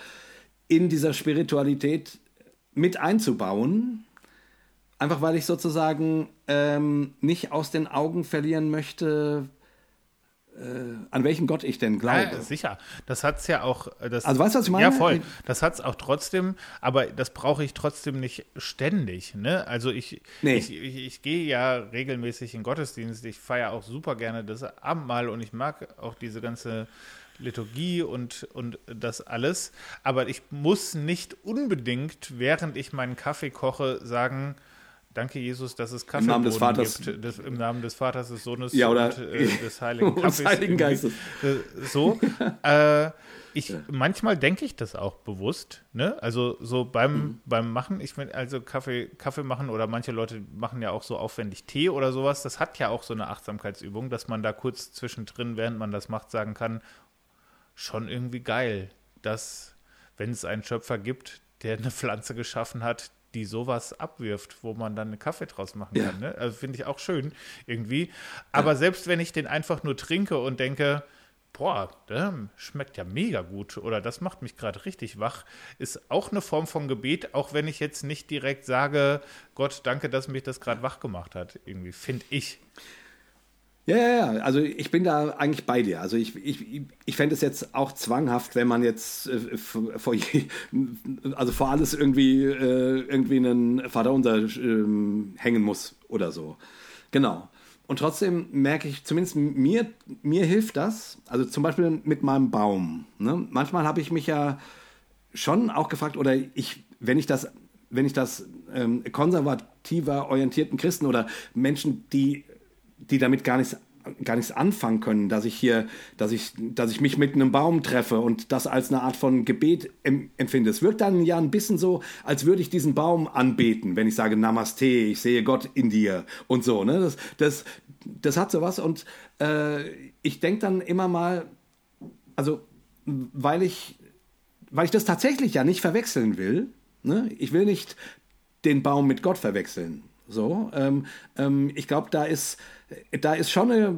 in dieser Spiritualität mit einzubauen. Einfach weil ich sozusagen ähm, nicht aus den Augen verlieren möchte, äh, an welchen Gott ich denn glaube. Ja, sicher. Das hat es ja auch. Äh, das, also weißt du, was ich meine? Ja, voll. Das hat es auch trotzdem, aber das brauche ich trotzdem nicht ständig. Ne? Also ich, nee. ich, ich, ich gehe ja regelmäßig in Gottesdienst. Ich feiere auch super gerne das Abendmahl und ich mag auch diese ganze Liturgie und, und das alles. Aber ich muss nicht unbedingt, während ich meinen Kaffee koche, sagen, Danke, Jesus, dass es Kaffee Im Namen des Vaters. gibt. Das, Im Namen des Vaters, des Sohnes ja, und äh, des Heiligen Kaffees. Heiligen Geistes. Äh, so. äh, ich, manchmal denke ich das auch bewusst, ne? Also so beim, mhm. beim Machen, ich meine, also Kaffee, Kaffee machen oder manche Leute machen ja auch so aufwendig Tee oder sowas. Das hat ja auch so eine Achtsamkeitsübung, dass man da kurz zwischendrin, während man das macht, sagen kann, schon irgendwie geil, dass, wenn es einen Schöpfer gibt, der eine Pflanze geschaffen hat, die sowas abwirft, wo man dann einen Kaffee draus machen kann. Ja. Ne? Also finde ich auch schön irgendwie. Aber ja. selbst wenn ich den einfach nur trinke und denke, boah, der schmeckt ja mega gut oder das macht mich gerade richtig wach, ist auch eine Form von Gebet, auch wenn ich jetzt nicht direkt sage, Gott, danke, dass mich das gerade wach gemacht hat. Irgendwie, finde ich. Ja, ja, ja. Also ich bin da eigentlich bei dir. Also ich, ich, ich fände es jetzt auch zwanghaft, wenn man jetzt äh, vor, je, also vor alles irgendwie, äh, irgendwie einen Vaterunser äh, hängen muss oder so. Genau. Und trotzdem merke ich, zumindest mir, mir hilft das. Also zum Beispiel mit meinem Baum. Ne? Manchmal habe ich mich ja schon auch gefragt, oder ich, wenn ich das, wenn ich das ähm, konservativer orientierten Christen oder Menschen, die die damit gar nichts gar nichts anfangen können, dass ich hier, dass ich, dass ich mich mit einem Baum treffe und das als eine Art von Gebet empfinde. Es wirkt dann ja ein bisschen so, als würde ich diesen Baum anbeten, wenn ich sage Namaste, ich sehe Gott in dir und so. Ne? Das, das, das hat sowas und äh, ich denke dann immer mal, also weil ich, weil ich das tatsächlich ja nicht verwechseln will. Ne? Ich will nicht den Baum mit Gott verwechseln. So, ähm, ähm, ich glaube, da ist, da ist schon, eine,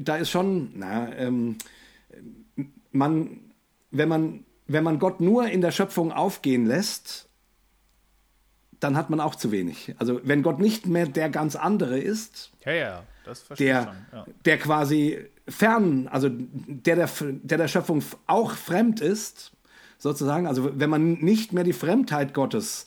da ist schon, na, ähm, man, wenn man, wenn man Gott nur in der Schöpfung aufgehen lässt, dann hat man auch zu wenig. Also wenn Gott nicht mehr der ganz andere ist, ja, ja, das der, ja. der quasi fern, also der der, der der Schöpfung auch fremd ist, sozusagen, also wenn man nicht mehr die Fremdheit Gottes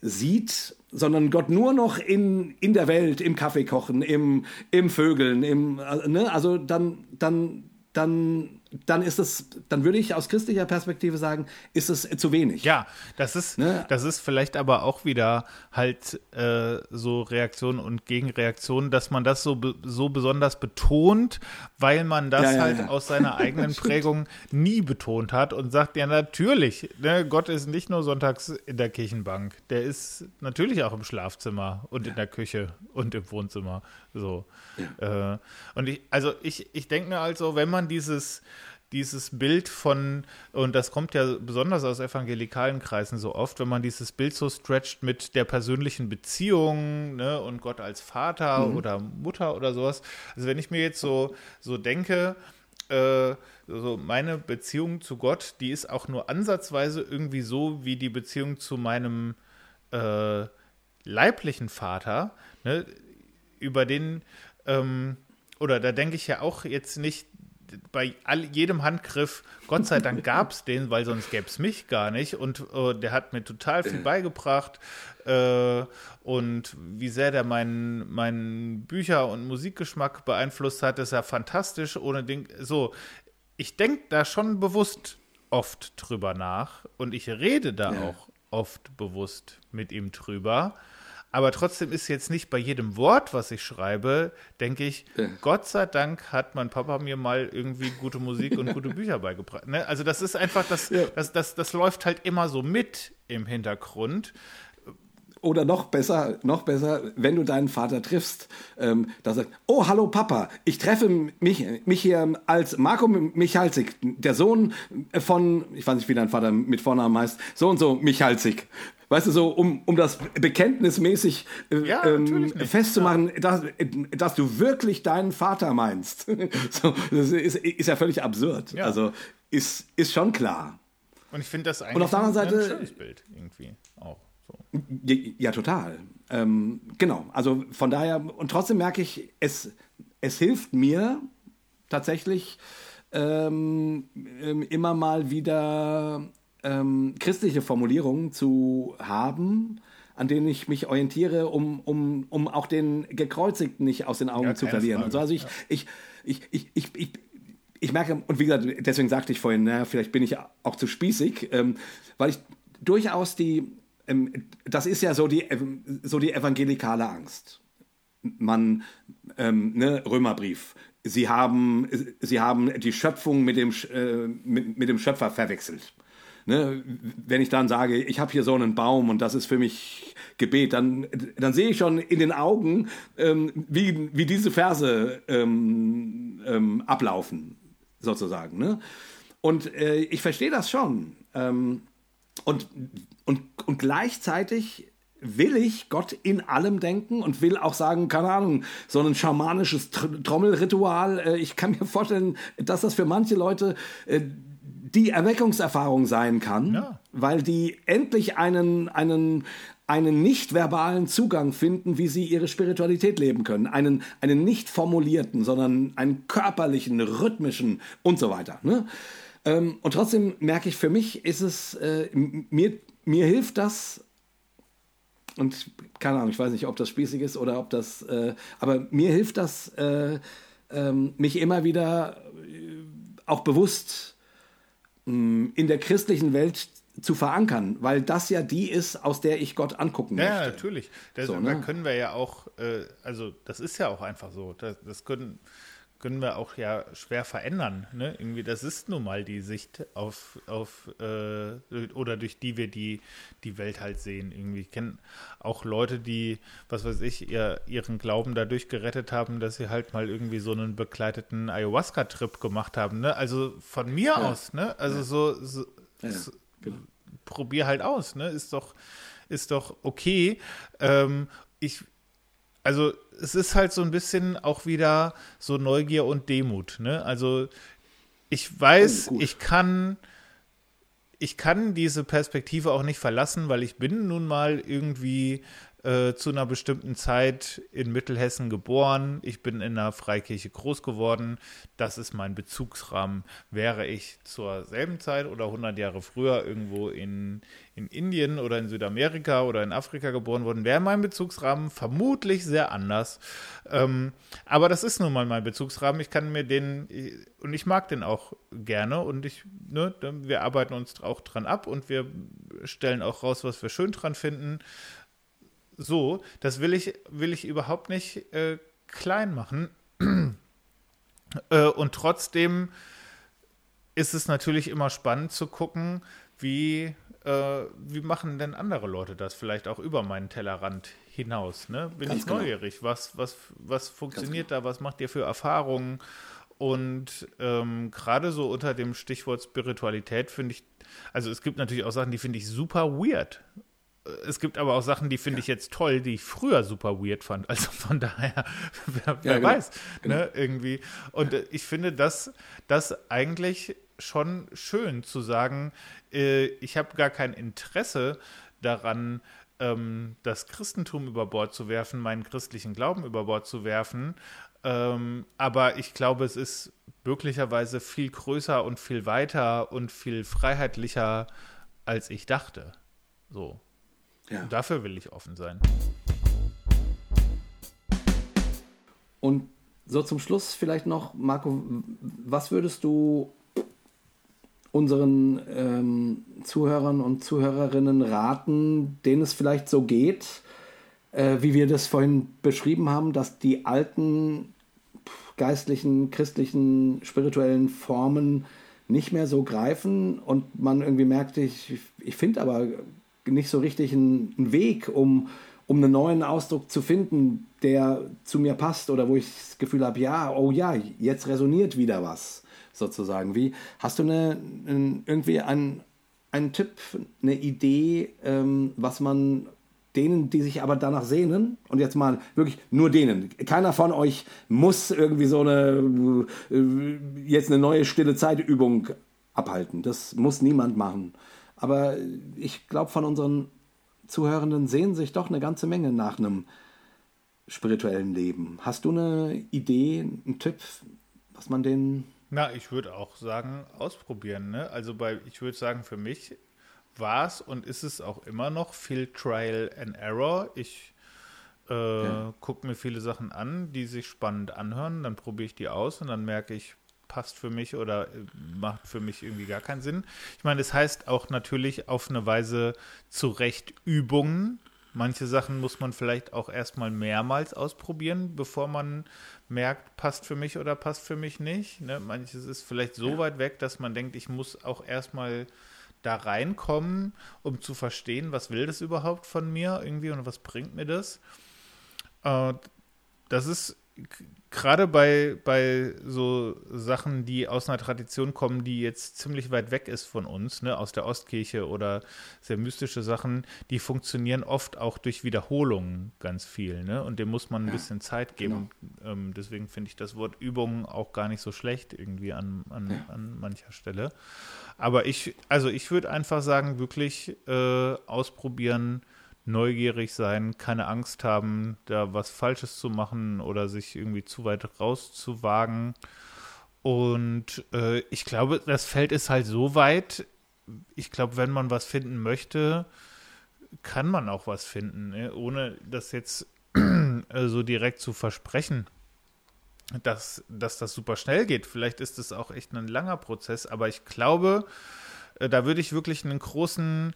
sieht, sondern Gott nur noch in, in der Welt, im Kaffeekochen, im, im Vögeln, im, ne? also dann, dann, dann dann ist es, dann würde ich aus christlicher Perspektive sagen, ist es zu wenig. Ja, das ist, ne? das ist vielleicht aber auch wieder halt äh, so Reaktion und Gegenreaktion, dass man das so, so besonders betont, weil man das ja, ja, halt ja. aus seiner eigenen Prägung nie betont hat und sagt, ja natürlich, ne, Gott ist nicht nur sonntags in der Kirchenbank, der ist natürlich auch im Schlafzimmer und in der Küche und im Wohnzimmer. So. Äh, und ich, also ich, ich denke mir also, wenn man dieses dieses Bild von, und das kommt ja besonders aus evangelikalen Kreisen so oft, wenn man dieses Bild so stretcht mit der persönlichen Beziehung ne, und Gott als Vater mhm. oder Mutter oder sowas. Also wenn ich mir jetzt so, so denke, äh, so meine Beziehung zu Gott, die ist auch nur ansatzweise irgendwie so wie die Beziehung zu meinem äh, leiblichen Vater, ne, über den, ähm, oder da denke ich ja auch jetzt nicht bei all, jedem Handgriff, Gott sei Dank gab es den, weil sonst gäbe es mich gar nicht. Und äh, der hat mir total viel beigebracht. Äh, und wie sehr der meinen mein Bücher- und Musikgeschmack beeinflusst hat, ist ja fantastisch. Ohne den, so, ich denke da schon bewusst oft drüber nach und ich rede da ja. auch oft bewusst mit ihm drüber. Aber trotzdem ist jetzt nicht bei jedem Wort, was ich schreibe, denke ich, ja. Gott sei Dank hat mein Papa mir mal irgendwie gute Musik und gute Bücher beigebracht. Ne? Also das ist einfach, das, ja. das, das, das läuft halt immer so mit im Hintergrund. Oder noch besser, noch besser, wenn du deinen Vater triffst, ähm, da sagt, oh, hallo Papa, ich treffe mich, mich hier als Marco Michalzig, der Sohn von, ich weiß nicht, wie dein Vater mit Vornamen heißt, so und so Michalzig weißt du, so um, um das bekenntnismäßig äh, ja, ähm, festzumachen, ja. dass, dass du wirklich deinen Vater meinst. so, das ist, ist ja völlig absurd. Ja. Also ist, ist schon klar. Und ich finde das eigentlich Und auf der anderen Seite, ein schönes Bild irgendwie auch. So. Ja, ja, total. Ähm, genau. Also von daher, und trotzdem merke ich, es, es hilft mir tatsächlich ähm, ähm immer mal wieder ähm, christliche Formulierungen zu haben, an denen ich mich orientiere, um, um, um auch den Gekreuzigten nicht aus den Augen ja, zu verlieren. Und so. Also ich, ja. ich, ich, ich, ich, ich, ich merke, und wie gesagt, deswegen sagte ich vorhin, na, vielleicht bin ich auch zu spießig, ähm, weil ich durchaus die, ähm, das ist ja so die, ähm, so die evangelikale Angst. Man, ähm, ne, Römerbrief, sie haben, sie haben die Schöpfung mit dem, äh, mit, mit dem Schöpfer verwechselt. Ne, wenn ich dann sage, ich habe hier so einen Baum und das ist für mich Gebet, dann, dann sehe ich schon in den Augen, ähm, wie, wie diese Verse ähm, ähm, ablaufen, sozusagen. Ne? Und äh, ich verstehe das schon. Ähm, und, und, und gleichzeitig will ich Gott in allem denken und will auch sagen, keine Ahnung, so ein schamanisches Trommelritual. Äh, ich kann mir vorstellen, dass das für manche Leute äh, die Erweckungserfahrung sein kann, ja. weil die endlich einen, einen, einen nicht verbalen Zugang finden, wie sie ihre Spiritualität leben können. Einen, einen nicht formulierten, sondern einen körperlichen, rhythmischen und so weiter. Ne? Ähm, und trotzdem merke ich, für mich ist es, äh, mir, mir hilft das, und keine Ahnung, ich weiß nicht, ob das spießig ist oder ob das, äh, aber mir hilft das, äh, ähm, mich immer wieder äh, auch bewusst mh, in der christlichen Welt zu verankern, weil das ja die ist, aus der ich Gott angucken ja, möchte. Ja, natürlich. Das, so, ne? Da können wir ja auch, äh, also das ist ja auch einfach so. Das, das können, können wir auch ja schwer verändern. Ne? Irgendwie, das ist nun mal die Sicht auf, auf äh, oder durch die wir die, die Welt halt sehen. Irgendwie. Ich kenne auch Leute, die, was weiß ich, ihr, ihren Glauben dadurch gerettet haben, dass sie halt mal irgendwie so einen begleiteten Ayahuasca-Trip gemacht haben. Ne? Also von mir ja. aus, ne? Also ja. so, so, ja, so genau. probier halt aus, ne? Ist doch, ist doch okay. Ähm, ich, also es ist halt so ein bisschen auch wieder so Neugier und Demut. Ne? Also ich weiß, oh, ich kann, ich kann diese Perspektive auch nicht verlassen, weil ich bin nun mal irgendwie äh, zu einer bestimmten Zeit in Mittelhessen geboren. Ich bin in einer Freikirche groß geworden. Das ist mein Bezugsrahmen. Wäre ich zur selben Zeit oder 100 Jahre früher irgendwo in, in Indien oder in Südamerika oder in Afrika geboren worden, wäre mein Bezugsrahmen vermutlich sehr anders. Ähm, aber das ist nun mal mein Bezugsrahmen. Ich kann mir den, und ich mag den auch gerne und ich, ne, wir arbeiten uns auch dran ab und wir stellen auch raus, was wir schön dran finden so, das will ich, will ich überhaupt nicht äh, klein machen. äh, und trotzdem ist es natürlich immer spannend zu gucken, wie, äh, wie machen denn andere Leute das vielleicht auch über meinen Tellerrand hinaus. Ne? Bin Ganz ich genau. neugierig, was, was, was funktioniert genau. da, was macht ihr für Erfahrungen? Und ähm, gerade so unter dem Stichwort Spiritualität finde ich, also es gibt natürlich auch Sachen, die finde ich super weird es gibt aber auch Sachen, die finde ich jetzt toll, die ich früher super weird fand. Also von daher, wer, wer genau. weiß, genau. ne, irgendwie. Und ja. ich finde das, das eigentlich schon schön zu sagen, äh, ich habe gar kein Interesse daran, ähm, das Christentum über Bord zu werfen, meinen christlichen Glauben über Bord zu werfen. Ähm, aber ich glaube, es ist möglicherweise viel größer und viel weiter und viel freiheitlicher, als ich dachte. So. Ja. Dafür will ich offen sein. Und so zum Schluss vielleicht noch, Marco, was würdest du unseren ähm, Zuhörern und Zuhörerinnen raten, denen es vielleicht so geht, äh, wie wir das vorhin beschrieben haben, dass die alten geistlichen, christlichen, spirituellen Formen nicht mehr so greifen und man irgendwie merkt, ich, ich finde aber nicht so richtig einen, Weg, um, um einen neuen Ausdruck zu finden, der zu mir passt oder wo ich das Gefühl habe, ja, oh ja, jetzt resoniert wieder was, sozusagen. Wie, hast du eine, eine irgendwie einen, einen Tipp, eine Idee, ähm, was man denen, die sich aber danach sehnen, und jetzt mal wirklich nur denen, keiner von euch muss irgendwie so eine, äh, jetzt eine neue stille Zeitübung abhalten. Das muss niemand machen. Aber ich glaube, von unseren Zuhörenden sehen sich doch eine ganze Menge nach einem spirituellen Leben. Hast du eine Idee, einen Tipp, was man denen. Na, ich würde auch sagen, ausprobieren. Ne? Also bei, ich würde sagen, für mich war es und ist es auch immer noch viel Trial and Error. Ich äh, ja. gucke mir viele Sachen an, die sich spannend anhören, dann probiere ich die aus und dann merke ich, passt für mich oder äh, macht für mich irgendwie gar keinen Sinn. Ich meine, das heißt auch natürlich auf eine Weise zu Recht Übungen. Manche Sachen muss man vielleicht auch erstmal mehrmals ausprobieren, bevor man merkt, passt für mich oder passt für mich nicht. Ne? Manches ist vielleicht so ja. weit weg, dass man denkt, ich muss auch erstmal da reinkommen, um zu verstehen, was will das überhaupt von mir irgendwie und was bringt mir das. Äh, das ist gerade bei, bei so Sachen, die aus einer Tradition kommen, die jetzt ziemlich weit weg ist von uns, ne, aus der Ostkirche oder sehr mystische Sachen, die funktionieren oft auch durch Wiederholungen ganz viel, ne? Und dem muss man ein ja, bisschen Zeit geben. Genau. Ähm, deswegen finde ich das Wort Übung auch gar nicht so schlecht irgendwie an, an, ja. an mancher Stelle. Aber ich, also ich würde einfach sagen, wirklich äh, ausprobieren, neugierig sein, keine Angst haben, da was Falsches zu machen oder sich irgendwie zu weit rauszuwagen. Und äh, ich glaube, das Feld ist halt so weit. Ich glaube, wenn man was finden möchte, kann man auch was finden, ne? ohne das jetzt äh, so direkt zu versprechen, dass, dass das super schnell geht. Vielleicht ist es auch echt ein langer Prozess, aber ich glaube, äh, da würde ich wirklich einen großen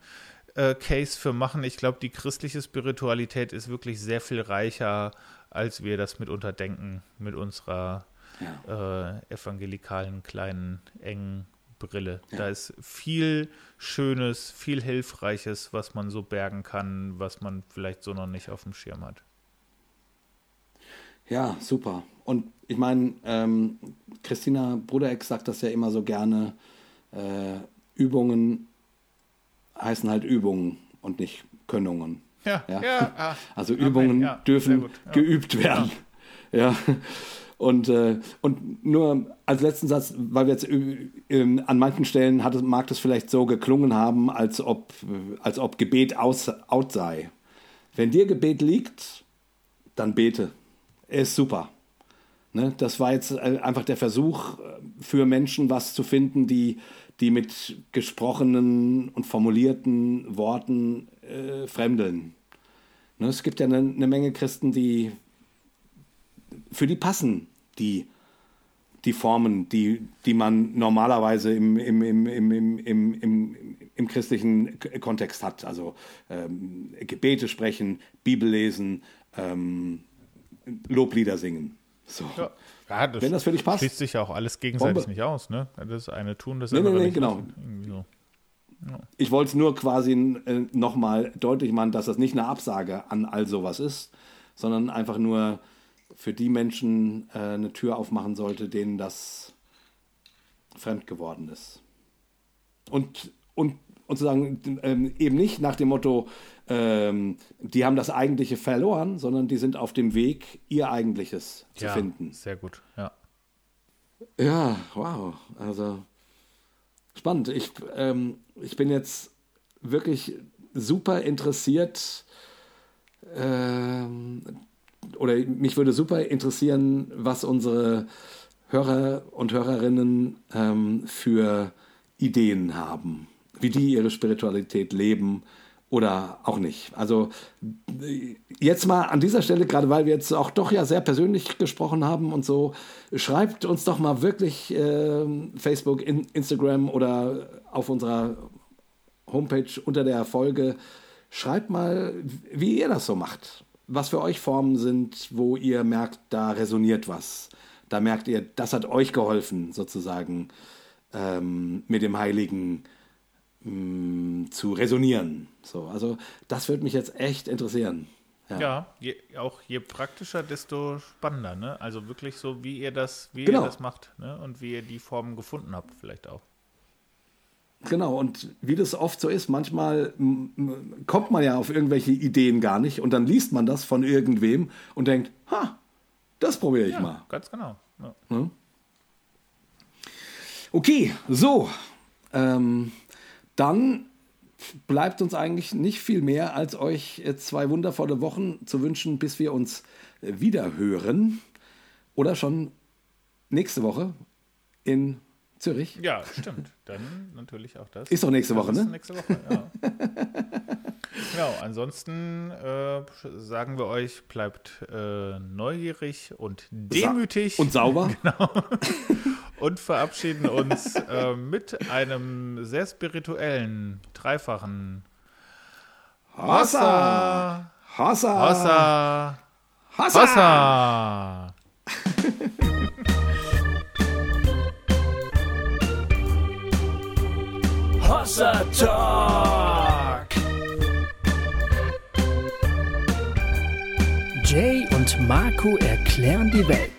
äh, Case für machen. Ich glaube, die christliche Spiritualität ist wirklich sehr viel reicher, als wir das mitunter denken, mit unserer ja. äh, evangelikalen, kleinen, engen Brille. Ja. Da ist viel Schönes, viel Hilfreiches, was man so bergen kann, was man vielleicht so noch nicht auf dem Schirm hat. Ja, super. Und ich meine, ähm, Christina Brudereck sagt das ja immer so gerne, äh, Übungen heißen halt Übungen und nicht Könnungen. Ja, ja. ja ah, also Übungen ja, dürfen geübt werden. Ja. Und, äh, und nur als letzten Satz, weil wir jetzt äh, an manchen Stellen hat, mag das vielleicht so geklungen haben, als ob, als ob Gebet aus, out sei. Wenn dir Gebet liegt, dann bete. Er ist super. Ne? Das war jetzt äh, einfach der Versuch äh, für Menschen, was zu finden, die die mit gesprochenen und formulierten Worten äh, fremdeln. Ne, es gibt ja eine, eine, Menge Christen, die für die passen die, die Formen, die, die man normalerweise im, im, im, im, im, im, im, im christlichen Kontext hat. Also ähm, Gebete sprechen, Bibel lesen, ähm, Loblieder singen. So. Ja. Ja, das Wenn das für dich passt. Schließt sich ja auch alles gegenseitig Bombe. nicht aus, ne? Das eine tun, das nee, andere nee, nee, nicht. genau. So. Ja. Ich wollte es nur quasi äh, nochmal deutlich machen, dass das nicht eine Absage an all sowas ist, sondern einfach nur für die Menschen äh, eine Tür aufmachen sollte, denen das fremd geworden ist. Und, und, und zu sagen, ähm, eben nicht nach dem Motto, ähm, die haben das Eigentliche verloren, sondern die sind auf dem Weg, ihr Eigentliches zu ja, finden. Sehr gut, ja. Ja, wow. Also spannend. Ich, ähm, ich bin jetzt wirklich super interessiert ähm, oder mich würde super interessieren, was unsere Hörer und Hörerinnen ähm, für Ideen haben, wie die ihre Spiritualität leben, oder auch nicht. Also jetzt mal an dieser Stelle, gerade weil wir jetzt auch doch ja sehr persönlich gesprochen haben und so, schreibt uns doch mal wirklich äh, Facebook, in, Instagram oder auf unserer Homepage unter der Folge, schreibt mal, wie ihr das so macht. Was für euch Formen sind, wo ihr merkt, da resoniert was. Da merkt ihr, das hat euch geholfen, sozusagen ähm, mit dem Heiligen mh, zu resonieren. So, also das würde mich jetzt echt interessieren. Ja, ja je, auch je praktischer, desto spannender. Ne? Also wirklich so, wie ihr das, wie genau. ihr das macht ne? und wie ihr die Formen gefunden habt, vielleicht auch. Genau, und wie das oft so ist, manchmal kommt man ja auf irgendwelche Ideen gar nicht und dann liest man das von irgendwem und denkt, ha, das probiere ich ja, mal. Ganz genau. Ja. Hm? Okay, so. Ähm, dann bleibt uns eigentlich nicht viel mehr, als euch zwei wundervolle Wochen zu wünschen, bis wir uns wieder hören. Oder schon nächste Woche in Zürich. Ja, stimmt. Dann natürlich auch das. Ist doch nächste Woche, ne? Nächste Woche, ja. genau, ansonsten äh, sagen wir euch, bleibt äh, neugierig und demütig. Sa und sauber. genau und verabschieden uns äh, mit einem sehr spirituellen, dreifachen Hossa! Hossa! Hossa! Hossa! Hossa! Hossa Talk! Jay und und Marco erklären die Welt.